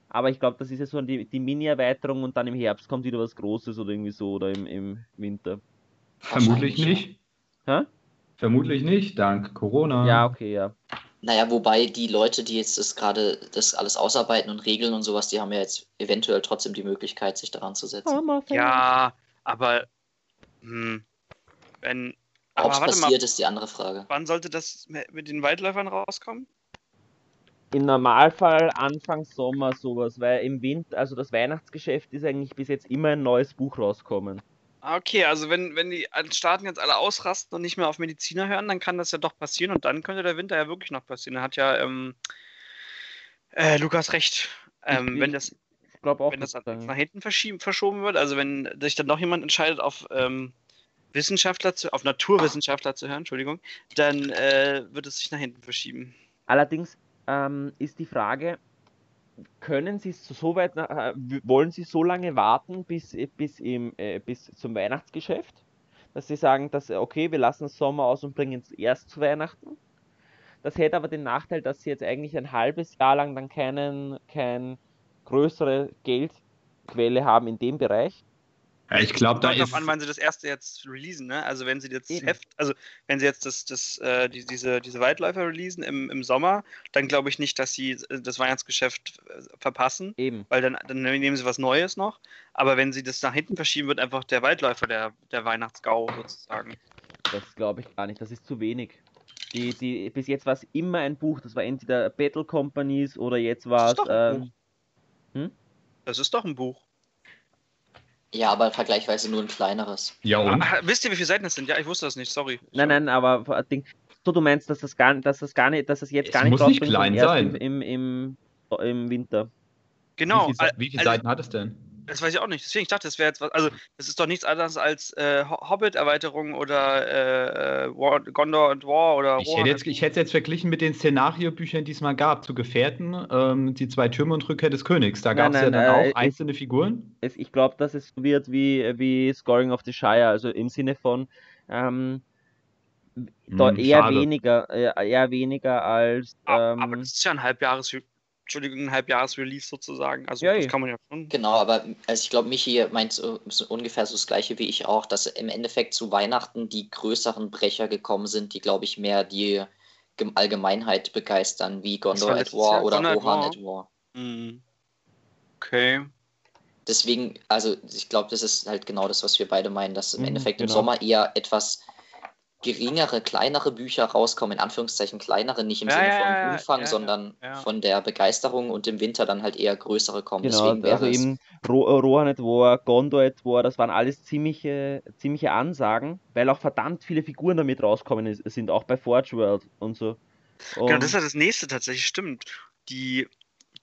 [SPEAKER 1] Aber ich glaube, das ist ja so die, die Mini-Erweiterung und dann im Herbst kommt wieder was Großes oder irgendwie so, oder im, im Winter.
[SPEAKER 2] Vermutlich
[SPEAKER 3] Wahrscheinlich,
[SPEAKER 2] nicht.
[SPEAKER 1] Hä?
[SPEAKER 2] Vermutlich nicht, dank Corona.
[SPEAKER 1] Ja, okay, ja.
[SPEAKER 3] Naja, wobei die Leute, die jetzt das gerade das alles ausarbeiten und regeln und sowas, die haben ja jetzt eventuell trotzdem die Möglichkeit, sich daran zu setzen.
[SPEAKER 4] Ja, aber hm, wenn.
[SPEAKER 3] Ob
[SPEAKER 4] Aber
[SPEAKER 3] es
[SPEAKER 4] warte mal,
[SPEAKER 3] passiert, ist die andere Frage.
[SPEAKER 4] wann sollte das mit den Waldläufern rauskommen?
[SPEAKER 1] Im Normalfall Anfang Sommer sowas, weil im Winter, also das Weihnachtsgeschäft ist eigentlich bis jetzt immer ein neues Buch rauskommen.
[SPEAKER 4] Ah, Okay, also wenn, wenn die Staaten jetzt alle ausrasten und nicht mehr auf Mediziner hören, dann kann das ja doch passieren und dann könnte der Winter ja wirklich noch passieren. Da hat ja ähm, äh, Lukas recht. Ähm, wenn das,
[SPEAKER 1] auch,
[SPEAKER 4] wenn das dann- nach hinten verschoben wird, also wenn sich dann noch jemand entscheidet, auf ähm, Wissenschaftler zu, auf Naturwissenschaftler zu hören, Entschuldigung, dann äh, wird es sich nach hinten verschieben.
[SPEAKER 1] Allerdings ähm, ist die Frage, können Sie so weit, äh, wollen Sie so lange warten bis, bis, im, äh, bis zum Weihnachtsgeschäft, dass Sie sagen, dass äh, okay, wir lassen Sommer aus und bringen es erst zu Weihnachten? Das hätte aber den Nachteil, dass Sie jetzt eigentlich ein halbes Jahr lang dann keinen, kein größere Geldquelle haben in dem Bereich.
[SPEAKER 2] Ja, ich glaube, da ist.
[SPEAKER 4] an, wann sie das erste jetzt releasen, ne? Also wenn sie jetzt
[SPEAKER 1] Eben.
[SPEAKER 4] Heft, also wenn sie jetzt das, das, äh, die, diese, diese Waldläufer releasen im, im Sommer, dann glaube ich nicht, dass sie äh, das Weihnachtsgeschäft äh, verpassen,
[SPEAKER 1] Eben.
[SPEAKER 4] weil dann, dann nehmen sie was Neues noch. Aber wenn sie das nach hinten verschieben, wird einfach der Waldläufer der, der Weihnachtsgau sozusagen.
[SPEAKER 1] Das glaube ich gar nicht, das ist zu wenig. Die, die, bis jetzt war es immer ein Buch, das war entweder Battle Companies oder jetzt war es.
[SPEAKER 4] doch ein
[SPEAKER 1] Ähm,
[SPEAKER 4] Das ist doch ein Buch.
[SPEAKER 3] Ja, aber vergleichsweise nur ein kleineres.
[SPEAKER 2] Ja, und?
[SPEAKER 4] Ah, wisst ihr, wie viele Seiten das sind? Ja, ich wusste das nicht, sorry.
[SPEAKER 1] nein, nein, aber vor- Ding, so du meinst, dass das gar, dass das gar nicht, dass das jetzt
[SPEAKER 2] Es
[SPEAKER 1] gar nicht
[SPEAKER 2] muss nicht
[SPEAKER 1] rausbringt,
[SPEAKER 2] klein sein.
[SPEAKER 1] Im, im, im, im Winter.
[SPEAKER 4] Genau.
[SPEAKER 2] Wie, viel,
[SPEAKER 4] al-
[SPEAKER 2] wie viele
[SPEAKER 4] also-
[SPEAKER 2] Seiten hat es denn?
[SPEAKER 4] Das weiß ich auch nicht. Deswegen, ich dachte, das wäre jetzt was. Also, das ist doch nichts anderes als äh, Ho- Hobbit-Erweiterung oder äh, äh, War, Gondor und War oder
[SPEAKER 2] Ich hätte, jetzt, ich hätte es jetzt verglichen mit den Szenariobüchern, die es mal gab, zu Gefährten, ähm, die zwei Türme und Rückkehr des Königs. Da gab es ja dann
[SPEAKER 1] äh,
[SPEAKER 2] auch einzelne Figuren.
[SPEAKER 1] Es, ich glaube, dass es so wird wie, wie Scoring of the Shire, also im Sinne von ähm,
[SPEAKER 2] Hm,
[SPEAKER 1] eher
[SPEAKER 2] schade.
[SPEAKER 1] weniger, eher, eher weniger als ähm,
[SPEAKER 4] aber das ist ja ein Halbjahres Entschuldigung, ein Halbjahres-Release sozusagen. Also
[SPEAKER 1] Ja,
[SPEAKER 4] das kann man ja schon.
[SPEAKER 3] Genau, aber also ich glaube, Michi meint so, so ungefähr so das gleiche wie ich auch, dass im Endeffekt zu Weihnachten die größeren Brecher gekommen sind, die, glaube ich, mehr die Gem- Allgemeinheit begeistern, wie Gondor at War
[SPEAKER 4] Jahr
[SPEAKER 3] oder
[SPEAKER 4] Gondor at
[SPEAKER 3] Rohan
[SPEAKER 4] War?
[SPEAKER 3] at War.
[SPEAKER 4] Mhm. Okay.
[SPEAKER 3] Deswegen, also ich glaube, das ist halt genau das, was wir beide meinen, dass im
[SPEAKER 1] Mhm,
[SPEAKER 3] Endeffekt im
[SPEAKER 1] genau.
[SPEAKER 3] Sommer eher etwas geringere, kleinere Bücher rauskommen, in Anführungszeichen kleinere, nicht im
[SPEAKER 4] Ja,
[SPEAKER 3] Sinne
[SPEAKER 4] ja,
[SPEAKER 3] von Umfang,
[SPEAKER 4] ja,
[SPEAKER 3] sondern
[SPEAKER 4] ja.
[SPEAKER 3] von der Begeisterung und im Winter dann halt eher größere kommen.
[SPEAKER 1] Genau,
[SPEAKER 3] Deswegen wäre
[SPEAKER 1] also
[SPEAKER 3] es,
[SPEAKER 1] eben Ro äh, Rohan at War, Gondor at War, das waren alles ziemliche, ziemliche Ansagen, weil auch verdammt viele Figuren damit rauskommen sind, auch bei Forge World und so.
[SPEAKER 4] Genau,
[SPEAKER 1] Und-
[SPEAKER 4] das ist ja das nächste tatsächlich, stimmt. Die,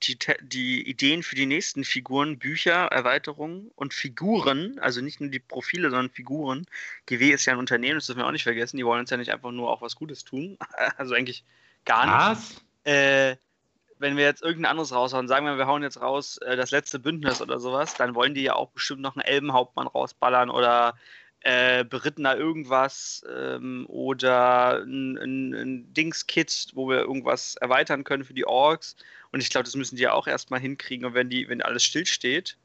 [SPEAKER 4] die, die Ideen für die nächsten Figuren, Bücher, Erweiterungen und Figuren, also nicht nur die Profile, sondern Figuren. GW ist ja ein Unternehmen, das dürfen wir auch nicht vergessen, die wollen uns ja nicht einfach nur auch was Gutes tun. Also eigentlich gar nicht.
[SPEAKER 2] Was?
[SPEAKER 4] Äh, wenn wir jetzt irgendein anderes raushauen, sagen wir, wir hauen jetzt raus äh, das letzte Bündnis oder sowas, dann wollen die ja auch bestimmt noch einen Elbenhauptmann rausballern oder äh, berittener irgendwas ähm, oder ein, ein, ein Dings-Kit, wo wir irgendwas erweitern können für die Orks. Und ich glaube, das müssen die ja auch erstmal hinkriegen. Und wenn die, wenn alles stillsteht.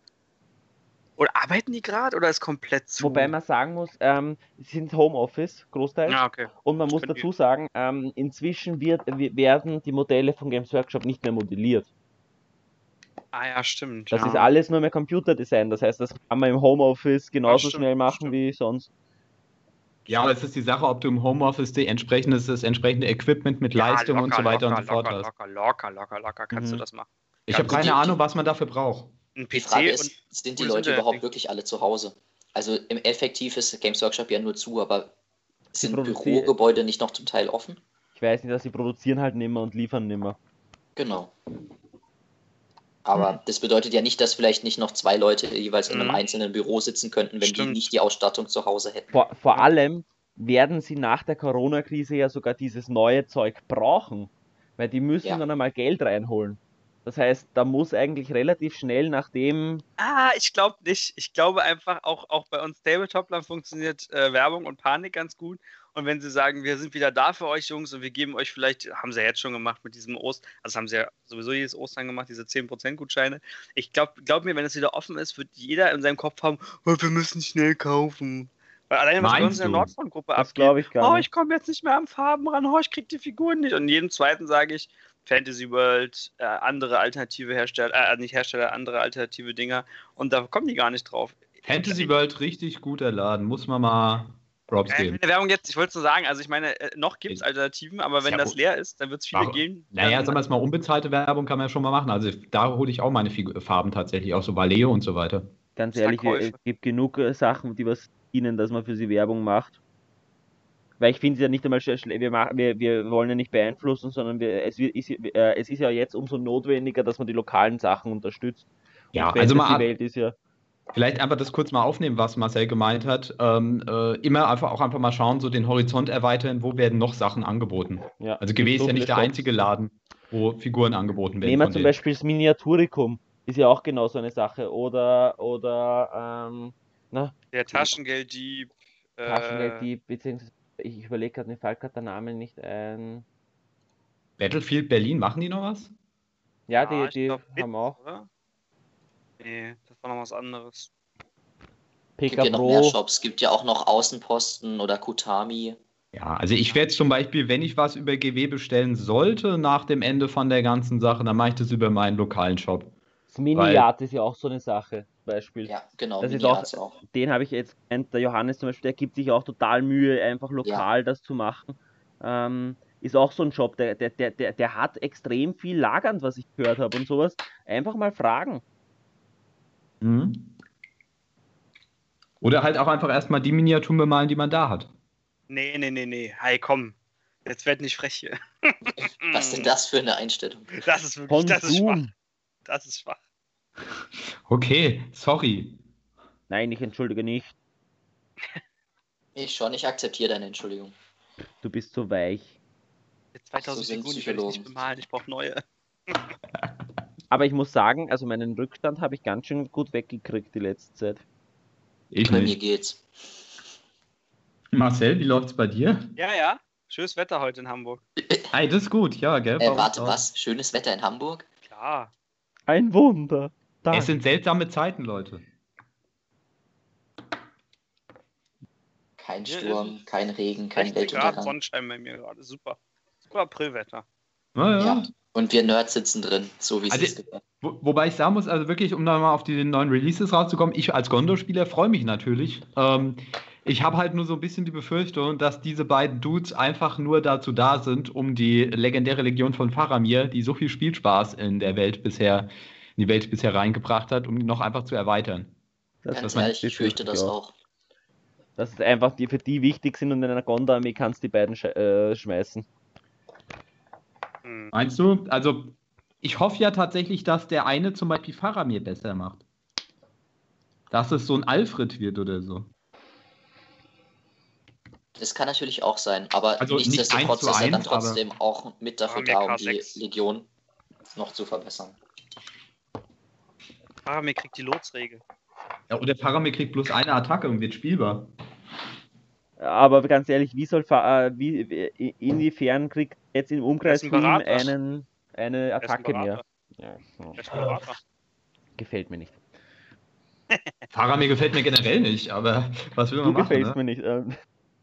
[SPEAKER 4] Oder arbeiten die gerade oder ist komplett zu?
[SPEAKER 1] Wobei man sagen muss, ähm, sie sind Homeoffice, Großteil.
[SPEAKER 4] Ja, okay.
[SPEAKER 1] Und man muss
[SPEAKER 4] können die-
[SPEAKER 1] dazu sagen, ähm, inzwischen wird, wir- werden die Modelle von Games Workshop nicht mehr modelliert.
[SPEAKER 4] Ah ja, stimmt.
[SPEAKER 1] Das
[SPEAKER 4] ja.
[SPEAKER 1] ist alles nur mehr Computerdesign. Das heißt, das kann man im Homeoffice genauso
[SPEAKER 4] stimmt,
[SPEAKER 1] schnell machen
[SPEAKER 4] stimmt.
[SPEAKER 1] wie sonst.
[SPEAKER 2] Ja, aber es ist die Sache, ob du im Homeoffice die entsprechendes, das entsprechende Equipment mit Leistung und so weiter
[SPEAKER 4] locker,
[SPEAKER 2] und so fort
[SPEAKER 4] locker,
[SPEAKER 2] hast.
[SPEAKER 4] Locker, locker, locker, locker kannst
[SPEAKER 1] Mhm.
[SPEAKER 4] du das machen.
[SPEAKER 2] Ich
[SPEAKER 4] Ja,
[SPEAKER 2] habe keine
[SPEAKER 3] die-
[SPEAKER 2] Ahnung, was man dafür braucht.
[SPEAKER 4] Ein
[SPEAKER 3] die
[SPEAKER 4] PC
[SPEAKER 3] Frage
[SPEAKER 4] und
[SPEAKER 3] ist, sind die Leute überhaupt wirklich alle zu Hause? Also im Effektiv ist Games Workshop ja nur zu, aber sind Bürogebäude nicht noch zum Teil offen?
[SPEAKER 1] Ich weiß nicht, dass sie produzieren halt nimmer und liefern nimmer.
[SPEAKER 3] Genau. Aber
[SPEAKER 4] Mhm.
[SPEAKER 3] das bedeutet ja nicht, dass vielleicht nicht noch zwei Leute jeweils in einem
[SPEAKER 4] Mhm.
[SPEAKER 3] einzelnen Büro sitzen könnten, wenn
[SPEAKER 4] Stimmt.
[SPEAKER 3] die nicht die Ausstattung zu Hause hätten.
[SPEAKER 1] Vor, vor allem werden sie nach der Corona-Krise ja sogar dieses neue Zeug brauchen, weil die müssen
[SPEAKER 3] Ja.
[SPEAKER 1] dann einmal Geld reinholen. Das heißt, da muss eigentlich relativ schnell, nachdem
[SPEAKER 4] Ah, ich glaube nicht. Ich glaube einfach, auch, auch bei uns Tabletoplern funktioniert äh, Werbung und Panik ganz gut. Und wenn sie sagen, wir sind wieder da für euch, Jungs, und wir geben euch vielleicht, haben sie ja jetzt schon gemacht mit diesem Ost, also haben sie ja sowieso jedes Ostern gemacht, diese 10% Gutscheine. Ich glaube glaub mir, wenn es wieder offen ist, wird jeder in seinem Kopf haben, oh, wir müssen schnell kaufen. Weil alleine was bei uns in der? Nordfront-Gruppe
[SPEAKER 1] das
[SPEAKER 4] abgeht.
[SPEAKER 1] glaube ich gar
[SPEAKER 4] Oh, ich komme jetzt nicht mehr am Farben ran, oh, ich krieg die Figuren nicht. Und jedem zweiten sage ich, Fantasy World, äh, andere alternative Hersteller, äh, nicht Hersteller, andere alternative Dinger. Und da kommen die gar nicht drauf.
[SPEAKER 2] Fantasy World richtig guter Laden, muss man mal Props
[SPEAKER 4] Ja,
[SPEAKER 2] geben.
[SPEAKER 4] Werbung jetzt, ich wollte es nur sagen, also ich meine, äh, noch gibt es Alternativen, aber wenn
[SPEAKER 2] Ja,
[SPEAKER 4] das leer ist, dann wird es viele
[SPEAKER 2] Warum?
[SPEAKER 4] geben.
[SPEAKER 2] Naja, sagen wir es mal, unbezahlte Werbung kann man ja schon mal machen. Also da hole ich auch meine Farben tatsächlich, auch so Valeo und so weiter.
[SPEAKER 1] Ganz ehrlich, es gibt genug äh, Sachen, die was ihnen, dass man für sie Werbung macht. Weil ich finde es ja nicht einmal schlecht, wir, machen- wir, wir wollen ja nicht beeinflussen, sondern wir, es, wird, ist, äh, es ist ja jetzt umso notwendiger, dass man die lokalen Sachen unterstützt.
[SPEAKER 2] Ja, also mal ab,
[SPEAKER 1] ja
[SPEAKER 2] vielleicht einfach das kurz mal aufnehmen, was Marcel gemeint hat. Ähm, äh, immer einfach auch einfach mal schauen, so den Horizont erweitern, wo werden noch Sachen angeboten.
[SPEAKER 1] Ja,
[SPEAKER 2] Also GW ist
[SPEAKER 1] so
[SPEAKER 2] ja nicht der
[SPEAKER 1] Shops.
[SPEAKER 2] einzige Laden, wo Figuren angeboten werden.
[SPEAKER 1] Nehmen wir zum
[SPEAKER 2] denen.
[SPEAKER 1] Beispiel das Miniaturicum, ist ja auch genau so eine Sache. Oder, oder, ähm, na,
[SPEAKER 4] der Taschengelddieb. Äh,
[SPEAKER 1] Taschengelddieb, beziehungsweise, ich überlege gerade, mir fällt gerade der Name nicht ein.
[SPEAKER 2] Battlefield Berlin, machen die noch was?
[SPEAKER 1] Ja, die,
[SPEAKER 4] ich
[SPEAKER 1] die
[SPEAKER 4] glaub,
[SPEAKER 1] haben auch.
[SPEAKER 4] Oder? Nee, war noch was anderes.
[SPEAKER 3] Es gibt
[SPEAKER 1] PK
[SPEAKER 3] ja noch mehr. Shops. Es gibt ja auch noch Außenposten oder Kutami.
[SPEAKER 2] Ja, also ich werde zum Beispiel, wenn ich was über GW bestellen sollte, nach dem Ende von der ganzen Sache, dann mache ich das über meinen lokalen Shop.
[SPEAKER 1] Das Mini-Art ist ja auch so eine Sache, Beispiel.
[SPEAKER 3] Ja, genau.
[SPEAKER 1] Das ist
[SPEAKER 3] Mini-Arts auch.
[SPEAKER 1] Den habe ich jetzt, kennt der Johannes zum Beispiel, der gibt sich auch total Mühe, einfach lokal das zu machen. Ähm, ist auch so ein Job, der, der, der, der, der hat extrem viel lagernd, was ich gehört habe und sowas. Einfach mal fragen.
[SPEAKER 2] Mhm. Oder halt auch einfach erstmal die Miniaturen bemalen, die man da hat.
[SPEAKER 4] Nee, nee, nee, nee. Hey, komm. Jetzt werd nicht frech hier.
[SPEAKER 3] Was ist denn das für eine Einstellung?
[SPEAKER 4] Das ist wirklich, das ist schwach. Das ist schwach.
[SPEAKER 2] Okay, sorry.
[SPEAKER 1] Nein, ich entschuldige nicht.
[SPEAKER 3] Ich schon, ich akzeptiere deine Entschuldigung.
[SPEAKER 1] Du bist so weich.
[SPEAKER 4] Jetzt 2000
[SPEAKER 3] So sind
[SPEAKER 4] Figuren, die werde ich nicht
[SPEAKER 3] Psychologen.
[SPEAKER 4] bemalen. Ich brauche neue.
[SPEAKER 1] Aber ich muss sagen, also meinen Rückstand habe ich ganz schön gut weggekriegt die letzte Zeit.
[SPEAKER 2] Ich
[SPEAKER 3] Bei mir
[SPEAKER 2] nicht.
[SPEAKER 3] geht's.
[SPEAKER 2] Marcel, wie läuft's bei dir?
[SPEAKER 4] Ja, ja. Schönes Wetter heute in Hamburg.
[SPEAKER 2] Hey, das ist gut, ja, gell?
[SPEAKER 3] Äh, warte,
[SPEAKER 2] auch.
[SPEAKER 3] was? Schönes Wetter in Hamburg?
[SPEAKER 4] Klar.
[SPEAKER 1] Ein Wunder. Da.
[SPEAKER 2] Es sind seltsame Zeiten, Leute.
[SPEAKER 3] Kein Sturm, kein Regen, kein
[SPEAKER 4] 16 Grad
[SPEAKER 3] Weltuntergang.
[SPEAKER 4] Sonnenschein bei mir gerade. Super. Super Aprilwetter.
[SPEAKER 2] Naja.
[SPEAKER 3] Ja. Und wir Nerds sitzen drin, so wie es
[SPEAKER 2] Also-
[SPEAKER 3] ist.
[SPEAKER 2] Wo, wobei ich sagen muss, also wirklich, um nochmal auf die neuen Releases rauszukommen, ich als Gondor-Spieler freue mich natürlich. Ähm, ich habe halt nur so ein bisschen die Befürchtung, dass diese beiden Dudes einfach nur dazu da sind, um die legendäre Legion von Faramir, die so viel Spielspaß in der Welt bisher, in die Welt bisher reingebracht hat, um die noch einfach zu erweitern.
[SPEAKER 1] Das,
[SPEAKER 3] Ganz ehrlich, ich fürchte das
[SPEAKER 1] ja.
[SPEAKER 3] auch.
[SPEAKER 1] Dass es einfach die für die wichtig sind und in einer Gonda-Armee kannst du die beiden sch äh, schmeißen.
[SPEAKER 4] Hm.
[SPEAKER 2] Meinst du? Also, ich hoffe ja tatsächlich, dass der eine zum Beispiel Faramir besser macht. Dass es so ein Alfred wird oder so.
[SPEAKER 3] Das kann natürlich auch sein, aber
[SPEAKER 2] Also nicht
[SPEAKER 3] nichtsdestotrotz
[SPEAKER 2] zu
[SPEAKER 3] ist er dann trotzdem auch mit dafür da, um
[SPEAKER 4] K6.
[SPEAKER 3] die Legion noch zu verbessern.
[SPEAKER 4] Ah, mir kriegt die Lotsregel.
[SPEAKER 2] Ja, oder Faramir kriegt bloß eine Attacke und wird spielbar.
[SPEAKER 1] Aber ganz ehrlich, wie soll Fa äh, wie, wie- inwiefern kriegt jetzt im Umkreis
[SPEAKER 4] ein
[SPEAKER 1] einen, eine
[SPEAKER 4] ist ein
[SPEAKER 1] Attacke mehr? Ja, so. Gefällt mir nicht.
[SPEAKER 2] Faramir gefällt mir generell nicht, aber was will
[SPEAKER 1] Du
[SPEAKER 2] man machen?
[SPEAKER 1] gefällst
[SPEAKER 2] Ne?
[SPEAKER 1] mir nicht. Ähm,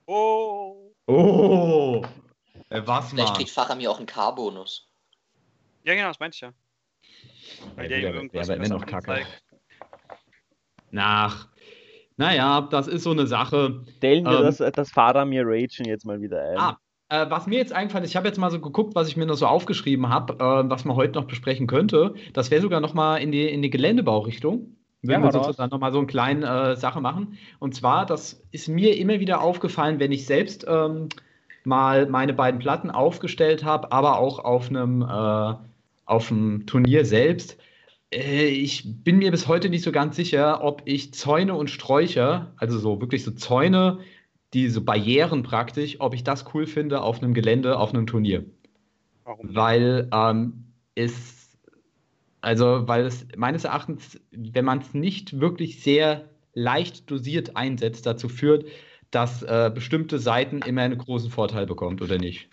[SPEAKER 4] Oh.
[SPEAKER 2] Oh! Äh, was
[SPEAKER 3] Vielleicht kriegt Faramir auch einen K-Bonus.
[SPEAKER 4] Ja, genau, das meinte ich ja. Weil
[SPEAKER 2] Ja,
[SPEAKER 4] der
[SPEAKER 2] wieder-
[SPEAKER 4] irgendwas
[SPEAKER 2] der wird
[SPEAKER 4] besser
[SPEAKER 2] noch kacke. Nach. Naja, das ist so eine Sache.
[SPEAKER 1] stellen wir
[SPEAKER 2] Ähm.
[SPEAKER 1] das, das Faramir Ragen jetzt mal wieder ein.
[SPEAKER 2] Ah, äh, was mir jetzt eingefallen ist, ich habe jetzt mal so geguckt, was ich mir noch so aufgeschrieben habe, äh, was man heute noch besprechen könnte. Das wäre sogar noch mal in die, in die Geländebaurichtung.
[SPEAKER 1] Ja,
[SPEAKER 2] Würden
[SPEAKER 1] mal
[SPEAKER 2] wir sozusagen noch mal so eine kleine äh, Sache machen. Und zwar, das ist mir immer wieder aufgefallen, wenn ich selbst ähm, mal meine beiden Platten aufgestellt habe, aber auch auf einem, äh, auf einem Turnier selbst. Äh, ich bin mir bis heute nicht so ganz sicher, ob ich Zäune und Sträucher, also so wirklich so Zäune, die so Barrieren praktisch, ob ich das cool finde auf einem Gelände, auf einem Turnier. Warum? Weil ähm, es, also weil es meines Erachtens, wenn man es nicht wirklich sehr leicht dosiert einsetzt, dazu führt, dass äh, bestimmte Seiten immer einen großen Vorteil bekommt, oder nicht?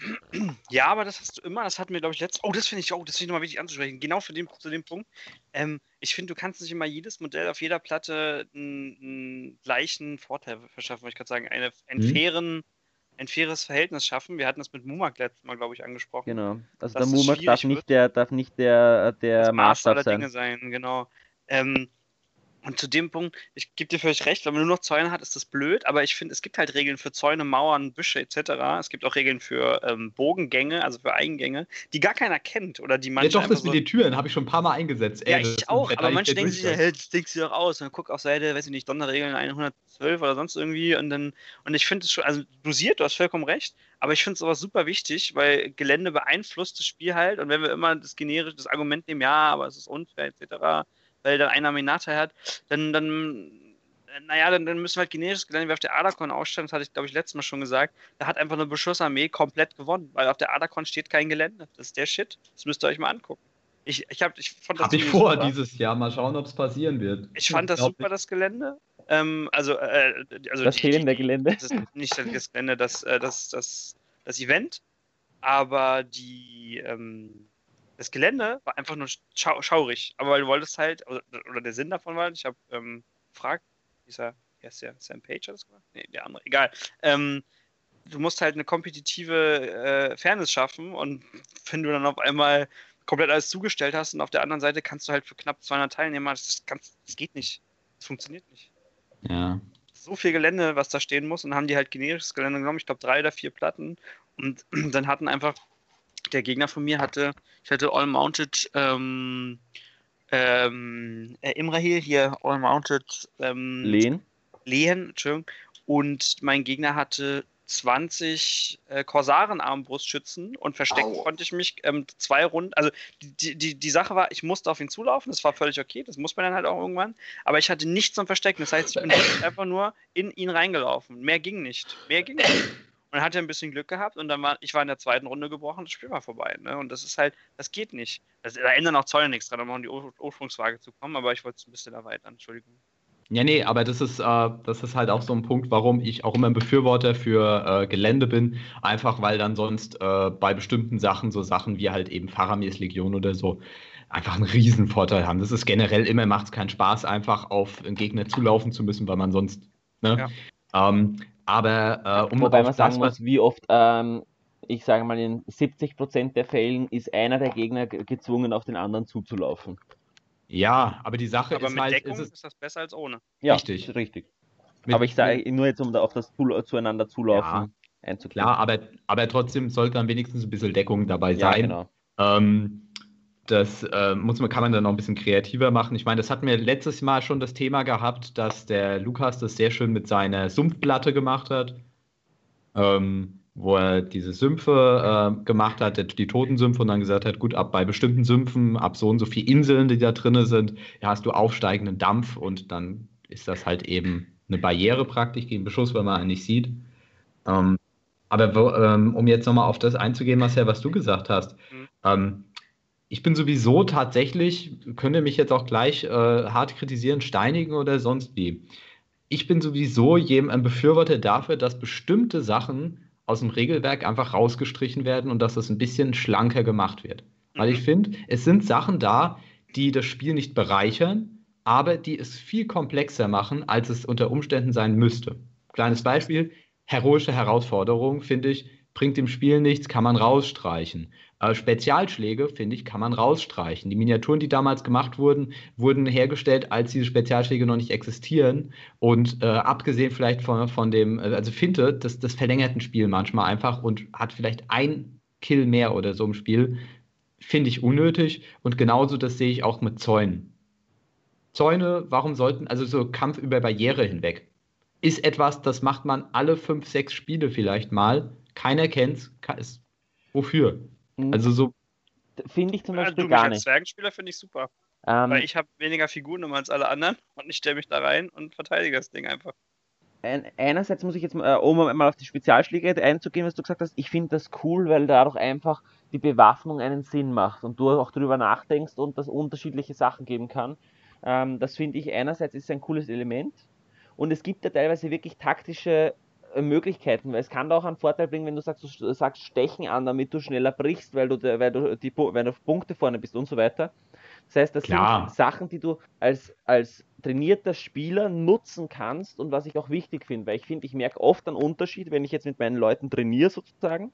[SPEAKER 4] Ja, aber das hast du immer, das hatten wir, glaube ich, letztes. Oh, das finde ich auch, das finde ich nochmal wichtig anzusprechen. Genau für den, zu dem Punkt. Ähm, ich finde, du kannst nicht immer jedes Modell auf jeder Platte einen, einen gleichen Vorteil verschaffen, wollte ich gerade sagen, eine, einen hm. fairen ein faires Verhältnis schaffen. Wir hatten das mit Mumak letztes Mal, glaube ich, angesprochen.
[SPEAKER 1] Genau. Also der Mumak darf nicht der, darf nicht der, der
[SPEAKER 4] Maßstab sein. Dinge sein. Genau. Ähm, und zu dem Punkt, ich gebe dir völlig recht, wenn man nur noch Zäune hat, ist das blöd, aber ich finde, es gibt halt Regeln für Zäune, Mauern, Büsche etc. Es gibt auch Regeln für ähm, Bogengänge, also für Eingänge, die gar keiner kennt oder die manche.
[SPEAKER 2] Ja, doch, das so, mit den Türen habe ich schon ein paar Mal eingesetzt.
[SPEAKER 4] Ey, ja, ich auch, aber manche denken sich, hey, das denkst du doch aus. Und dann guck auf Seite, weiß ich nicht, Sonderregeln 112 oder sonst irgendwie und dann, und ich finde es schon, also dosiert, du hast vollkommen recht, aber ich finde es sowas super wichtig, weil Gelände beeinflusst das Spiel halt und wenn wir immer das generische, das Argument nehmen, ja, aber es ist unfair etc., weil dann einer Minata hat, dann, dann naja, dann, dann müssen wir halt generisches Gelände wie auf der Adacon ausstellen. Das hatte ich, glaube ich, letztes Mal schon gesagt. Da hat einfach eine Beschussarmee komplett gewonnen, weil auf der Adacon steht kein Gelände. Das ist der Shit. Das müsst ihr euch mal angucken. Ich, ich, hab, ich
[SPEAKER 2] fand das Hab ich vor super. dieses Jahr. Mal schauen, ob es passieren wird.
[SPEAKER 4] Ich fand das super, das Gelände. Ähm, also, äh, also
[SPEAKER 1] das fehlende Gelände.
[SPEAKER 4] Das ist nicht das Gelände, das, äh, das, das, das Event. Aber die, ähm, das Gelände war einfach nur schau schaurig. Aber weil du wolltest halt, oder, oder der Sinn davon war, ich habe ähm, gefragt, dieser, wer ist der, Sam Page hat das gemacht? Nee, der andere, egal. Ähm, du musst halt eine kompetitive äh, Fairness schaffen und wenn du dann auf einmal komplett alles zugestellt hast und auf der anderen Seite kannst du halt für knapp 200 Teilnehmer, das, kannst, das geht nicht. Das funktioniert nicht.
[SPEAKER 2] Ja.
[SPEAKER 4] So viel Gelände, was da stehen muss und haben die halt generisches Gelände genommen, ich glaube drei oder vier Platten und dann hatten einfach der Gegner von mir hatte, ich hatte All-Mounted ähm, ähm, äh, Imrahil hier, All-Mounted ähm,
[SPEAKER 1] Lehen.
[SPEAKER 4] Lehen, Entschuldigung. Und mein Gegner hatte 20 äh, Korsaren-Armbrustschützen und verstecken Au. konnte ich mich ähm, zwei Runden. Also die, die, die Sache war, ich musste auf ihn zulaufen, das war völlig okay, das muss man dann halt auch irgendwann. Aber ich hatte nichts zum Verstecken. Das heißt, ich bin einfach nur in ihn reingelaufen. Mehr ging nicht. Mehr ging nicht und hatte ein bisschen Glück gehabt und dann war ich war in der zweiten Runde gebrochen, das Spiel war vorbei. Ne? Und das ist halt, das geht nicht. Das, da ändern auch Zoll nichts dran, um an die Ursprungsfrage zu kommen, aber ich wollte es ein bisschen erweitern, Entschuldigung.
[SPEAKER 2] Ja, nee, aber das ist, äh, das ist halt auch so ein Punkt, warum ich auch immer ein Befürworter für äh, Gelände bin. Einfach weil dann sonst äh, bei bestimmten Sachen, so Sachen wie halt eben Faramirs Legion oder so, einfach einen Riesenvorteil haben. Das ist generell immer, macht es keinen Spaß, einfach auf einen Gegner zulaufen zu müssen, weil man sonst. Ne? Ja. Ähm, aber
[SPEAKER 1] äh, um Wobei man sagen muss, wie oft, ähm, ich sage mal, in 70% der Fällen ist einer der Gegner gezwungen, auf den anderen zuzulaufen.
[SPEAKER 2] Ja, aber die Sache
[SPEAKER 4] aber
[SPEAKER 2] ist
[SPEAKER 4] mit
[SPEAKER 2] halt.
[SPEAKER 4] Deckung ist, es, ist das besser als ohne.
[SPEAKER 1] Ja, richtig. richtig. Mit, aber ich sage nur jetzt, um da auf das zueinander zulaufen ja,
[SPEAKER 2] einzuklären. Klar, aber, aber trotzdem sollte dann wenigstens ein bisschen Deckung dabei sein. Ja, genau. Ähm, das äh, muss man, kann man dann noch ein bisschen kreativer machen. Ich meine, das hatten wir letztes Mal schon das Thema gehabt, dass der Lukas das sehr schön mit seiner Sumpfplatte gemacht hat, ähm, wo er diese Sümpfe äh, gemacht hat, die Totensümpfe und dann gesagt hat, gut, ab bei bestimmten Sümpfen, ab so und so viele Inseln, die da drin sind, ja, hast du aufsteigenden Dampf und dann ist das halt eben eine Barriere praktisch gegen Beschuss, weil man einen nicht sieht. Ähm, aber wo, ähm, um jetzt nochmal auf das einzugehen, Marcel, was du gesagt hast, mhm. Ich bin sowieso tatsächlich, könnt ihr mich jetzt auch gleich äh, hart kritisieren, steinigen oder sonst wie. Ich bin sowieso jedem ein Befürworter dafür, dass bestimmte Sachen aus dem Regelwerk einfach rausgestrichen werden und dass das ein bisschen schlanker gemacht wird. Weil ich mhm. finde, es sind Sachen da, die das Spiel nicht bereichern, aber die es viel komplexer machen, als es unter Umständen sein müsste. Kleines Beispiel, heroische Herausforderung, finde ich, bringt dem Spiel nichts, kann man rausstreichen. Äh, Spezialschläge, finde ich, kann man rausstreichen. Die Miniaturen, die damals gemacht wurden, wurden hergestellt, als diese Spezialschläge noch nicht existieren. Und äh, abgesehen vielleicht von, von dem, äh, also Finte, das, das verlängert ein Spiel manchmal einfach und hat vielleicht ein Kill mehr oder so im Spiel. Finde ich unnötig. Und genauso das sehe ich auch mit Zäunen. Zäune, warum sollten, also so Kampf über Barriere hinweg, ist etwas, das macht man alle fünf, sechs Spiele vielleicht mal. Keiner kennt es. Wofür?
[SPEAKER 1] Mhm. Also so. Finde ich zum Beispiel ja, du, gar nicht. Als
[SPEAKER 4] Zwergenspieler finde ich super. Ähm, Weil ich habe weniger Figuren als alle anderen und ich stelle mich da rein und verteidige das Ding einfach.
[SPEAKER 1] Einerseits muss ich jetzt, äh, um mal auf die Spezialschläge einzugehen, was du gesagt hast, ich finde das cool, weil dadurch einfach die Bewaffnung einen Sinn macht und du auch darüber nachdenkst und das unterschiedliche Sachen geben kann. Ähm, das finde ich einerseits ist ein cooles Element und es gibt ja teilweise wirklich taktische Möglichkeiten, weil es kann da auch einen Vorteil bringen, wenn du sagst, du sagst Stechen an, damit du schneller brichst, weil du, weil du, die, weil du auf Punkte vorne bist und so weiter. Das heißt, das Klar. sind Sachen, die du als, als trainierter Spieler nutzen kannst und was ich auch wichtig finde, weil ich finde, ich merke oft einen Unterschied, wenn ich jetzt mit meinen Leuten trainiere sozusagen,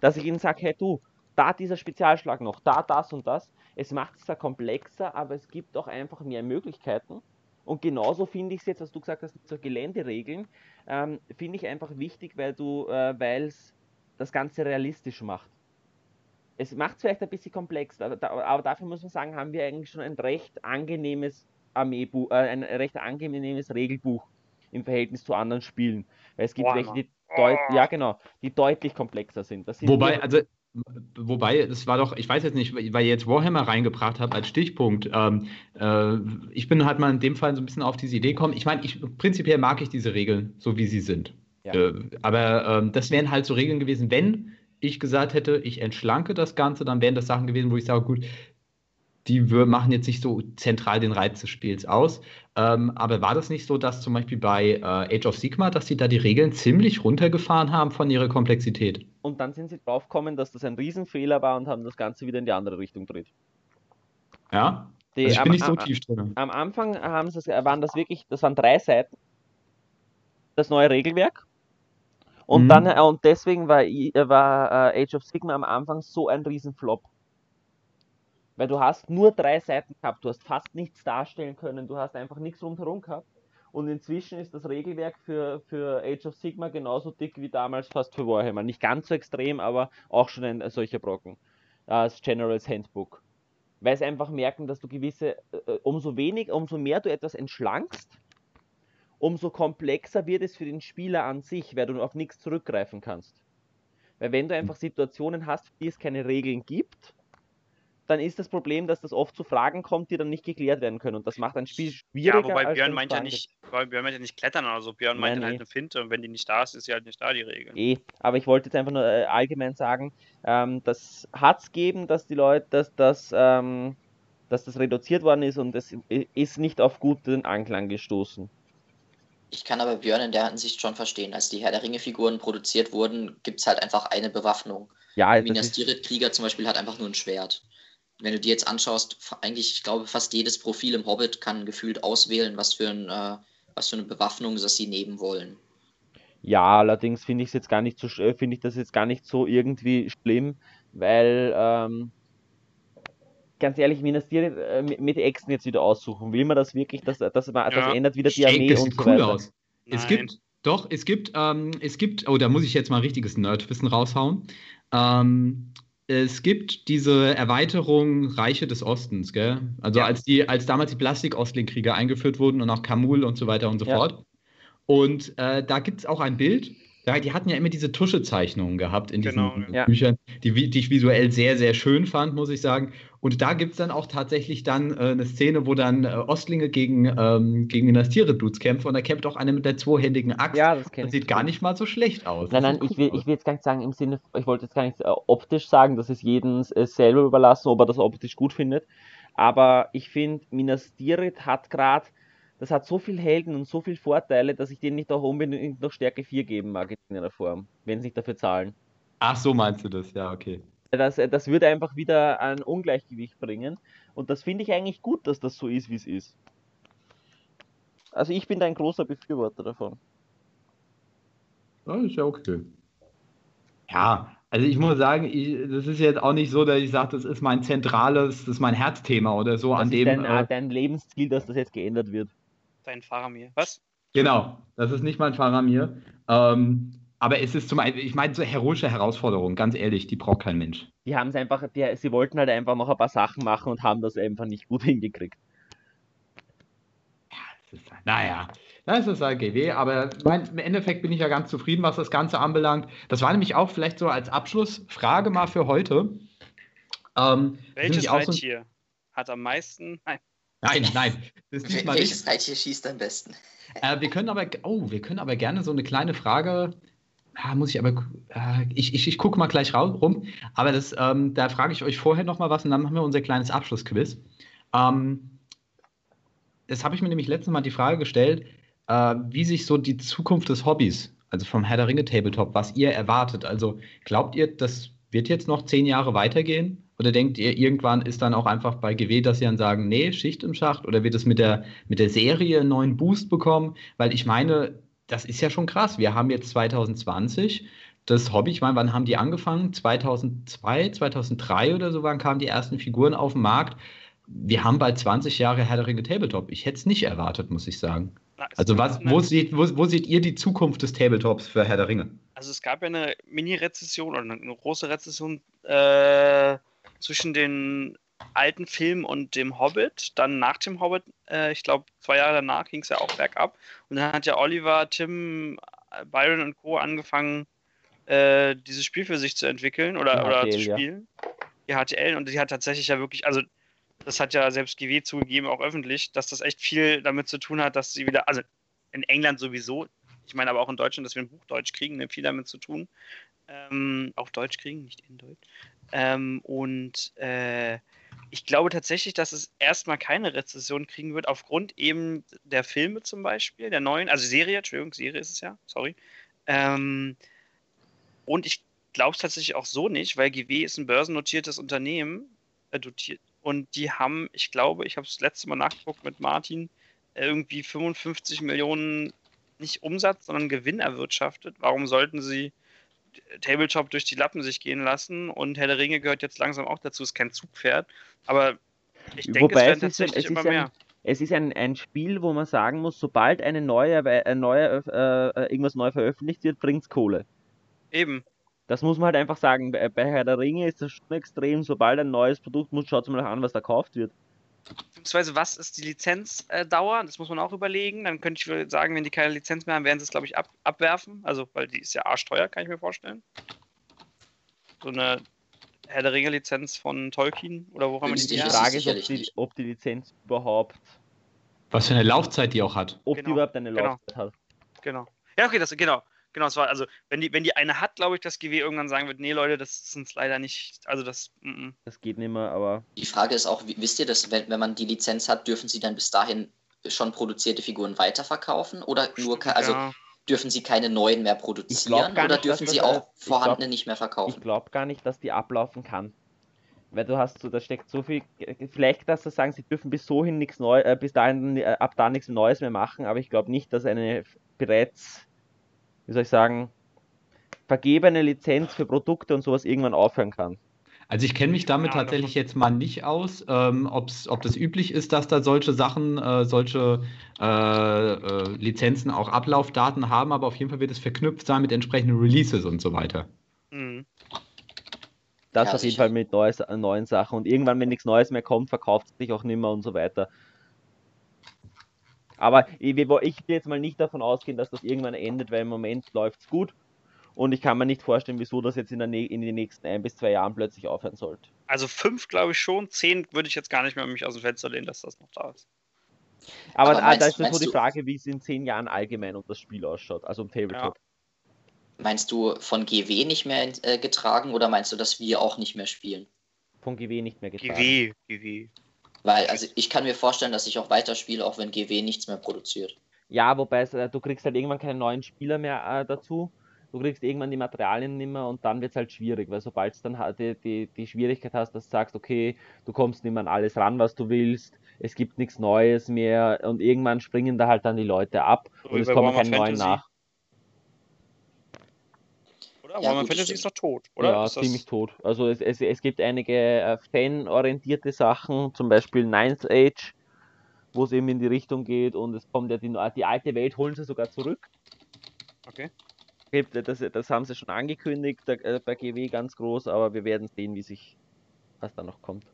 [SPEAKER 1] dass ich ihnen sage, hey du, da dieser Spezialschlag noch, da das und das. Es macht es zwar komplexer, aber es gibt auch einfach mehr Möglichkeiten. Und genauso finde ich es jetzt, was du gesagt hast, so Geländeregeln, ähm, finde ich einfach wichtig, weil du, äh, weil es das Ganze realistisch macht. Es macht es vielleicht ein bisschen komplex, aber, aber, dafür muss man sagen, haben wir eigentlich schon ein recht angenehmes Armeebuch, äh, ein recht angenehmes Regelbuch im Verhältnis zu anderen Spielen. Weil es gibt Boah, welche, die, deut ja, genau, die deutlich komplexer sind.
[SPEAKER 2] sind Wobei, also Wobei, das war doch, ich weiß jetzt nicht, weil ihr jetzt Warhammer reingebracht habt als Stichpunkt. Ähm, äh, ich bin halt mal in dem Fall so ein bisschen auf diese Idee gekommen. Ich meine, ich, prinzipiell mag ich diese Regeln, so wie sie sind. Ja. Äh, aber äh, das wären halt so Regeln gewesen, wenn ich gesagt hätte, ich entschlanke das Ganze, dann wären das Sachen gewesen, wo ich sage, gut, die machen jetzt nicht so zentral den Reiz des Spiels aus. Ähm, aber war das nicht so, dass zum Beispiel bei äh, Age of Sigma, dass sie da die Regeln ziemlich runtergefahren haben von ihrer Komplexität?
[SPEAKER 1] Und dann sind sie draufgekommen, dass das ein Riesenfehler war und haben das Ganze wieder in die andere Richtung gedreht.
[SPEAKER 2] Ja?
[SPEAKER 1] Die, also ich bin am, nicht so tief drin. Am Anfang haben sie, waren das wirklich, das waren drei Seiten, das neue Regelwerk. Und mhm. dann, äh, und deswegen war, war äh, Age of Sigma am Anfang so ein Riesenflop weil du hast nur drei Seiten gehabt, du hast fast nichts darstellen können, du hast einfach nichts rundherum gehabt. Und inzwischen ist das Regelwerk für, für Age of Sigma genauso dick wie damals fast für Warhammer. Nicht ganz so extrem, aber auch schon ein solcher Brocken. Das General's Handbook. Weil sie einfach merken, dass du gewisse, äh, umso wenig, umso mehr du etwas entschlankst, umso komplexer wird es für den Spieler an sich, weil du auf nichts zurückgreifen kannst. Weil wenn du einfach Situationen hast, für die es keine Regeln gibt, dann ist das Problem, dass das oft zu Fragen kommt, die dann nicht geklärt werden können. Und das macht ein Spiel schwieriger. Ja,
[SPEAKER 4] wobei Björn meint ja nicht, weil Björn meint ja nicht klettern oder so. Björn meint Nein, halt eine Finte und wenn die nicht da ist, ist sie halt nicht da, die Regel.
[SPEAKER 1] Eh, aber ich wollte jetzt einfach nur äh, allgemein sagen, ähm, das hat es gegeben, dass die Leute, dass, dass, ähm, dass das reduziert worden ist und es ist nicht auf guten Anklang gestoßen.
[SPEAKER 3] Ich kann aber Björn in der Hinsicht schon verstehen. Als die Herr der Ringe-Figuren produziert wurden, gibt es halt einfach eine Bewaffnung. Ja, Minas Tirith-Krieger zum Beispiel hat einfach nur ein Schwert wenn du dir jetzt anschaust, eigentlich, ich glaube, fast jedes Profil im Hobbit kann gefühlt auswählen, was für, ein, äh, was für eine Bewaffnung das sie nehmen wollen.
[SPEAKER 1] Ja, allerdings finde ich es jetzt gar nicht so äh, finde ich das jetzt gar nicht so irgendwie schlimm, weil ähm, ganz ehrlich, Minas Tirith äh, mit Echsen jetzt wieder aussuchen. Will man das wirklich, dass, dass man, ja. das ändert wieder die Armee das
[SPEAKER 2] und so cool weiter. Aus. Es gibt, doch, es gibt, ähm, es gibt, oh, da muss ich jetzt mal richtiges Nerdwissen raushauen. Ähm, es gibt diese Erweiterung Reiche des Ostens, gell? Also ja. als die, als damals die Plastik-Ostling-Kriege eingeführt wurden und auch Kamul und so weiter und so ja. fort. Und äh, da gibt es auch ein Bild, ja, die hatten ja immer diese Tuschezeichnungen gehabt in diesen genau, ja. Büchern, die, die, ich visuell sehr, sehr schön fand, muss ich sagen. Und da gibt es dann auch tatsächlich dann äh, eine Szene, wo dann äh, Ostlinge gegen, ähm, gegen das Tierebluts kämpfen und da kämpft auch einer mit der zweihändigen Axt. Ja, das, das sieht gar nicht mal so schlecht aus.
[SPEAKER 1] Nein, nein, ich will, ich will jetzt gar nicht sagen im Sinne, ich wollte jetzt gar nicht äh, optisch sagen, dass es jedem äh, selber überlassen, ob er das optisch gut findet. Aber ich finde, Minas Tirith hat gerade das hat so viel Helden und so viele Vorteile, dass ich denen nicht auch unbedingt noch Stärke 4 geben mag in einer Form, wenn sie nicht dafür zahlen.
[SPEAKER 2] Ach, so meinst du das, ja, okay.
[SPEAKER 1] Das, das würde einfach wieder ein Ungleichgewicht bringen. Und das finde ich eigentlich gut, dass das so ist, wie es ist. Also ich bin da ein großer Befürworter davon.
[SPEAKER 2] Ja, ist ja okay. Ja, also ich muss sagen, ich, das ist jetzt auch nicht so, dass ich sage, das ist mein zentrales, das ist mein Herzthema oder so,
[SPEAKER 1] das
[SPEAKER 2] an dem.
[SPEAKER 1] Dein, äh, dein Lebensziel, dass das jetzt geändert wird
[SPEAKER 4] dein Faramir. Was?
[SPEAKER 2] Genau, das ist nicht mein Faramir. Ähm, aber es ist zum einen, ich meine, so heroische Herausforderungen, ganz ehrlich, die braucht kein Mensch.
[SPEAKER 1] Die haben es einfach, die, sie wollten halt einfach noch ein paar Sachen machen und haben das einfach nicht gut hingekriegt.
[SPEAKER 2] Ja, das ist, naja, das ist AGW, aber mein, im Endeffekt bin ich ja ganz zufrieden, was das Ganze anbelangt. Das war nämlich auch vielleicht so als Abschlussfrage mal für heute.
[SPEAKER 4] Ähm, Welches Reittier? hat am meisten. Nein.
[SPEAKER 2] Nein, nein.
[SPEAKER 3] Welches Reittier schießt am besten?
[SPEAKER 2] Äh, wir können aber, oh, wir können aber gerne so eine kleine Frage. Ah, muss ich aber, äh, ich, ich, ich gucke mal gleich rum. Aber das, ähm, da frage ich euch vorher noch mal was und dann machen wir unser kleines Abschlussquiz. Ähm, das habe ich mir nämlich letztes Mal die Frage gestellt, äh, wie sich so die Zukunft des Hobbys, also vom Herr der Ringe Tabletop, was ihr erwartet. Also glaubt ihr, das wird jetzt noch zehn Jahre weitergehen? Oder denkt ihr, irgendwann ist dann auch einfach bei GW, dass sie dann sagen, nee, Schicht im Schacht? Oder wird es mit der, mit der Serie einen neuen Boost bekommen? Weil ich meine, das ist ja schon krass. Wir haben jetzt 2020 das Hobby, ich meine, wann haben die angefangen? 2002, 2003 oder so, wann kamen die ersten Figuren auf den Markt? Wir haben bald 20 Jahre Herr der Ringe Tabletop. Ich hätte es nicht erwartet, muss ich sagen. Na, also was, wo, seht, wo, wo, seht ihr die Zukunft des Tabletops für Herr der Ringe?
[SPEAKER 4] Also es gab ja eine Mini-Rezession oder eine große Rezession äh, zwischen den alten Film und dem Hobbit. Dann nach dem Hobbit, äh, ich glaube, zwei Jahre danach ging es ja auch bergab. Und dann hat ja Oliver, Tim, Byron und Co. angefangen, äh, dieses Spiel für sich zu entwickeln oder, HTL, oder zu spielen. Ja. Die HTL. Und die hat tatsächlich ja wirklich, also das hat ja selbst GW zugegeben, auch öffentlich, dass das echt viel damit zu tun hat, dass sie wieder, also in England sowieso, ich meine aber auch in Deutschland, dass wir ein Buch Deutsch kriegen, ne, viel damit zu tun. Ähm, auch Deutsch kriegen, nicht in Deutsch. Ähm, und äh, ich glaube tatsächlich, dass es erstmal keine Rezession kriegen wird, aufgrund eben der Filme zum Beispiel, der neuen, also Serie, Entschuldigung, Serie ist es ja, sorry. Ähm, und ich glaube es tatsächlich auch so nicht, weil GW ist ein börsennotiertes Unternehmen, äh, dotiert, und die haben, ich glaube, ich habe es das letzte Mal nachgeguckt mit Martin, irgendwie 55 Millionen nicht Umsatz, sondern Gewinn erwirtschaftet. Warum sollten sie Tabletop durch die Lappen sich gehen lassen und Herr der Ringe gehört jetzt langsam auch dazu, ist kein Zugpferd, aber ich denke,
[SPEAKER 1] Wobei es werden tatsächlich es immer mehr. Ein, es ist ein, ein Spiel, wo man sagen muss, sobald eine neue, eine neue äh, äh, irgendwas neu veröffentlicht wird, bringt es Kohle.
[SPEAKER 4] Eben.
[SPEAKER 1] Das muss man halt einfach sagen. Bei, bei Herr der Ringe ist das schon extrem, sobald ein neues Produkt muss, schaut mal an, was da gekauft wird.
[SPEAKER 4] Beziehungsweise, was ist die Lizenzdauer? Das muss man auch überlegen. Dann könnte ich sagen, wenn die keine Lizenz mehr haben, werden sie es, glaube ich, ab, abwerfen. Also, weil die ist ja arschteuer, kann ich mir vorstellen. So eine Herr der Ringe-Lizenz von Tolkien oder wo
[SPEAKER 1] man die Die Frage ist, ob die, ob die, Lizenz überhaupt.
[SPEAKER 2] Was für eine Laufzeit die auch hat.
[SPEAKER 1] Ob genau. die überhaupt eine
[SPEAKER 4] genau.
[SPEAKER 1] Laufzeit
[SPEAKER 4] hat. Genau. Ja, okay, das, genau. Genau, es war, also, wenn die, wenn die eine hat, glaube ich, dass GW irgendwann sagen wird, nee, Leute, das ist uns leider nicht, also das.
[SPEAKER 1] M -m. Das geht nicht mehr, aber.
[SPEAKER 3] Die Frage ist auch, wisst ihr das, wenn, wenn man die Lizenz hat, dürfen sie dann bis dahin schon produzierte Figuren weiterverkaufen? Oder nur, also ja. dürfen sie keine neuen mehr produzieren? Oder nicht, dürfen sie auch vorhandene glaub, nicht mehr verkaufen?
[SPEAKER 1] Ich glaube gar nicht, dass die ablaufen kann. Weil du hast so, da steckt so viel, vielleicht, dass sie sagen, sie dürfen bis sohin nichts Neues, äh, bis dahin, äh, ab da nichts Neues mehr machen, aber ich glaube nicht, dass eine bereits wie soll ich sagen, vergebene Lizenz für Produkte und sowas irgendwann aufhören kann.
[SPEAKER 2] Also ich kenne mich damit ja, tatsächlich jetzt mal nicht aus, ähm, ob das üblich ist, dass da solche Sachen, äh, solche äh, äh, Lizenzen auch Ablaufdaten haben, aber auf jeden Fall wird es verknüpft sein mit entsprechenden Releases und so weiter. Mhm.
[SPEAKER 1] Das ja, auf jeden Fall mit neues, neuen Sachen. Und irgendwann, wenn nichts Neues mehr kommt, verkauft es sich auch nimmer und so weiter. Aber ich, ich will jetzt mal nicht davon ausgehen, dass das irgendwann endet, weil im Moment läuft es gut. Und ich kann mir nicht vorstellen, wieso das jetzt in, der, in den nächsten ein bis zwei Jahren plötzlich aufhören sollte.
[SPEAKER 4] Also fünf glaube ich schon, zehn würde ich jetzt gar nicht mehr mich aus dem Fenster lehnen, dass das noch da ist.
[SPEAKER 1] Aber, Aber meinst, da ist so die Frage, wie es in zehn Jahren allgemein um das Spiel ausschaut, also um Tabletop.
[SPEAKER 3] Ja. Meinst du von GW nicht mehr äh, getragen oder meinst du, dass wir auch nicht mehr spielen?
[SPEAKER 1] Von GW nicht mehr getragen.
[SPEAKER 4] GW, GW.
[SPEAKER 3] Weil, also ich kann mir vorstellen, dass ich auch weiterspiele, auch wenn GW nichts mehr produziert.
[SPEAKER 1] Ja, wobei äh, du kriegst halt irgendwann keine neuen Spieler mehr äh, dazu. Du kriegst irgendwann die Materialien nicht mehr und dann wird es halt schwierig, weil sobald du dann die, die, die Schwierigkeit hast, dass du sagst, okay, du kommst nicht mehr an alles ran, was du willst, es gibt nichts Neues mehr und irgendwann springen da halt dann die Leute ab so und es kommen keine neuen nach.
[SPEAKER 4] Oder? Ja, Warhammer Fantasy ist doch tot, oder?
[SPEAKER 1] Ja, ziemlich tot. Also es, es, es gibt einige äh, fanorientierte Sachen, zum Beispiel Ninth Age, wo es eben in die Richtung geht und es kommt ja die, die alte Welt, holen sie sogar zurück.
[SPEAKER 4] Okay.
[SPEAKER 1] Das, das haben sie schon angekündigt äh, bei GW ganz groß, aber wir werden sehen, wie sich was da noch kommt.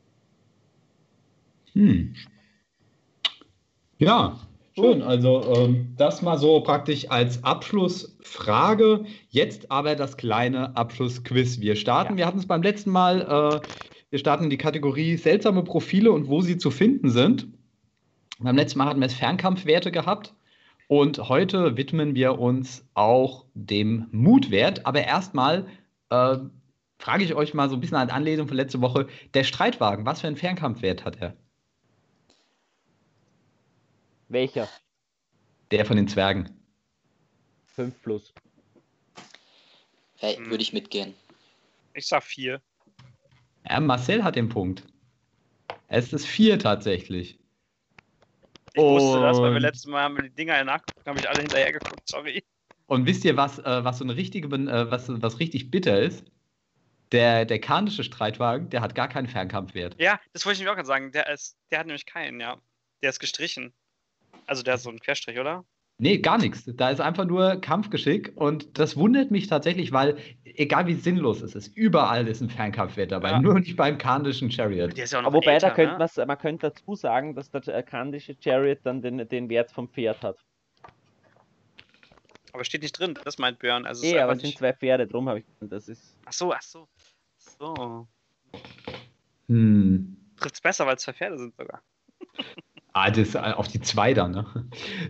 [SPEAKER 2] Hm. Ja, Schön, also ähm, das mal so praktisch als Abschlussfrage. Jetzt aber das kleine Abschlussquiz. Wir starten, ja. wir hatten es beim letzten Mal, äh, Wir starten die Kategorie seltsame Profile und wo sie zu finden sind. Beim letzten Mal hatten wir es Fernkampfwerte gehabt. Und heute widmen wir uns auch dem Mutwert. Aber erstmal äh, frage ich euch mal so ein bisschen als Anlesung von letzte Woche: Der Streitwagen, was für einen Fernkampfwert hat er?
[SPEAKER 1] Welcher?
[SPEAKER 2] Der von den Zwergen.
[SPEAKER 1] 5 plus.
[SPEAKER 3] Hey,
[SPEAKER 4] Hm.
[SPEAKER 3] würde ich mitgehen.
[SPEAKER 4] Ich sag vier.
[SPEAKER 2] Ja, Marcel hat den Punkt. Es ist vier tatsächlich.
[SPEAKER 4] Ich wusste das, weil wir
[SPEAKER 2] Und-
[SPEAKER 4] letztes Mal haben wir die Dinger nachgeguckt, habe ich alle hinterher geguckt, sorry.
[SPEAKER 2] Und wisst ihr, was, äh, was so eine richtige, äh, was, was richtig bitter ist? Der, der kanische Streitwagen, der hat gar keinen Fernkampfwert.
[SPEAKER 4] Ja, das wollte ich nämlich auch gerade sagen. Der, ist, der hat nämlich keinen, ja. Der ist gestrichen. Also der ist so ein Querstrich, oder?
[SPEAKER 2] Nee, gar nichts. Da ist einfach nur Kampfgeschick und das wundert mich tatsächlich, weil egal wie sinnlos es ist, überall ist ein Fernkampfwert dabei,
[SPEAKER 4] Ja.
[SPEAKER 2] nur nicht beim kanischen Chariot.
[SPEAKER 4] Ja
[SPEAKER 1] Aber wobei,
[SPEAKER 4] älter,
[SPEAKER 1] da könnte
[SPEAKER 4] ne?
[SPEAKER 1] man könnte dazu sagen, dass der kandische Chariot dann den, den Wert vom Pferd hat.
[SPEAKER 4] Aber steht nicht drin, das meint Björn. Also es ist
[SPEAKER 1] Eh, aber es sind
[SPEAKER 4] nicht...
[SPEAKER 1] zwei Pferde, drum habe ich das ist.
[SPEAKER 4] Ach so, ach so. So.
[SPEAKER 2] Hm.
[SPEAKER 4] Trifft's besser, weil es zwei Pferde sind sogar.
[SPEAKER 2] Ah, das ist äh, auf die zwei dann, ne?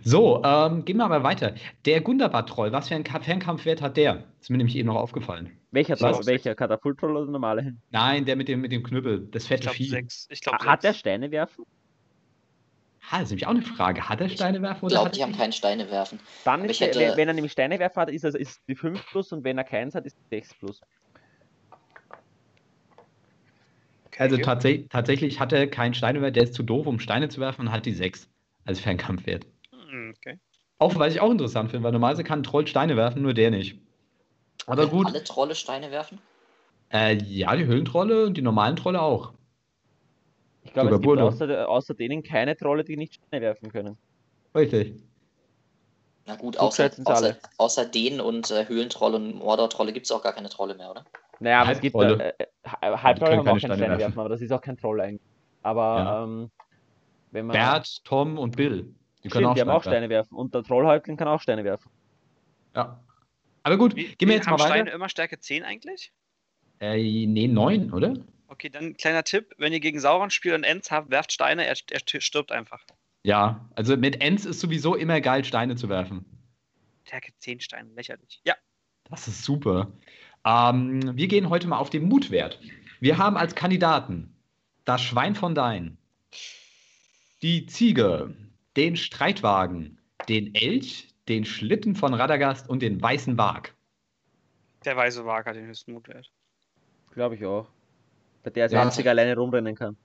[SPEAKER 2] So, ähm, gehen wir aber weiter. Der Gundabad-Troll, was für einen Ka- Fernkampfwert hat der? Ist mir nämlich eben noch aufgefallen.
[SPEAKER 1] Welcher? Troll? Welcher? Katapultroll oder normale?
[SPEAKER 2] Nein, der mit dem, mit dem Knüppel, das
[SPEAKER 4] Ich
[SPEAKER 2] fette Vieh.
[SPEAKER 4] sechs. Ich glaube
[SPEAKER 1] Hat der Steine werfen?
[SPEAKER 2] Ah, das ist nämlich auch eine Frage. Hat er Steine werfen
[SPEAKER 3] Ich
[SPEAKER 2] oder
[SPEAKER 3] glaube, die haben keine Steine werfen.
[SPEAKER 1] Dann ist
[SPEAKER 3] ich
[SPEAKER 1] der,
[SPEAKER 3] hätte-
[SPEAKER 1] wenn- wenn er nämlich Steine werfen hat, ist, er, ist die 5 plus und wenn er keins hat, ist die 6 plus.
[SPEAKER 2] Also
[SPEAKER 4] Okay.
[SPEAKER 2] tatsä tatsächlich hat er keinen Steinewert, der ist zu doof, um Steine zu werfen und hat die 6 als Fernkampfwert.
[SPEAKER 4] Hm, okay.
[SPEAKER 2] Auch was ich auch interessant finde, weil normalerweise kann ein Troll Steine werfen, nur der nicht. Aber
[SPEAKER 3] Können
[SPEAKER 2] gut,
[SPEAKER 3] alle Trolle Steine werfen?
[SPEAKER 2] äh, ja, die Höhlentrolle und die normalen Trolle auch.
[SPEAKER 1] Ich glaube, es gibt außer, außer denen keine Trolle, die nicht Steine werfen können.
[SPEAKER 2] Richtig.
[SPEAKER 3] Na gut, außer, außer, außer denen und äh, Höhlentrolle und Mordor-Trolle gibt es auch gar keine Trolle mehr, oder?
[SPEAKER 1] Naja, aber es gibt äh, Halbtrolle
[SPEAKER 2] können
[SPEAKER 1] haben auch
[SPEAKER 2] keine
[SPEAKER 1] keine
[SPEAKER 2] Steine
[SPEAKER 1] Steine werfen, aber das ist auch kein Troll eigentlich. Aber
[SPEAKER 2] Ja.
[SPEAKER 1] ähm, wenn man.
[SPEAKER 2] Bert, Tom und Bill. Die können
[SPEAKER 1] Stimmt,
[SPEAKER 2] auch,
[SPEAKER 1] die haben auch
[SPEAKER 2] Steine
[SPEAKER 1] werfen. Und der Trollhäuptling kann auch Steine werfen.
[SPEAKER 2] Ja. Aber gut,
[SPEAKER 4] Wie,
[SPEAKER 2] gehen wir jetzt mal
[SPEAKER 4] haben
[SPEAKER 2] weiter.
[SPEAKER 4] Steine immer Stärke 10 eigentlich?
[SPEAKER 2] Äh, nee, 9, oder?
[SPEAKER 4] Okay, dann kleiner Tipp. Wenn ihr gegen Sauron spielt und Ents habt, werft Steine, er, er stirbt einfach.
[SPEAKER 2] Ja, also mit Ents ist sowieso immer geil, Steine zu werfen.
[SPEAKER 4] Stärke 10 Steine, lächerlich. Ja,
[SPEAKER 2] Das ist super. Ähm, wir gehen heute mal auf den Mutwert. Wir haben als Kandidaten das Schwein von Dein, die Ziege, den Streitwagen, den Elch, den Schlitten von Radagast und den weißen Wag.
[SPEAKER 4] der weiße Wag hat den höchsten Mutwert.
[SPEAKER 1] Glaube ich auch. Bei der als
[SPEAKER 2] Ja.
[SPEAKER 1] einziger alleine rumrennen kann.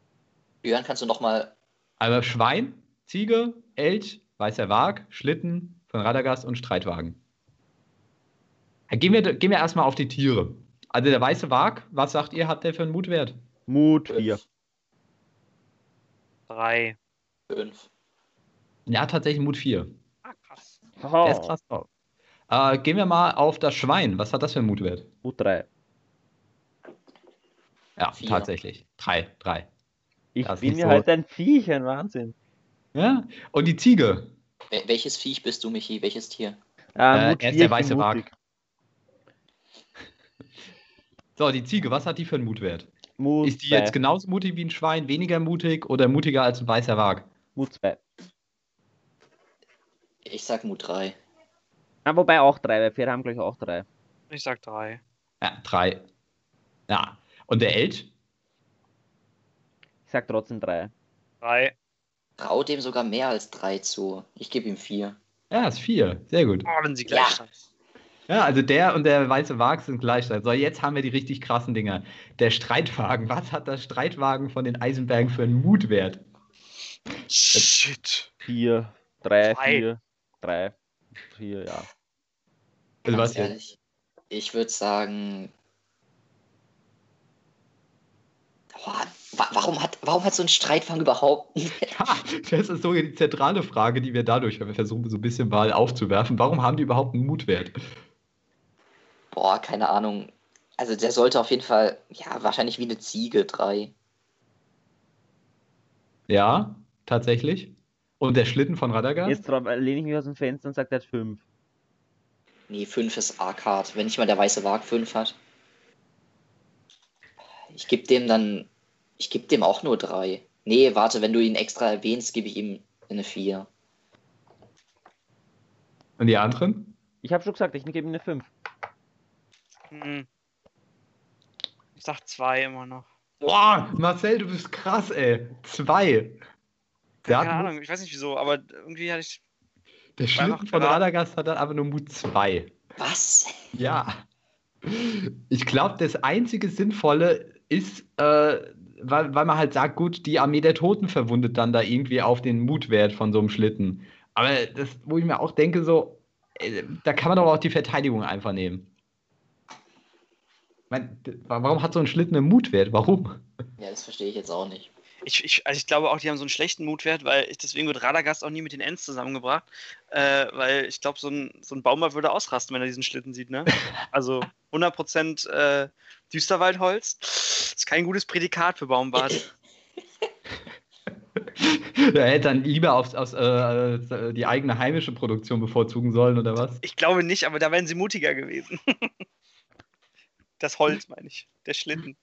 [SPEAKER 3] Björn, kannst du nochmal.
[SPEAKER 2] Also Schwein, Ziege, Elch, weißer Wag, Schlitten von Radagast und Streitwagen. Ja, Gehen wir, gehen wir erstmal auf die Tiere. Also der weiße Wag, was sagt ihr, hat der für einen Mutwert?
[SPEAKER 1] Mut 4.
[SPEAKER 4] Drei.
[SPEAKER 3] Fünf.
[SPEAKER 2] Ja, tatsächlich Mut 4.
[SPEAKER 4] Ah, krass.
[SPEAKER 2] Der ist krass drauf. Äh, gehen wir mal auf das Schwein. Was hat das für einen Mutwert?
[SPEAKER 1] Mut 3.
[SPEAKER 2] Ja,
[SPEAKER 3] Vier.
[SPEAKER 2] tatsächlich. Drei, drei.
[SPEAKER 1] Ich
[SPEAKER 2] Das ist
[SPEAKER 1] bin mir
[SPEAKER 2] so-
[SPEAKER 1] halt ein Viech, ein Wahnsinn.
[SPEAKER 2] Ja, und die Ziege.
[SPEAKER 3] Wel welches Viech bist du, Michi? Welches Tier?
[SPEAKER 1] Äh,
[SPEAKER 2] Äh, er ist
[SPEAKER 1] 4,
[SPEAKER 2] der weiße Wag.
[SPEAKER 1] mutig.
[SPEAKER 2] So, die Ziege, was hat die für einen Mutwert?
[SPEAKER 1] Mut
[SPEAKER 2] Ist die
[SPEAKER 1] 2.
[SPEAKER 2] jetzt genauso mutig wie ein Schwein, weniger mutig oder mutiger als ein weißer Wag?
[SPEAKER 1] Mut 2.
[SPEAKER 3] Ich sag Mut 3.
[SPEAKER 1] Ah, wobei auch 3, weil Pferde haben gleich auch 3.
[SPEAKER 4] Ich sag drei.
[SPEAKER 2] Ja, drei. Ja. Und der Elch?
[SPEAKER 1] Ich sag trotzdem 3.
[SPEAKER 4] Drei.
[SPEAKER 3] Trau dem sogar mehr als 3 zu. Ich gebe ihm 4.
[SPEAKER 2] Ja, ist vier. Sehr gut.
[SPEAKER 4] Oh, wenn sie gleich
[SPEAKER 3] Ja.
[SPEAKER 4] sind.
[SPEAKER 2] Ja, also der und der weiße Wag sind gleich. So, jetzt haben wir die richtig krassen Dinger. Der Streitwagen. Was hat der Streitwagen von den Eisenbergen für einen Mutwert?
[SPEAKER 4] Shit.
[SPEAKER 1] 4, 3,
[SPEAKER 4] Zwei.
[SPEAKER 1] 4, 3, 4, ja.
[SPEAKER 2] Also was jetzt?
[SPEAKER 3] ehrlich. Ich würde sagen. Boah, wa warum, hat, warum hat so ein Streitwagen überhaupt.
[SPEAKER 2] Ja, das ist so die zentrale Frage, die wir dadurch versuchen, so ein bisschen mal aufzuwerfen. Warum haben die überhaupt einen Mutwert?
[SPEAKER 3] Boah, keine Ahnung. Also der sollte auf jeden Fall. Ja, wahrscheinlich wie eine Ziege 3.
[SPEAKER 2] Ja, tatsächlich. Und der Schlitten von Radagast?
[SPEAKER 1] Jetzt drauf- lehne ich mich aus dem Fenster und sage, der hat 5.
[SPEAKER 3] Nee, 5 ist arg hart. Wenn nicht mal der weiße Wag 5 hat. Ich gebe dem dann Ich gebe dem auch nur drei. Nee, warte, wenn du ihn extra erwähnst, gebe ich ihm eine 4.
[SPEAKER 2] Und die anderen?
[SPEAKER 1] Ich habe schon gesagt, ich gebe ihm eine 5.
[SPEAKER 4] Hm. Ich sag zwei immer noch.
[SPEAKER 2] Boah, Marcel, du bist krass, ey. Zwei. Der,
[SPEAKER 4] Keine Ahnung, ich weiß nicht wieso, aber irgendwie hatte ich.
[SPEAKER 2] der Schlitten von. Radagast hat dann aber nur Mut 2.
[SPEAKER 3] Was?
[SPEAKER 2] Ja. Ich glaube, das einzige Sinnvolle ist, äh, weil, weil man halt sagt, gut, die Armee der Toten verwundet dann da irgendwie auf den Mutwert von so einem Schlitten. Aber das, wo ich mir auch denke, so, äh, da kann man doch auch die Verteidigung einfach nehmen. Mein, warum hat so ein Schlitten einen Mutwert? Warum?
[SPEAKER 3] Ja, das verstehe ich jetzt auch nicht.
[SPEAKER 4] Ich, ich, also ich glaube auch, die haben so einen schlechten Mutwert, weil ich, deswegen wird Radagast auch nie mit den Ents zusammengebracht. Äh, weil ich glaube, so ein, so ein Baumwald würde ausrasten, wenn er diesen Schlitten sieht, ne? Also 100% äh, Düsterwaldholz. ist kein gutes Prädikat für Baumbart.
[SPEAKER 2] Er hätte dann lieber aufs, aufs, äh, die eigene heimische Produktion bevorzugen sollen, oder was?
[SPEAKER 4] Ich glaube nicht, aber da wären sie mutiger gewesen. Das Holz, meine ich. Der Schlitten.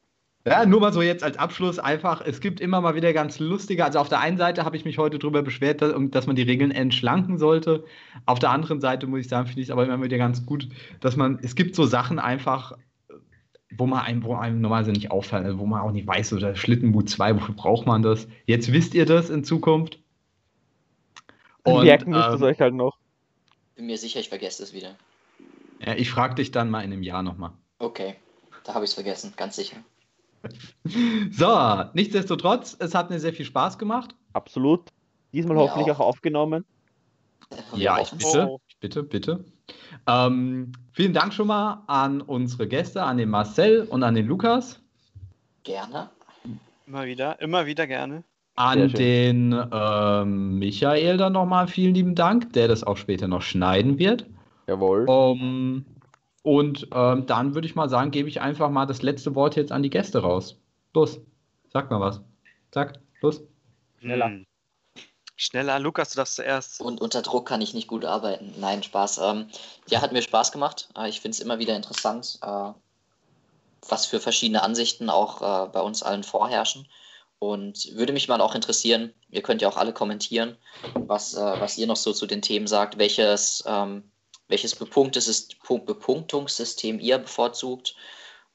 [SPEAKER 2] Ja, nur mal so jetzt als Abschluss einfach, es gibt immer mal wieder ganz lustige, also auf der einen Seite habe ich mich heute darüber beschwert, dass, dass man die Regeln entschlanken sollte. Auf der anderen Seite muss ich sagen, finde ich es aber immer wieder ganz gut, dass man, es gibt so Sachen einfach, wo man einem, wo einem normalerweise nicht auffällt, also wo man auch nicht weiß, so der Schlittenboot 2, wofür braucht man das? Jetzt wisst ihr das in Zukunft. Und,
[SPEAKER 1] Merken müsst ihr
[SPEAKER 2] ähm,
[SPEAKER 1] euch halt noch.
[SPEAKER 3] Bin mir sicher, ich vergesse es wieder.
[SPEAKER 2] ja, ich frage dich dann mal in einem Jahr nochmal.
[SPEAKER 3] Okay, da habe ich es vergessen, ganz sicher.
[SPEAKER 2] So, nichtsdestotrotz, es hat mir sehr viel Spaß gemacht.
[SPEAKER 1] Absolut. Diesmal
[SPEAKER 3] Mir
[SPEAKER 1] hoffentlich
[SPEAKER 3] auch.
[SPEAKER 1] auch aufgenommen.
[SPEAKER 3] Wir
[SPEAKER 2] Ja, ich bitte,
[SPEAKER 4] Oh.
[SPEAKER 2] bitte, bitte. Ähm, vielen Dank schon mal an unsere Gäste, an den Marcel und an den Lukas,
[SPEAKER 3] Gerne.
[SPEAKER 4] Immer wieder, immer wieder gerne.
[SPEAKER 2] an den ähm, Michael dann nochmal vielen lieben Dank, der das auch später noch schneiden wird.
[SPEAKER 1] Jawohl.
[SPEAKER 2] Ähm, und ähm, dann würde ich mal sagen, gebe ich einfach mal das letzte Wort jetzt an die Gäste raus. Los, sag mal was. Sag, los.
[SPEAKER 1] Schneller.
[SPEAKER 4] Hm. Schneller, Lukas, du darfst zuerst.
[SPEAKER 3] Und unter Druck kann ich nicht gut arbeiten. Nein, Spaß. Ähm, ja, hat mir Spaß gemacht. Äh, ich finde es immer wieder interessant, äh, was für verschiedene Ansichten auch äh, bei uns allen vorherrschen. Und würde mich mal auch interessieren, ihr könnt ja auch alle kommentieren, was, äh, was ihr noch so zu den Themen sagt, welches, ähm, welches Bepunktungssystem ihr bevorzugt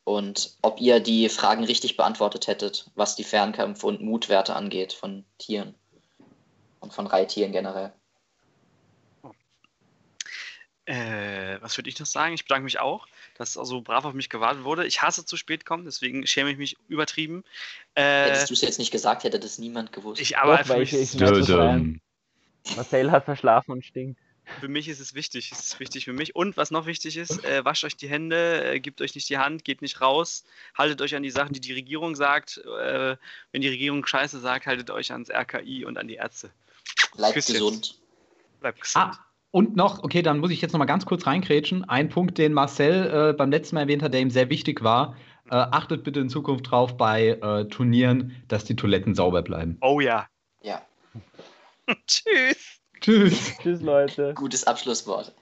[SPEAKER 3] und ob ihr die Fragen richtig beantwortet hättet, was die Fernkämpfe und Mutwerte angeht von Tieren und von Reittieren generell.
[SPEAKER 4] Äh, was würde ich noch sagen? Ich bedanke mich auch, dass so brav auf mich gewartet wurde. Ich hasse zu spät kommen, deswegen schäme ich mich übertrieben. Äh,
[SPEAKER 3] Hättest du es jetzt nicht gesagt, hätte das niemand gewusst.
[SPEAKER 4] ich, aber
[SPEAKER 1] Doch,
[SPEAKER 4] mich,
[SPEAKER 1] ich- ich- rein.
[SPEAKER 2] Dödem.
[SPEAKER 1] Marcel hat verschlafen und stinkt.
[SPEAKER 4] Für mich ist es wichtig. Es ist wichtig für mich. Und was noch wichtig ist, äh, wascht euch die Hände, äh, gebt euch nicht die Hand, geht nicht raus, haltet euch an die Sachen, die die Regierung sagt. Äh, wenn die Regierung Scheiße sagt, haltet euch ans RKI und an die Ärzte.
[SPEAKER 3] Bleibt
[SPEAKER 4] Küsschen.
[SPEAKER 3] gesund.
[SPEAKER 4] Bleibt gesund.
[SPEAKER 2] Ah, und noch, okay, dann muss ich jetzt noch mal ganz kurz reinkrätschen. Ein Punkt, den Marcel äh, beim letzten Mal erwähnt hat, der ihm sehr wichtig war. Äh, achtet bitte in Zukunft drauf bei äh, Turnieren, dass die Toiletten sauber bleiben.
[SPEAKER 4] Oh ja.
[SPEAKER 3] Ja,
[SPEAKER 4] Tschüss.
[SPEAKER 2] Tschüss.
[SPEAKER 1] Tschüss, Leute.
[SPEAKER 3] gutes Abschlusswort.